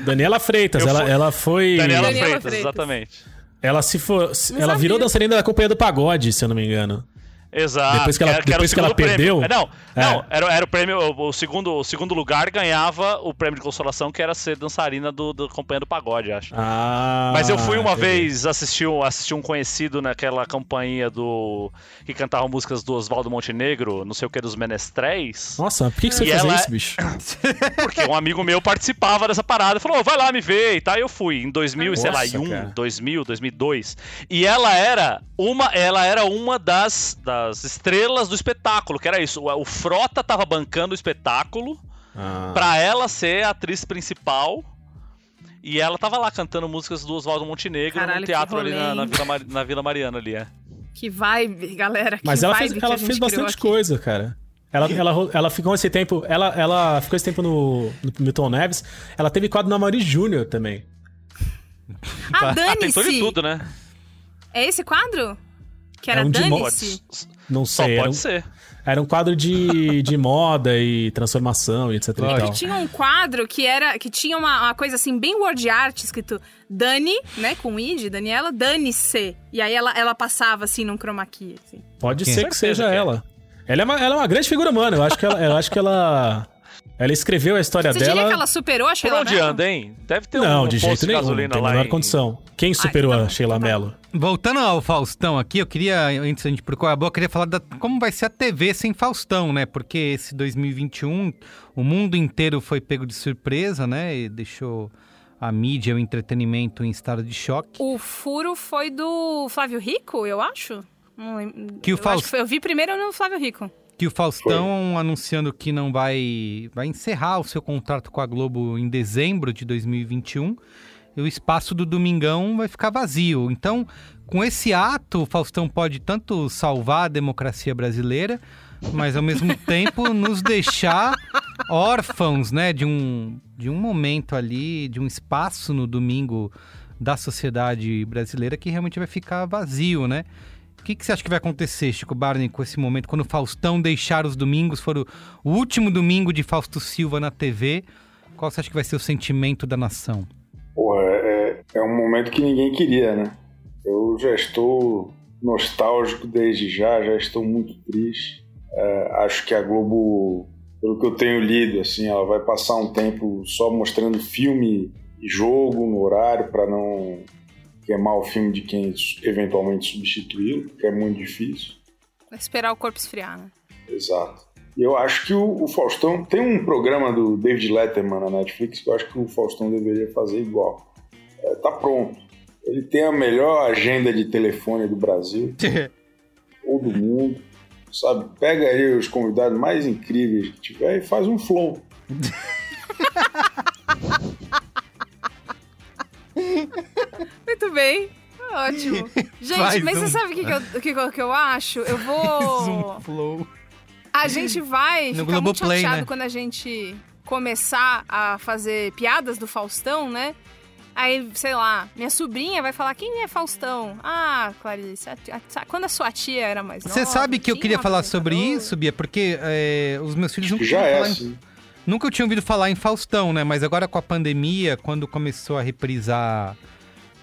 Daniela Freitas, Eu ela, fui- ela foi. Daniela, Daniela Freitas, Freitas. exatamente. Ela se for. Não ela virou dançarina da Companhia do Pagode, se eu não me engano. Exato. Depois que ela- depois que ela prêmio. perdeu? É, Não, É. não era, era o prêmio. O, o segundo, o segundo lugar ganhava o prêmio de consolação, que era ser dançarina do, do Companhia do Pagode, acho. Ah. Mas eu fui uma entendi. vez assistir, um- assistir um conhecido naquela campanha do. que cantava músicas do Oswaldo Montenegro, não sei o que, dos Menestréis. Nossa, por que, que você fazer ela- isso, bicho? Porque um amigo meu participava dessa parada e falou: vai lá me ver e tal. E eu fui em 2000, e sei lá, Nossa, em um, cara. 2000, 2002. E ela era uma, ela era uma das, das estrelas do espetáculo, que era isso. O, o Frota tava bancando o espetáculo Ah. pra ela ser a atriz principal. E ela tava lá cantando músicas do Oswaldo Montenegro Caralho, no teatro ali na, na? Vila, Mari- na Vila Mariana ali, é. Que vibe, galera. Que Mas ela vibe fez, ela fez bastante aqui. coisa, cara. Ela, ela, ela ficou esse tempo. Ela, ela ficou esse tempo no, no Milton Neves. Ela teve quadro na Mauri Júnior também. Ah, Ah, tentou de dane-se! tudo, né? É esse quadro? Que era É um dane-se? Não Só sei. Era um, pode ser. era um quadro de, de moda e transformação e etc. E Lógico. tal. Tinha um quadro que era que tinha uma, uma coisa assim, bem word art, escrito Dani, né? Com I de Daniela, Dane-se. E aí ela, ela passava assim num chroma key. Assim. Pode Quem? ser que seja que é. ela. Ela é, uma, ela é uma grande figura humana. Eu acho que ela. Eu acho que ela, ela escreveu a história Você dela. diria que ela superou a Por Sheila onde Mello? anda, hein? Deve ter um Não, de posto jeito nenhum. Não gasolina tem a lá menor em- condição. Quem superou então tá a bom, Sheila então tá Mello? Voltando ao Faustão aqui, eu queria, antes da gente procurar a boa, eu queria falar da, como vai ser a TV sem Faustão, né? Porque esse 2021, o mundo inteiro foi pego de surpresa, né? E deixou a mídia, o entretenimento em estado de choque. O furo foi do Flávio Rico, eu acho. Não lembro. Que o eu, Faust- acho que foi- eu vi primeiro no Flávio Rico. Que o Faustão anunciando que não vai, vai encerrar o seu contrato com a Globo em dezembro de 2021 e o espaço do Domingão vai ficar vazio. Então, com esse ato, o Faustão pode tanto salvar a democracia brasileira, mas ao mesmo tempo nos deixar órfãos, né, de um, de um momento ali, de um espaço no domingo da sociedade brasileira que realmente vai ficar vazio, né? O que, que você acha que vai acontecer, Chico Barney, com esse momento, quando o Faustão deixar os domingos, for o, último domingo de Fausto Silva na TV? Qual você acha que vai ser o sentimento da nação? Porra, é, é um momento que ninguém queria, né? Eu já estou nostálgico desde já, já estou muito triste. É, acho que a Globo, pelo que eu tenho lido, assim, ela vai passar um tempo só mostrando filme e jogo no horário para não queimar o filme de quem eventualmente substituí-lo, que é muito difícil. Vai esperar o corpo esfriar, né? Exato. E eu acho que o, o Faustão. Tem um programa do David Letterman na Netflix que eu acho que o Faustão deveria fazer igual. É, tá pronto. Ele tem a melhor agenda de telefone do Brasil. ou do mundo, sabe? Pega aí os convidados mais incríveis que tiver e faz um flow. Muito bem. Ótimo. Gente, Faz mas um- você sabe o que, que, eu, o que, que eu acho? Eu vou. Zoom flow. A gente vai No ficar muito Globoplay, chateado né? quando a gente começar a fazer piadas do Faustão, né? Aí, sei lá, minha sobrinha vai falar, quem é Faustão? Ah, Clarice, a- a- quando a sua tia era mais nova... Você sabe que eu queria falar sobre isso, Bia? Porque é, os meus filhos nunca Já tinham é falar em- assim. Nunca eu tinha ouvido falar em Faustão, né? Mas agora com a pandemia, quando começou a reprisar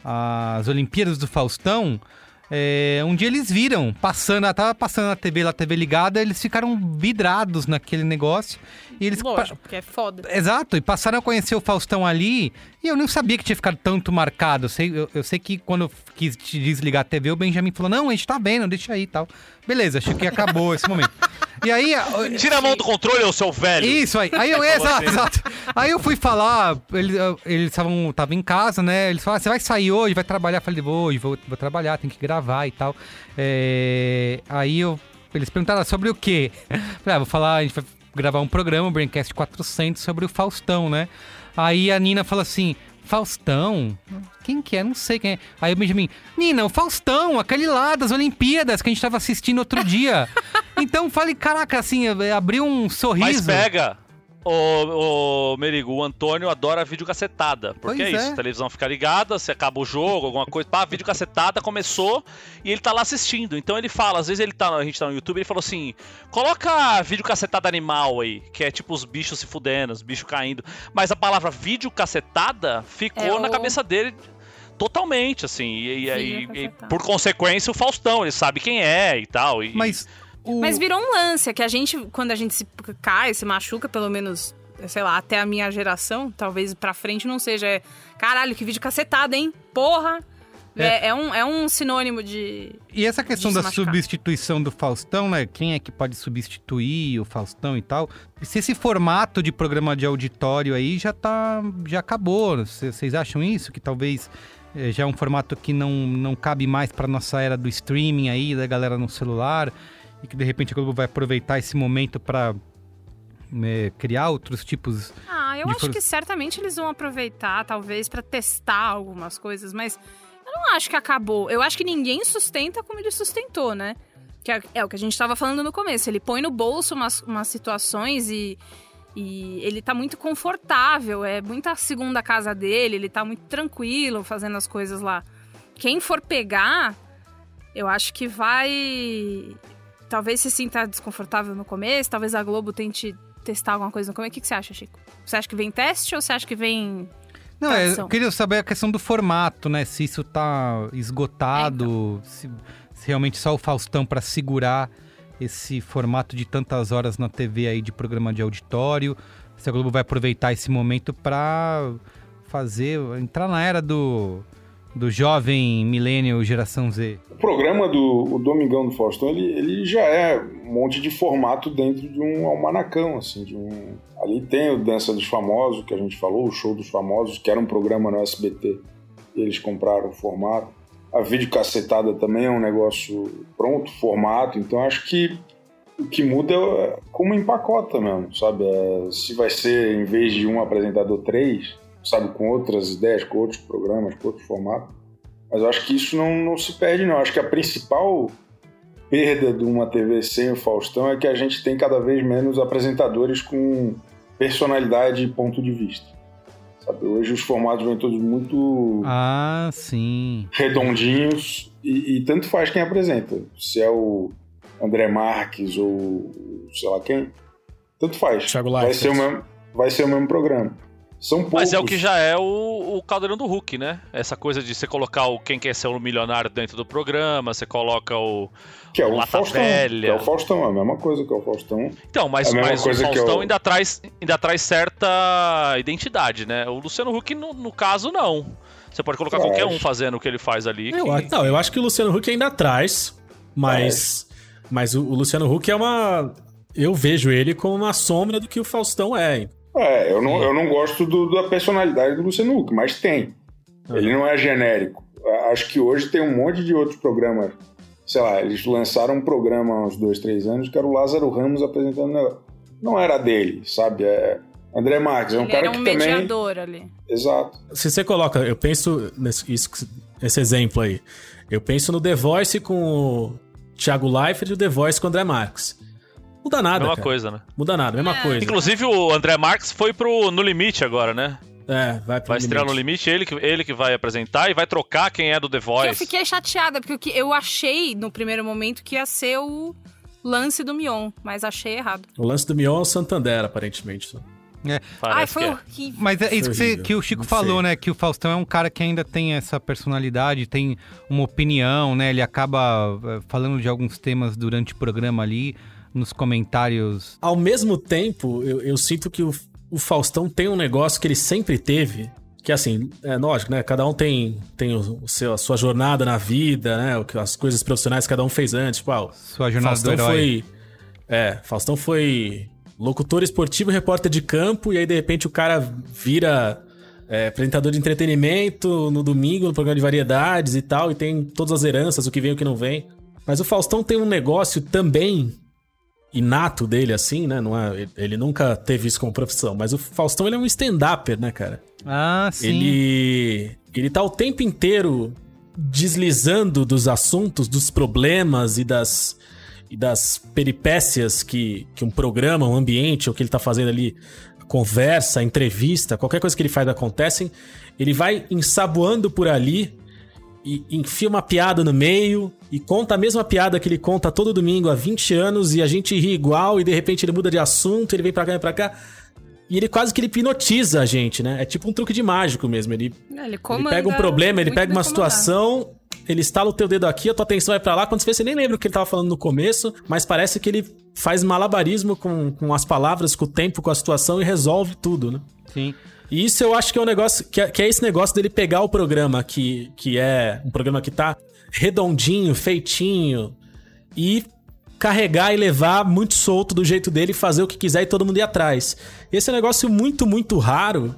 as Olimpíadas do Faustão, é, um dia eles viram, passando, tava passando na TV, lá, TV ligada, eles ficaram vidrados naquele negócio. E eles Lógico, porque é foda. Exato, e passaram a conhecer o Faustão ali, e eu não sabia que tinha ficado tanto marcado. Eu sei, eu, eu sei que quando eu quis te desligar a TV, o Benjamin falou: Não, a gente tá vendo, deixa aí e tal. Beleza, achei que acabou esse momento. E aí. Tira a mão do controle, ô seu velho. Isso aí. Aí eu, exato, exato. Aí eu fui falar, eles eles estavam estavam em casa, né? Eles falaram, você vai sair hoje, vai trabalhar? Eu falei, vou, hoje vou, vou trabalhar, tem que gravar e tal. É, aí eu, eles perguntaram sobre o quê? Eu Falei, ah, vou falar, a gente vai gravar um programa, o Braincast 400, sobre o Faustão, né? Aí a Nina falou assim, Faustão? Quem que é? Não sei quem é. Aí o Benjamin, Nina, o Faustão, aquele lá das Olimpíadas que a gente tava assistindo outro dia. então falei, caraca, assim, abriu um sorriso. Mas pega. Ô, ô, Merigo, o Antônio adora videocacetada. Porque Pois é isso, é. a televisão fica ligada, se acaba o jogo, alguma coisa, pá, videocacetada começou e ele tá lá assistindo. Então ele fala, às vezes ele tá, a gente tá no YouTube, ele falou assim: coloca videocacetada animal aí, que é tipo os bichos se fudendo, os bichos caindo. Mas a palavra videocacetada ficou É na o- cabeça dele totalmente, assim. E, e aí, e, por consequência, o Faustão, ele sabe quem é e tal. E, Mas o... Mas virou um lance, é que a gente, quando a gente se cai, se machuca, pelo menos, sei lá, até a minha geração, talvez pra frente não seja. É, Caralho, que vídeo cacetado, hein? Porra! É, é um, é um sinônimo de. E essa questão da machucar. substituição do Faustão, né? Quem é que pode substituir o Faustão e tal? Se esse formato de programa de auditório aí já tá. já acabou. Vocês acham isso? Que talvez eh, já é um formato que não, não cabe mais pra nossa era do streaming aí, da galera no celular, e que de repente a Globo vai aproveitar esse momento pra eh, criar outros tipos. Ah, eu acho for- que certamente eles vão aproveitar, talvez, pra testar algumas coisas, mas eu não acho que acabou. Eu acho que ninguém sustenta como ele sustentou, né? Que é, é o que a gente tava falando no começo. Ele põe no bolso umas, umas situações e, e ele tá muito confortável. É muita segunda casa dele, ele tá muito tranquilo fazendo as coisas lá. Quem for pegar, eu acho que vai. Talvez se sinta desconfortável no começo, talvez a Globo tente testar alguma coisa no começo. O que, que você acha, Chico? Você acha que vem teste ou você acha que vem. Não, é, eu queria saber a questão do formato, né? Se isso tá esgotado, se, se realmente só o Faustão pra segurar esse formato de tantas horas na TV aí de programa de auditório. Se a Globo vai aproveitar esse momento pra fazer, entrar na era do, do jovem milênio geração Z. O programa do o Domingão do Faustão, ele, ele já é um monte de formato dentro de um almanacão, assim, de um... Ali tem o Dança dos Famosos, que a gente falou, o Show dos Famosos, que era um programa no SBT, eles compraram o formato. A videocacetada também é um negócio pronto, formato, então acho que o que muda é como empacota mesmo, sabe? É, se vai ser, em vez de um apresentador, três, sabe? Com outras ideias, com outros programas, com outros formatos. Mas eu acho que isso não, não se perde, não. Eu acho que a principal perda de uma TV sem o Faustão é que a gente tem cada vez menos apresentadores com personalidade e ponto de vista. Sabe? Hoje os formatos vêm todos muito Ah, sim. redondinhos e, e tanto faz quem apresenta. Se é o André Marques ou sei lá quem, tanto faz. Thiago vai, ser o mesmo, vai ser o mesmo programa. São poucos. Mas é o que já é o, o caldeirão do Hulk, né? Essa coisa de você colocar o quem quer ser um milionário dentro do programa, você coloca o. que é o Lata Faustão. Velha. Que é o Faustão, é a mesma coisa que é o Faustão. Então, mas, É mas o Faustão eu- ainda, traz, ainda traz certa identidade, né? O Luciano Huck, no, no caso, não. Você pode colocar Eu qualquer acho. um fazendo o que ele faz ali. Eu, que- não, eu acho que o Luciano Huck ainda traz, mas, mas o, o Luciano Huck é uma. Eu vejo ele como uma sombra do que o Faustão é. É, eu não, eu não gosto do- da personalidade do Luciano Huck, mas tem. Ele não é genérico. Acho que hoje tem um monte de outros programas sei lá, eles lançaram um programa há uns dois, três anos que era o Lázaro Ramos apresentando o negócio. Não era dele, sabe? É André Marques, é um Ele cara era um que também. mediador ali. Exato. Se você coloca, eu penso nesse isso esse exemplo aí. Eu penso no The Voice com o Thiago Leifert e o The Voice com o André Marques. Muda nada, Mesma cara. coisa, né? Muda nada, mesma É. coisa. Inclusive o André Marques foi pro No Limite agora, né? É, vai pro Vai estrear no limite. Limite, ele que, ele que vai apresentar e vai trocar quem é do The Que Voice. eu fiquei chateada, porque o que eu achei no primeiro momento que ia ser o lance do Mion, mas achei errado. O lance do Mion é o Santander, aparentemente. só. Ai, foi que é. horrível. Mas é isso que, você- que o Chico falou, né? Que o Faustão é um cara que ainda tem essa personalidade, tem uma opinião, né? Ele acaba eh, falando de alguns temas durante o programa ali, nos comentários. Ao mesmo tempo, eu, eu sinto que o, o Faustão tem um negócio que ele sempre teve. Que assim, é lógico, né? Cada um tem, tem o, o seu, a sua jornada na vida, né? As coisas profissionais que cada um fez antes. Tipo, ah, o Sua jornada Faustão do herói. foi. É, Faustão foi locutor esportivo repórter de campo, e aí de repente o cara vira é, apresentador de entretenimento no domingo, no programa de variedades e tal, e tem todas as heranças, o que vem e o que não vem. Mas o Faustão tem um negócio também inato dele, assim, né? Não é, ele nunca teve isso como profissão, mas o Faustão ele é um stand-upper, né, cara? Ah, sim. Ele, ele tá o tempo inteiro deslizando dos assuntos, dos problemas e das, e das peripécias que, que um programa, um ambiente, ou que ele tá fazendo ali, conversa, entrevista, qualquer coisa que ele faz acontecem, ele vai ensaboando por ali e enfia uma piada no meio e conta a mesma piada que ele conta todo domingo há 20 anos e a gente ri igual e de repente ele muda de assunto, ele vem pra cá e pra cá. E ele quase que ele hipnotiza a gente, né? É tipo um truque de mágico mesmo. Ele, É, Ele, ele pega um problema, ele pega uma situação, ele estala o teu dedo aqui, a tua atenção vai pra lá. Quando você vê, você nem lembra o que ele tava falando no começo, mas parece que ele faz malabarismo com, com as palavras, com o tempo, com a situação e resolve tudo, né? Sim. E isso eu acho que é um negócio. Que é, que é esse negócio dele pegar o programa que, que é um programa que tá redondinho, feitinho, e carregar e levar muito solto do jeito dele, fazer o que quiser e todo mundo ir atrás. Esse é um negócio muito, muito raro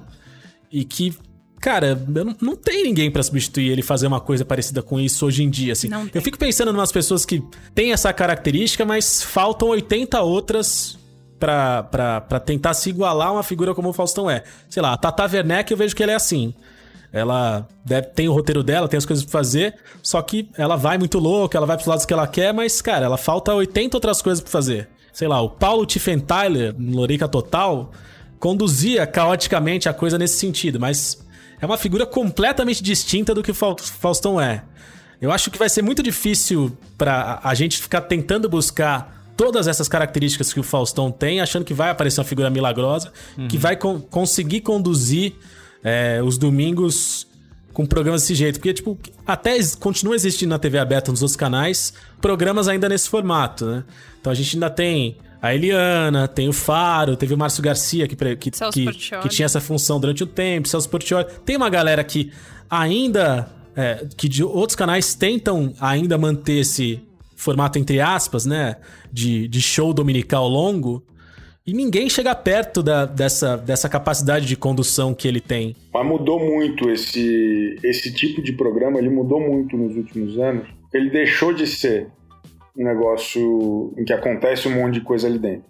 e que. Cara, eu não, não tem ninguém pra substituir ele fazer uma coisa parecida com isso hoje em dia, assim. Eu fico pensando em umas pessoas que têm essa característica, mas faltam 80 outras pra, tentar se igualar a uma figura como o Faustão é. Sei lá, a Tata Werneck eu vejo que ela é assim. Ela deve, tem o roteiro dela, tem as coisas pra fazer, só que ela vai muito louca, ela vai pros lados que ela quer, mas, cara, ela falta 80 outras coisas pra fazer. Sei lá, o Paulo Tiffenthaler, no Lorica Total, conduzia caoticamente a coisa nesse sentido, mas é uma figura completamente distinta do que o Fau- Faustão é. Eu acho que vai ser muito difícil pra a gente ficar tentando buscar todas essas características que o Faustão tem, achando que vai aparecer uma figura milagrosa, que vai con- conseguir conduzir é, os domingos com programas desse jeito. Porque, tipo, até continua existindo na TV aberta nos outros canais programas ainda nesse formato, né? Então a gente ainda tem a Eliana, tem o Faro, teve o Márcio Garcia que, que, que, que tinha essa função durante o tempo, Celso Portioli. Tem uma galera que ainda. é, que de outros canais tentam ainda manter esse formato, entre aspas, né? De, de show dominical longo. E ninguém chega perto da- dessa, dessa capacidade de condução que ele tem. Mas mudou muito esse, esse tipo de programa, ele mudou muito nos últimos anos. Ele deixou de ser um negócio em que acontece um monte de coisa ali dentro.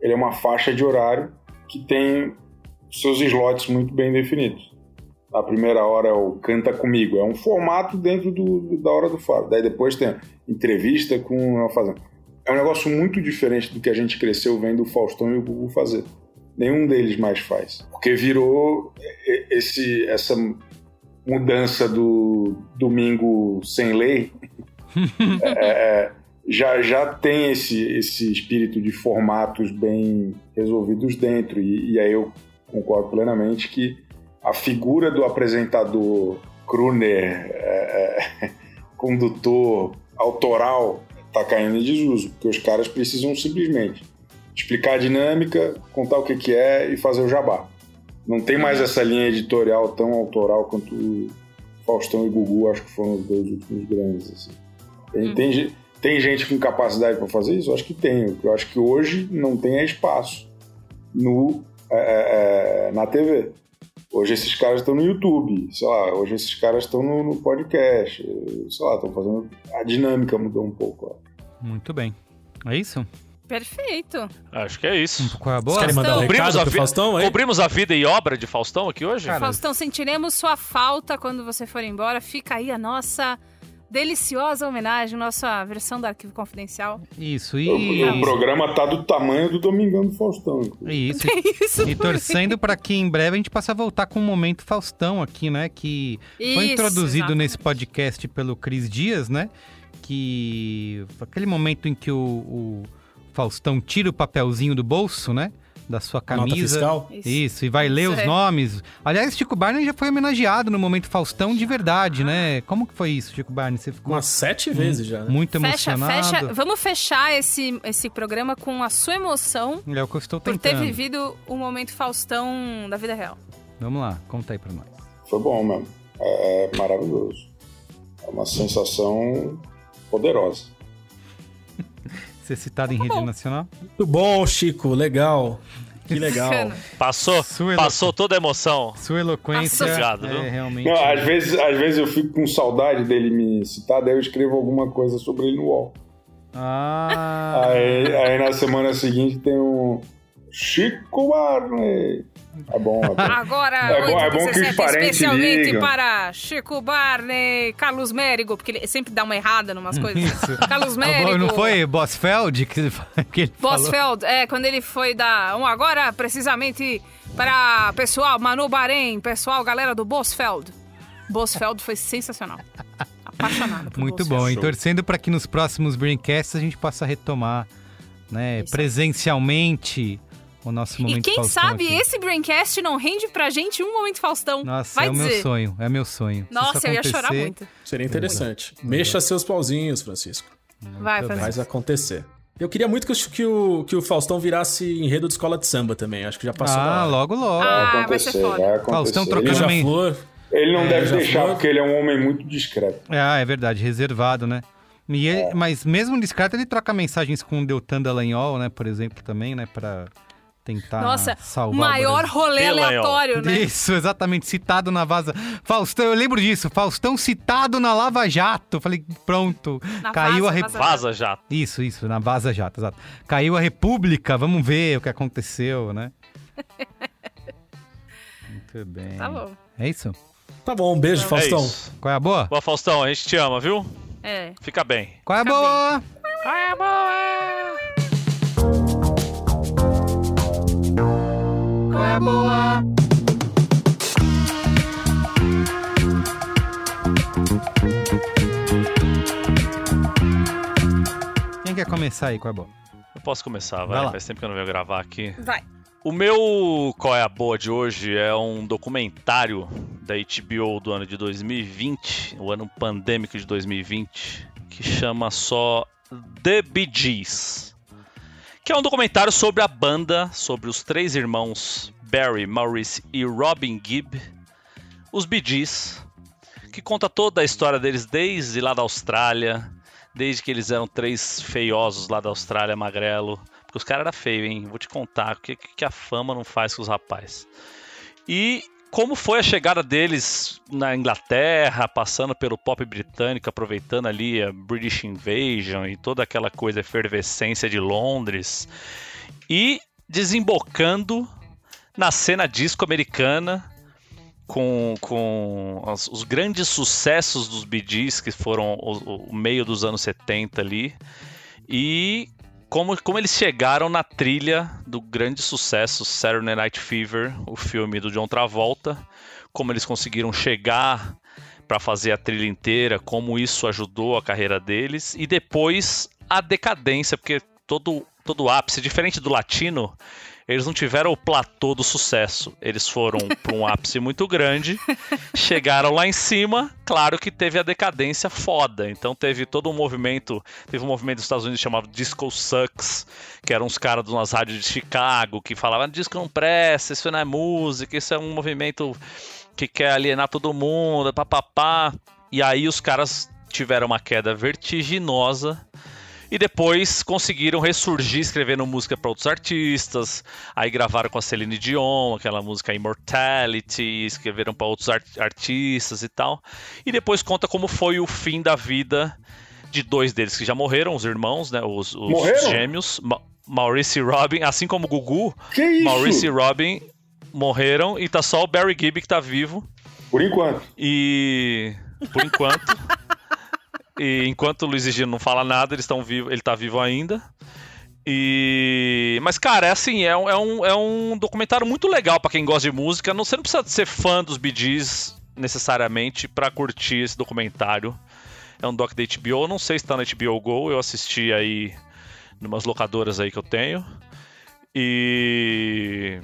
Ele é uma faixa de horário que tem seus slots muito bem definidos. A primeira hora é o Canta Comigo, é um formato dentro do, do- da hora do faro. Daí depois tem entrevista com a Fazenda. É um negócio muito diferente do que a gente cresceu vendo o Faustão e o Gugu fazer. Nenhum deles mais faz. Porque virou esse, essa mudança do domingo sem lei. é, é, já, já tem esse, esse espírito de formatos bem resolvidos dentro. E, e aí eu concordo plenamente que a figura do apresentador crooner, é, é, condutor, autoral, tá caindo em desuso, porque os caras precisam simplesmente explicar a dinâmica, contar o que, que é e fazer o jabá. Não tem mais essa linha editorial tão autoral quanto o Faustão e Gugu, acho que foram os dois últimos grandes. Assim. Tem, tem, ge- tem gente com capacidade para fazer isso? Eu acho que tem. Eu acho que hoje não tem é espaço no, é, é, é, na TV. Hoje esses caras estão no YouTube, sei lá, hoje esses caras estão no, no podcast, sei lá, estão fazendo. A dinâmica mudou um pouco. ó. Muito bem. É isso? Perfeito. Acho que é isso. Qual é a boa? Vocês querem mandar um. Cobrimos a, vi- Faustão aí? cobrimos a vida e obra de Faustão aqui hoje? Cara, Faustão, sentiremos sua falta quando você for embora. Fica aí a nossa deliciosa homenagem, nossa versão do Arquivo Confidencial. Isso, e... o programa tá do tamanho do Domingão do Faustão. Isso, Isso E torcendo para que em breve a gente possa voltar com o Momento Faustão aqui, né? Que foi Isso, introduzido exatamente. nesse podcast pelo Cris Dias, né? Que aquele momento em que o, o Faustão tira o papelzinho do bolso, né? Da sua A nota camisa. fiscal? Isso. Isso, e vai ler Isso os é. nomes. Aliás, Chico Barney já foi homenageado no Momento Faustão de verdade, né? Como que foi isso, Chico Barney? Você ficou Umas sete vezes já, né? muito Fecha, emocionado. fecha. Vamos fechar esse, esse programa com a sua emoção É o que eu estou por ter tentando. vivido o momento Faustão da vida real. Vamos lá, conta aí pra nós. Foi bom mesmo. É maravilhoso. É uma sensação poderosa. Ser citado em Tá rede nacional? Muito bom, Chico. Legal. Que legal. Passou, passou toda a emoção. Sua eloquência Obrigado, é realmente... Não, às vezes, às vezes eu fico com saudade dele me citar, daí eu escrevo alguma coisa sobre ele no UOL. Ah, Aí, aí na semana seguinte tem um Chico Barney. É bom, é bom. Agora, É bom- é bom que os 8h17, parentes especialmente ligam. para Chico Barney, Carlos Mérigo, porque ele sempre dá uma errada numas coisas. Isso. Carlos Mérigo. não foi Bosfeld que, que ele falou? Bosfeld, é, quando ele foi dar um agora, precisamente para pessoal, Manu Bahrein, pessoal, galera do Bosfeld. Bosfeld foi sensacional. Apaixonado por Muito Bosfeld. bom. E torcendo para que nos próximos Braincasts a gente possa retomar né, presencialmente o nosso E momento quem Faustão sabe aqui. esse Braincast não rende pra gente um momento Faustão. Nossa, Vai é o dizer. meu sonho, é meu sonho. Nossa, eu ia chorar muito. Seria interessante. Mexa seus pauzinhos, Francisco. Vai, fazer. Faz acontecer. Eu queria muito que, o- que o, que o Faustão virasse enredo de escola de samba também. Acho que já passou Ah, logo, logo. Ah, Vai vai ser acontecer, foda. Faustão Ele trocando meio- Beija-flor. Ele não deve já deixar, foi. porque ele é um homem muito discreto. Ah, é verdade, reservado, né? E ele- Mas mesmo discreto, ele troca mensagens com o Deltan Dallagnol, né? Por exemplo, também, né? Pra tentar Nossa, salvar o maior Brasil. rolê aleatório, né? Isso, exatamente, citado na Vaza. Faustão, eu lembro disso. Faustão citado na Lava Jato. Falei, pronto. Na caiu Vaza, a Re... Vaza. Vaza já. Isso, isso, na Vaza Jato, exato. Caiu a República, vamos ver o que aconteceu, né? Muito bem. Tá bom. É isso? Tá bom, um beijo, É Faustão. isso. Qual é a boa? Boa, Faustão, a gente te ama, viu? É. Fica bem. Qual é a boa? É boa! Qual é a boa? Quem quer começar aí? Qual é a boa? Eu posso começar, Vai vai. lá. Faz tempo que eu não venho gravar aqui. Vai. O meu Qual é a Boa de hoje é um documentário da HBO do ano de 2020, o ano pandêmico de 2020, que chama só The Bee Gees. Que é um documentário sobre a banda, sobre os três irmãos Barry, Maurice e Robin Gibb, os Bee Gees, que conta toda a história deles desde lá da Austrália, desde que eles eram três feiosos lá da Austrália, magrelo. Porque os caras eram feios, hein? Vou te contar o que, que a fama não faz com os rapazes. E como foi a chegada deles na Inglaterra, passando pelo pop britânico, aproveitando ali a British Invasion e toda aquela coisa, efervescência de Londres. E desembocando na cena disco americana, com, com as- os grandes sucessos dos Gees, que foram o, o meio dos anos 70 ali, e como, como eles chegaram na trilha do grande sucesso Saturday Night Fever, o filme do John Travolta, como eles conseguiram chegar para fazer a trilha inteira, como isso ajudou a carreira deles, e depois a decadência, porque todo, todo ápice, diferente do latino, eles não tiveram o platô do sucesso. Eles foram para um ápice muito grande, chegaram lá em cima, claro que teve a decadência foda. Então teve todo um movimento, teve um movimento dos Estados Unidos chamado Disco Sucks, que eram uns caras de umas rádios de Chicago que falavam: disco não presta, isso não é música, isso é um movimento que quer alienar todo mundo, papapá. E aí os caras tiveram uma queda vertiginosa E depois conseguiram ressurgir escrevendo música para outros artistas. Aí gravaram com a Celine Dion, aquela música Immortality, escreveram para outros art artistas e tal. E depois conta como foi o fim da vida de dois deles que já morreram, os irmãos, né? Os, os gêmeos, Ma Maurice e Robin, assim como o Gugu. Que isso? Maurice e Robin morreram e tá só o Barry Gibb que tá vivo. Por enquanto. E por enquanto. e enquanto o Luiz e Gino não fala nada, eles estão vivos, ele tá vivo ainda. E mas cara, é assim, é um, é um, é um documentário muito legal pra quem gosta de música. Não, você não precisa ser fã dos Gees necessariamente pra curtir esse documentário. É um doc da HBO, não sei se tá na HBO Go, eu assisti aí numas locadoras aí que eu tenho. E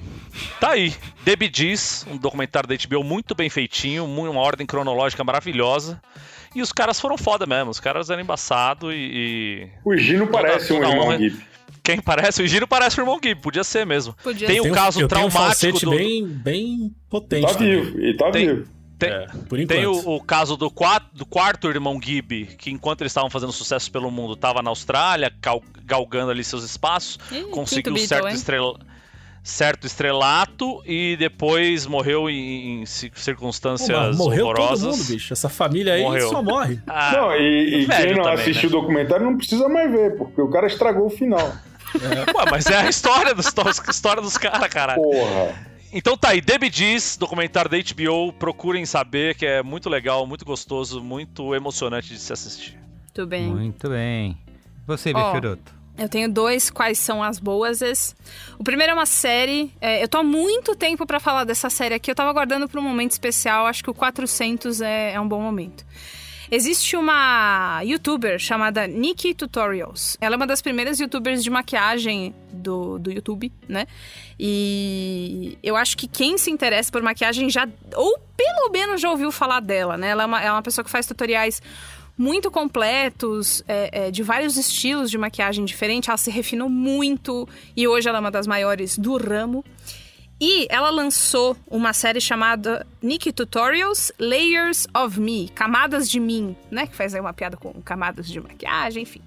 tá aí, The Gees, um documentário da HBO muito bem feitinho, uma ordem cronológica maravilhosa. E os caras foram foda mesmo, os caras eram embaçados e, e O Gino Toda- parece um irmão. Gibb. Quem parece? O Giro parece o irmão Gibb, podia ser mesmo. Podia Tem ser. o Tenho- caso eu tenho um traumático do. bem, bem potente. Tá vivo, e tá Tem- vivo. Tem, É, por enquanto. tem o, o caso do, quat- do quarto irmão Gibb, que enquanto eles estavam fazendo sucesso pelo mundo, estava na Austrália, gal- galgando ali seus espaços, Ih, conseguiu certo, Beatle, estrela- certo estrelato e depois morreu em, em ci- Pô, circunstâncias mas morreu horrorosas. todo mundo, bicho. Essa família aí Morreu. só morre. Ah, não, e, e quem não também, assistiu né? o documentário não precisa mais ver, porque o cara estragou o final. ué, mas é a história dos, história dos caras, caralho. Porra. Então tá aí, Debbie Diz, documentário da HBO, procurem saber que é muito legal, muito gostoso, muito emocionante de se assistir. Muito bem. Muito bem. Você, Befiroto. Eu tenho dois, quais são as boas. O primeiro é uma série. é, eu tô há muito tempo pra falar dessa série aqui. Eu tava aguardando pra um momento especial. Acho que o 400 é, é um bom momento. Existe uma youtuber chamada Nikki Tutorials. Ela é uma das primeiras youtubers de maquiagem do, do YouTube, né? E eu acho que quem se interessa por maquiagem já, ou pelo menos já ouviu falar dela, né? Ela é uma, é uma pessoa que faz tutoriais muito completos, é, é, de vários estilos de maquiagem diferente. Ela se refinou muito e hoje ela é uma das maiores do ramo. E ela lançou uma série chamada Nikki Tutorials Layers of Me, Camadas de Mim, né? Que faz aí uma piada com camadas de maquiagem, enfim.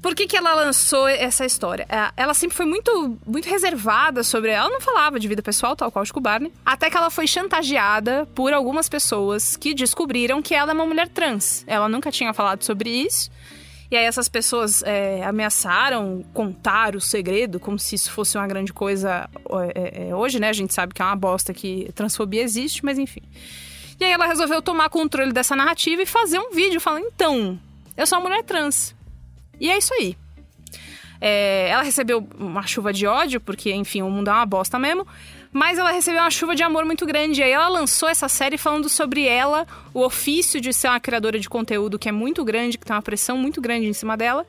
Por que, que ela lançou essa história? É, Ela sempre foi muito, muito reservada sobre. Ela não falava de vida pessoal, tal qual Chico Barney. Até que ela foi chantageada por algumas pessoas que descobriram que ela é uma mulher trans. Ela nunca tinha falado sobre isso. E aí essas pessoas é, ameaçaram contar o segredo, como se isso fosse uma grande coisa é, é, hoje, né? A gente sabe que é uma bosta que transfobia existe, mas enfim. E aí ela resolveu tomar controle dessa narrativa e fazer um vídeo falando: então, eu sou uma mulher trans. E é isso aí. É, ela recebeu uma chuva de ódio, porque, enfim, o mundo é uma bosta mesmo. Mas ela recebeu uma chuva de amor muito grande. E aí ela lançou essa série falando sobre ela, o ofício de ser uma criadora de conteúdo que é muito grande, que tem uma pressão muito grande em cima dela.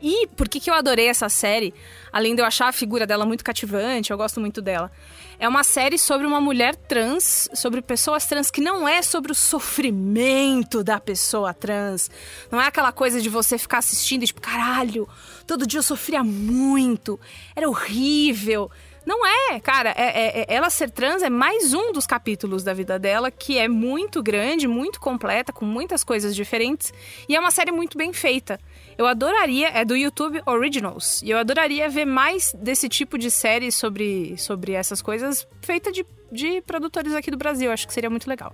E por que, que eu adorei essa série? Além de eu achar a figura dela muito cativante, eu gosto muito dela. É uma série sobre uma mulher trans, sobre pessoas trans, que não é sobre o sofrimento da pessoa trans. Não é aquela coisa de você ficar assistindo e tipo, caralho, todo dia eu sofria muito, era horrível. Não é, cara. É, é- é- ela ser trans é mais um dos capítulos da vida dela, que é muito grande, muito completa, com muitas coisas diferentes. E é uma série muito bem feita. Eu adoraria, é do YouTube Originals, e eu adoraria ver mais desse tipo de série sobre, sobre essas coisas feita de, de produtores aqui do Brasil. Acho que seria muito legal.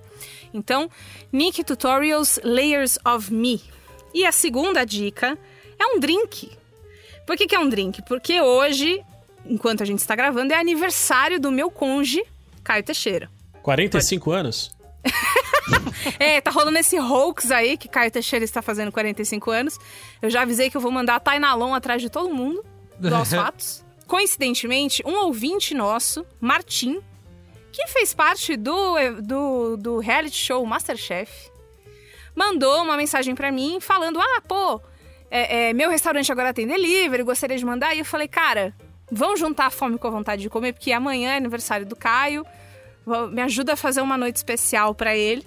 Então, Nick Tutorials Layers of Me. E a segunda dica é um drink. Por que, que é um drink? Porque hoje, enquanto a gente está gravando, é aniversário do meu conge, Caio Teixeira. 45 anos? É, tá rolando esse hoax aí que Caio Teixeira está fazendo 45 anos. Eu já avisei que eu vou mandar a Tainalon atrás de todo mundo, dos fatos. Coincidentemente, um ouvinte nosso, Martim, que fez parte do, do, do reality show Masterchef, mandou uma mensagem pra mim falando: Ah, pô, é, é, meu restaurante agora tem delivery, gostaria de mandar. E eu falei: Cara, vamos juntar a fome com a vontade de comer, porque amanhã é aniversário do Caio. Me ajuda a fazer uma noite especial pra ele.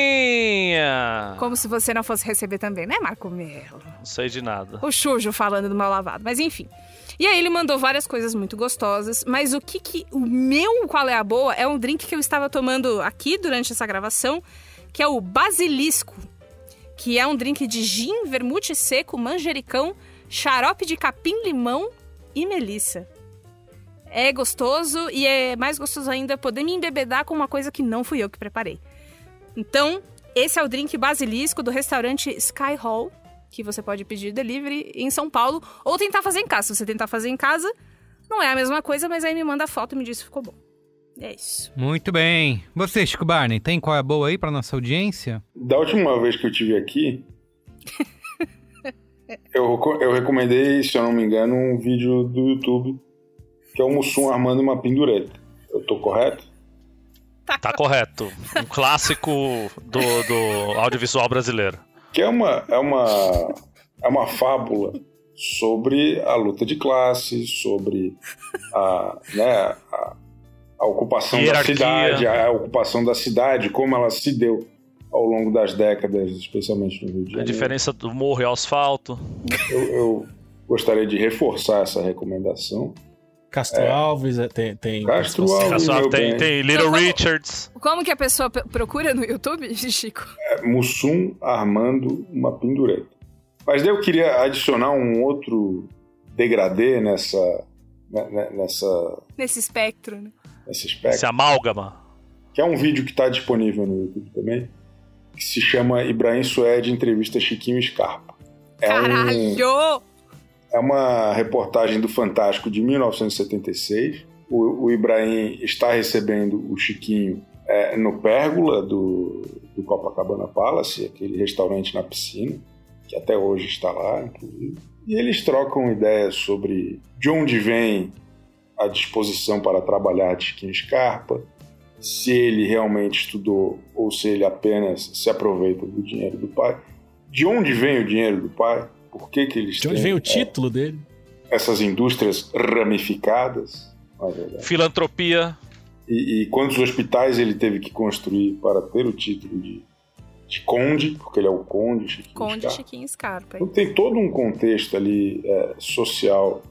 Permutinha! Como se você não fosse receber também, né, Marco Melo? Não sei de nada. O Chujo falando do mal lavado. Mas enfim. E aí ele mandou várias coisas muito gostosas. Mas o que que... O meu qual é a boa é um drink que eu estava tomando aqui durante essa gravação, que é o basilisco. que é um drink de gin, vermute seco, manjericão, xarope de capim-limão e melissa. É gostoso e é mais gostoso ainda poder me embebedar com uma coisa que não fui eu que preparei. Então, esse é o drink basilisco do restaurante Sky Hall, que você pode pedir delivery em São Paulo ou tentar fazer em casa. Se você tentar fazer em casa, não é a mesma coisa, mas aí me manda foto e me diz se ficou bom. É isso. Muito bem. Você, Chico Barney, tem qual é a boa aí pra nossa audiência? Da última vez que eu tive aqui, eu, eu recomendei, se eu não me engano, um vídeo do YouTube que é o Mussum armando uma pendureta. Eu tô correto? Tá correto. Um clássico do, do audiovisual brasileiro. Que é uma, é uma, é uma fábula sobre a luta de classes, sobre a, né, a, a ocupação Hierarquia. da cidade, a ocupação da cidade, como ela se deu ao longo das décadas, especialmente no Rio de A Janeiro. diferença do morro e asfalto. Eu, eu gostaria de reforçar essa recomendação. Castro Alves é, tem. tem Castro participação. Alves. Tem, tem Little Então, como- Richards. Como que a pessoa procura no YouTube, Chico? É Mussum armando uma pendureta. Mas daí eu queria adicionar um outro degradê nessa, né- né- nessa, Nesse espectro, né? nesse espectro. Esse amálgama. que é um vídeo que está disponível no YouTube também, que se chama Ibrahim Suede Entrevista Chiquinho Scarpa. É, um, Caralho! É uma reportagem do Fantástico de 1976. O, o Ibrahim está recebendo o Chiquinho é, no Pérgola do, do Copacabana Palace, aquele restaurante na piscina, que até hoje está lá, inclusive. E eles trocam ideias sobre de onde vem a disposição para trabalhar de Chiquinho Scarpa, se ele realmente estudou ou se ele apenas se aproveita do dinheiro do pai. De onde vem o dinheiro do pai? Por que, que eles De onde têm vem o é, título dele? essas indústrias ramificadas? é verdade? Filantropia. E, e quantos hospitais ele teve que construir para ter o título de, de conde, porque ele é o conde Chiquinho Conde Scarpa. Chiquinho Scarpa. Então tem todo um contexto ali é, social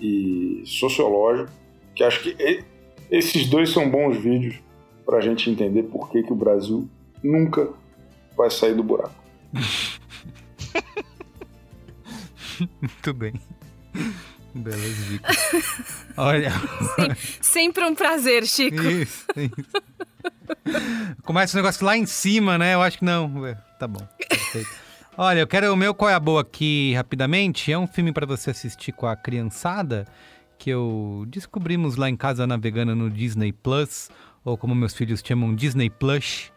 e sociológico que acho que e- esses dois são bons vídeos para a gente entender por que, que o Brasil nunca vai sair do buraco. Muito bem. Belas dicas. Olha, Sempre um prazer, Chico. isso, isso. Começa o negócio lá em cima, né? Eu acho que não. É, Tá bom. Perfeito. Olha, eu quero o meu qual é a boa aqui rapidamente. É um filme para você assistir com a criançada que eu descobrimos lá em casa navegando no Disney Plus, ou como meus filhos chamam, Disney Plush.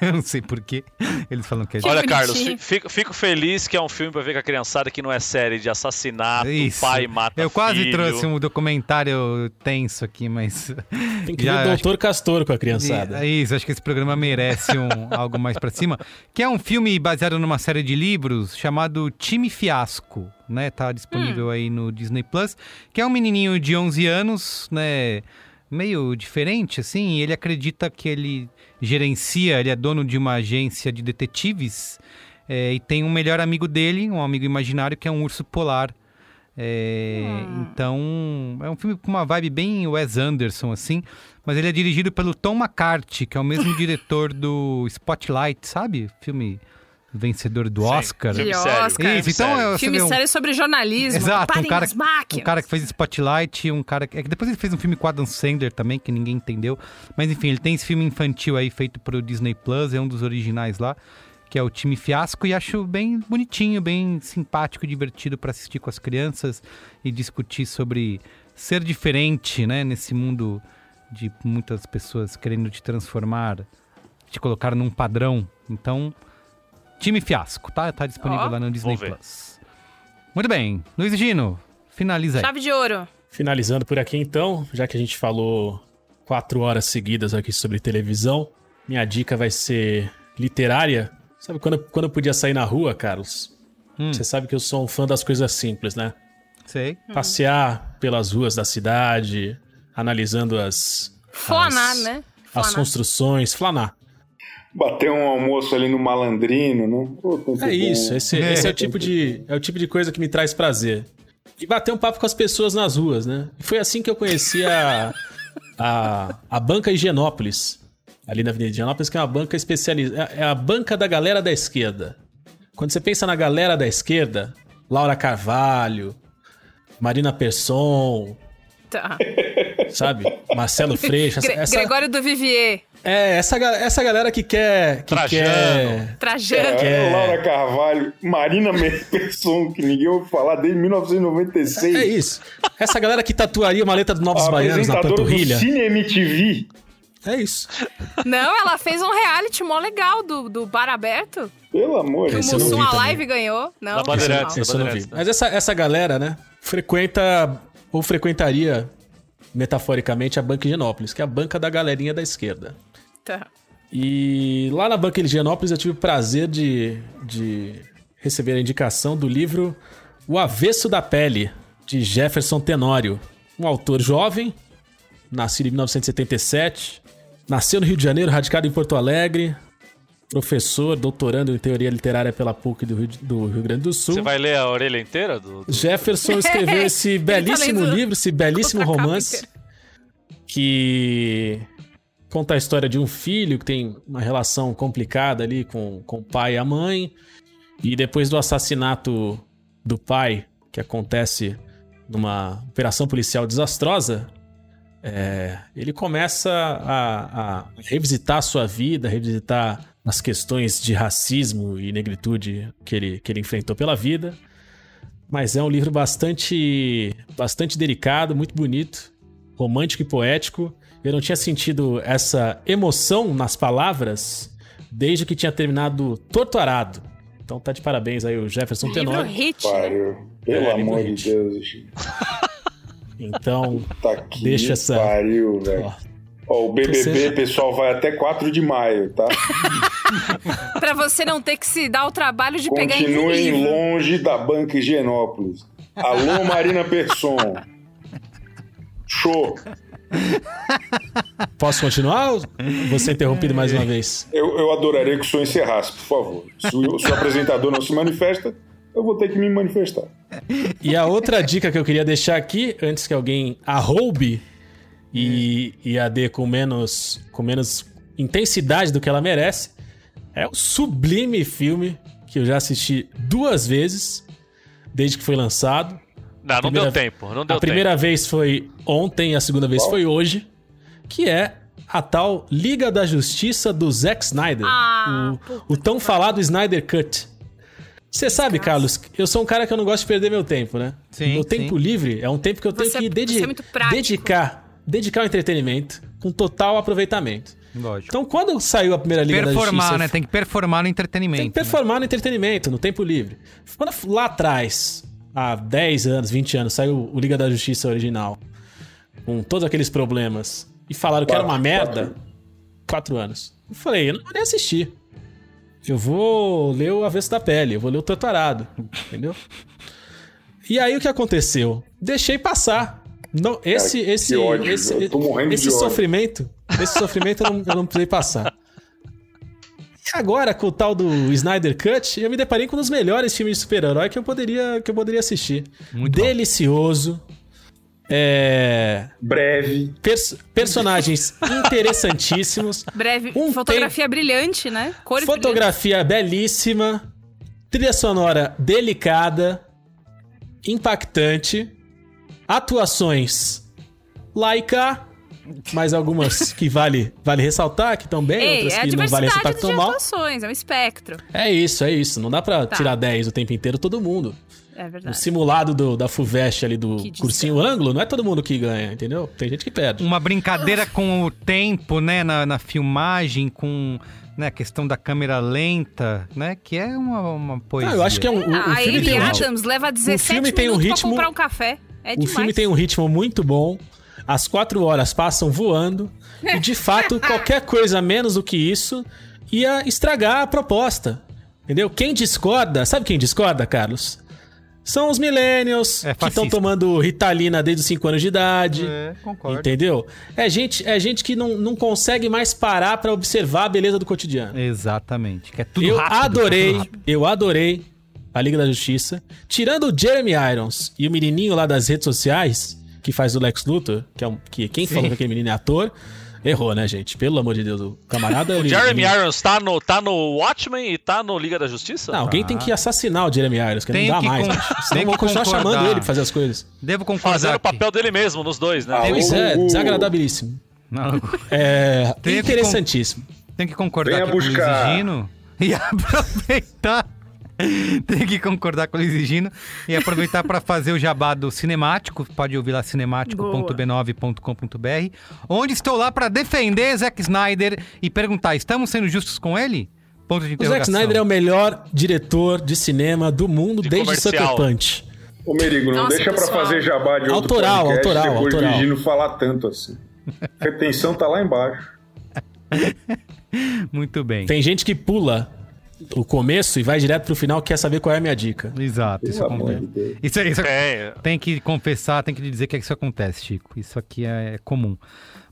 eu não sei porquê. Eles falam que é Olha. Carlos, fi- fico, fico feliz que é um filme pra ver com a criançada que não é série de assassinato, Isso. pai mata Eu quase filho. trouxe um documentário tenso aqui, mas. Tem que Já, ver o Doutor Castor com a criançada. É isso, acho que esse programa merece um, algo mais pra cima. Que é um filme baseado numa série de livros chamado Time Fiasco, né? Tá disponível aí no Disney Plus. Que é um menininho de 11 anos, né? Meio diferente, assim. E ele acredita que ele gerencia, ele é dono de uma agência de detetives. é, e tem um melhor amigo dele, um amigo imaginário, que é um urso polar. É, Então, é um filme com uma vibe bem Wes Anderson, assim. Mas ele é dirigido pelo Tom McCarthy, que é o mesmo diretor do Spotlight, sabe? Filme vencedor do Sim, Oscar. filme De sério, Oscar. Isso, então sério. é- Filme vê um- sério sobre jornalismo. Exato, um cara, um cara que fez Spotlight, um cara que. é que depois ele fez um filme com Adam Sandler também, que ninguém entendeu. Mas enfim, ele tem esse filme infantil aí feito pro Disney Plus, é um dos originais lá, que é o Time Fiasco, e acho bem bonitinho, bem simpático, divertido para assistir com as crianças e discutir sobre ser diferente, né, nesse mundo de muitas pessoas querendo te transformar, te colocar num padrão. Então, Time Fiasco, tá? Tá disponível Ó, lá no Disney. Plus. Muito bem. Luiz e Gino, finaliza aí. Chave de ouro. Finalizando por aqui então, já que a gente falou quatro horas seguidas aqui sobre televisão, minha dica vai ser literária. Sabe quando, quando eu podia sair na rua, Carlos? Hum. Você sabe que eu sou um fã das coisas simples, né? Sei. Passear pelas ruas da cidade, analisando as. Flanar, as- né? As Flanar. construções, flanar. Bater um almoço ali no malandrino, né? Pô, É isso, esse, esse é o tipo de é o tipo de coisa que me traz prazer. E bater um papo com as pessoas nas ruas, né? E foi assim que eu conheci a, a, a banca Higienópolis, ali na Avenida Higienópolis, que é uma banca especializada, é a banca da galera da esquerda. Quando você pensa na galera da esquerda, Laura Carvalho, Marina Persson, Tá. sabe? Marcelo Freixo. Gre- essa- Gregório do Vivier. é, essa, ga- essa galera que quer. Que Trajano. quer Trajano. É, Laura Carvalho, Marina Persson, que ninguém ouve falar desde 1996. é isso. Essa galera que tatuaria uma letra do Novos A Baianos na apresentadora do panturrilha. Cine MTV. É isso. Não, ela fez um reality mó legal do, do bar aberto. Pelo amor de Que o Mussum a live ganhou. Não, Da Bandeirantes, não. vi. Mas essa, essa galera, né, frequenta ou frequentaria, metaforicamente, a Banca Higienópolis, que é a banca da galerinha da esquerda. Tá. E lá na Banca Higienópolis eu tive o prazer de, de receber a indicação do livro O Avesso da Pele, de Jefferson Tenório. Um autor jovem, nascido em 1977, nasceu no Rio de Janeiro, radicado em Porto Alegre, professor, doutorando em teoria literária pela PUC do Rio, do Rio Grande do Sul. Você vai ler a orelha inteira do. do- Jefferson escreveu esse belíssimo livro, esse belíssimo romance que conta a história de um filho que tem uma relação complicada ali com, com o pai e a mãe. E depois do assassinato do pai, que acontece numa operação policial desastrosa, é, ele começa a, a revisitar a sua vida, revisitar as questões de racismo e negritude que ele, que ele enfrentou pela vida. Mas é um livro bastante, bastante delicado, muito bonito, romântico e poético. Eu não tinha sentido essa emoção nas palavras desde que tinha terminado Torto Arado. Então tá de parabéns aí o Jefferson Livro Tenório. hit, né? Pariu. Pelo É, amor livro de hit. Deus. Então, Tá aqui. Deixa essa- Pariu, velho. Ó, o BBB, Você- pessoal, vai até 4 de maio, tá? Pra você não ter que se dar o trabalho de pegar em um Continuem longe da Banca Higienópolis. Alô, Marina Persson. Show. posso continuar ou vou ser interrompido mais uma vez? Eu, eu adoraria que o senhor encerrasse, por favor. Se o, se o apresentador não se manifesta, eu vou ter que me manifestar. E a outra dica que eu queria deixar aqui, antes que alguém arroube e, e a dê com menos, com menos intensidade do que ela merece, é o sublime filme que eu já assisti duas vezes, desde que foi lançado. Não, não Primeira- deu tempo. Não deu a primeira vez foi ontem, a segunda vez Qual? foi hoje, que é a tal Liga da Justiça do Zack Snyder. Ah, o, o tão falado Snyder Cut. Você sabe, Carlos, eu sou um cara que eu não gosto de perder meu tempo, né? Sim, meu sim. tempo livre é um tempo que eu tenho Você- que é dedicar, dedicar ao entretenimento com total aproveitamento. Lógico. Então, quando saiu a primeira Liga da performar, Justiça, né? Tem que performar no entretenimento. tem que performar no entretenimento, no tempo livre. Quando lá atrás, há 10 anos, 20 anos, saiu o Liga da Justiça original, com todos aqueles problemas, e falaram que era uma Quatro, merda, quatro. 4 anos. Eu falei, eu não vou nem assistir. Eu vou ler o Avesso da Pele, eu vou ler o Torturado, entendeu? E aí o que aconteceu? Deixei passar. Não, esse, que esse, ódio, esse, eu tô morrendo esse de ódio. sofrimento, esse sofrimento eu não, eu não precisei passar. E agora, com o tal do Snyder Cut, eu me deparei com um dos melhores filmes de super-herói que eu poderia, que eu poderia assistir. Muito bom. Delicioso. É, Breve. pers- personagens interessantíssimos. Breve. Um fotografia brilhante, né? Cores Fotografia belíssima. Trilha sonora delicada. Impactante. Atuações laica. Mais algumas que vale, vale ressaltar, que estão bem, Ei, outras é que não vale ressaltar que estão mal. atuações, é um espectro. É isso, é isso. Não dá pra Tá. tirar 10 o tempo inteiro todo mundo. É O verdade. simulado do- da FUVEST ali do Que cursinho ângulo, não é todo mundo que ganha, entendeu? Tem gente que perde. Uma brincadeira com o tempo, né? Na, na filmagem, com né, a questão da câmera lenta, né? Que é uma, uma poesia. Ah, eu acho que é um, o, o a filme Amy tem um ritmo, Adams leva 17 filme tem um minutos ritmo- pra comprar um café. É o demais. filme tem um ritmo muito bom. As quatro horas passam voando. E, de fato, qualquer coisa menos do que isso ia estragar a proposta. Entendeu? Quem discorda, sabe quem discorda, Carlos? São os millennials É que estão tomando Ritalina desde os 5 anos de idade. É, concordo. Entendeu? É gente, é gente que não, não consegue mais parar pra observar a beleza do cotidiano. Exatamente. Que é tudo eu rápido. adorei, tudo rápido. eu adorei a Liga da Justiça. Tirando o Jeremy Irons e o menininho lá das redes sociais, que faz o Lex Luthor, que é um, que quem Sim. falou que aquele menino é ator, Errou, né, gente? Pelo amor de Deus, o camarada. O ele- Jeremy ele- Irons tá no, tá no Watchmen e tá no Liga da Justiça? Não, alguém tem que assassinar o Jeremy Irons, que Tem não dá que mais. con- né? tem Senão vão que continuar concordar. chamando ele pra fazer as coisas. Devo concordar. Fazendo o papel dele mesmo nos dois, né? Ah, Pois o- é, o- desagradabilíssimo. Não, É, Tem que interessantíssimo. tem que concordar Venha com o Luiz buscar. Gino e aproveitar. Tem que concordar com o Luiz e Gino e aproveitar para fazer o jabá do Cinemático. Pode ouvir lá cinemático.b9.com.br, onde estou lá para defender Zack Snyder e perguntar: estamos sendo justos com ele? Ponto de O Zack interrogação. Snyder é o melhor diretor de cinema do mundo De desde comercial. Sucker Punch. Ô, Merigo, não Nossa, deixa pra pessoal. fazer jabá de outro Autoral, podcast autoral, depois autoral. Gino falar tanto assim. Retenção tá lá embaixo. Muito bem. Tem gente que pula o começo e vai direto pro final quer saber qual é a minha dica. Exato, isso acontece. Isso, isso É, tem que confessar, tem que dizer que isso acontece, Chico. Isso aqui é comum.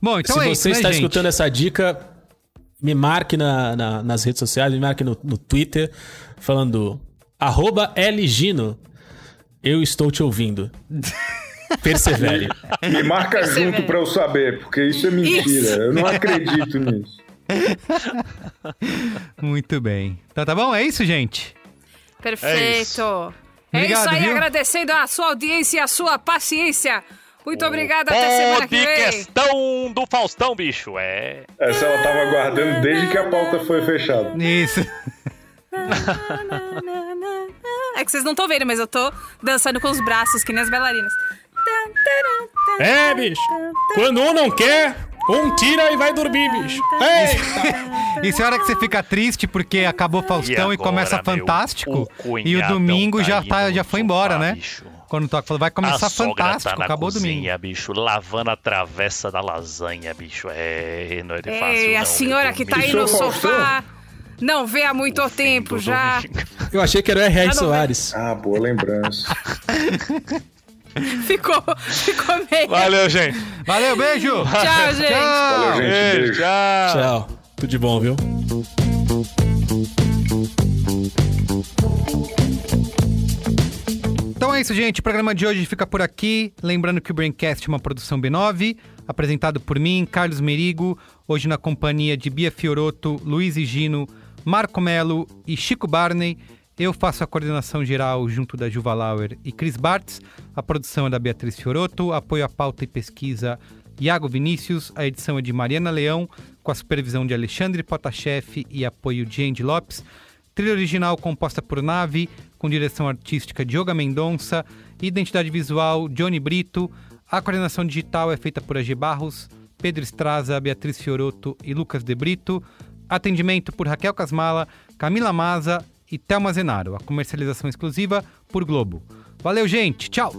Bom, então Se é você isso, né, está gente? escutando essa dica, me marque na- na- nas redes sociais, me marque no, no Twitter, falando arroba LGino. Eu estou te ouvindo. Persevere. Me marca junto pra eu saber, porque isso é mentira. Isso. Eu não acredito nisso. Muito bem. Então tá bom? É isso, gente? Perfeito. É isso, Obrigado, aí, viu? agradecendo a sua audiência e a sua paciência. Muito obrigada, até semana que de vem. questão do Faustão, bicho. É. Essa ela tava aguardando desde que a pauta foi fechada. Isso. É que vocês não estão vendo, mas eu tô dançando com os braços, que nem as bailarinas. É, bicho. Quando um não quer, um tira e vai dormir, bicho. Eita! Isso é hora que você fica triste porque acabou Faustão e, agora, começa meu? Fantástico. O E o domingo já, tá tá, aí já foi embora, sofá, né? bicho. Quando toca, falou, vai começar a sogra Fantástico. tá na acabou o domingo. cozinha, bicho, lavando a travessa da lasanha, bicho. É, não é de fácil, Ei, a não, senhora meu que tá aí no o sofá não vê há muito domingo, tempo já. domingo. Eu achei que era o R.R. Soares. Ah, boa lembrança. Ficou, ficou meio. Valeu, gente. Valeu, beijo! Tchau, gente. Valeu, gente. Beijo, Beijo. tchau. Tchau. Tudo de bom, viu? Então é isso, gente. O programa de hoje fica por aqui. Lembrando que o Braincast é uma produção B9, apresentado por mim, Carlos Merigo, hoje na companhia de Bia Fioroto, Luiz e Gino, Marco Melo e Chico Barney. Eu faço a coordenação geral junto da Juva Lauer e Cris Bartz. A produção é da Beatriz Fioroto, apoio à pauta e pesquisa Iago Vinícius, a edição é de Mariana Leão, com a supervisão de Alexandre Potashev e apoio de Andy Lopes. Trilha original composta por Nave, com direção artística de Yoga Mendonça, identidade visual Johnny Brito. A coordenação digital é feita por AG Barros, Pedro Estraza, Beatriz Fioroto e Lucas De Brito. Atendimento por Raquel Casmala, Camila Maza e Thelma Zenaro. A comercialização exclusiva por Globo. Valeu, gente. Tchau.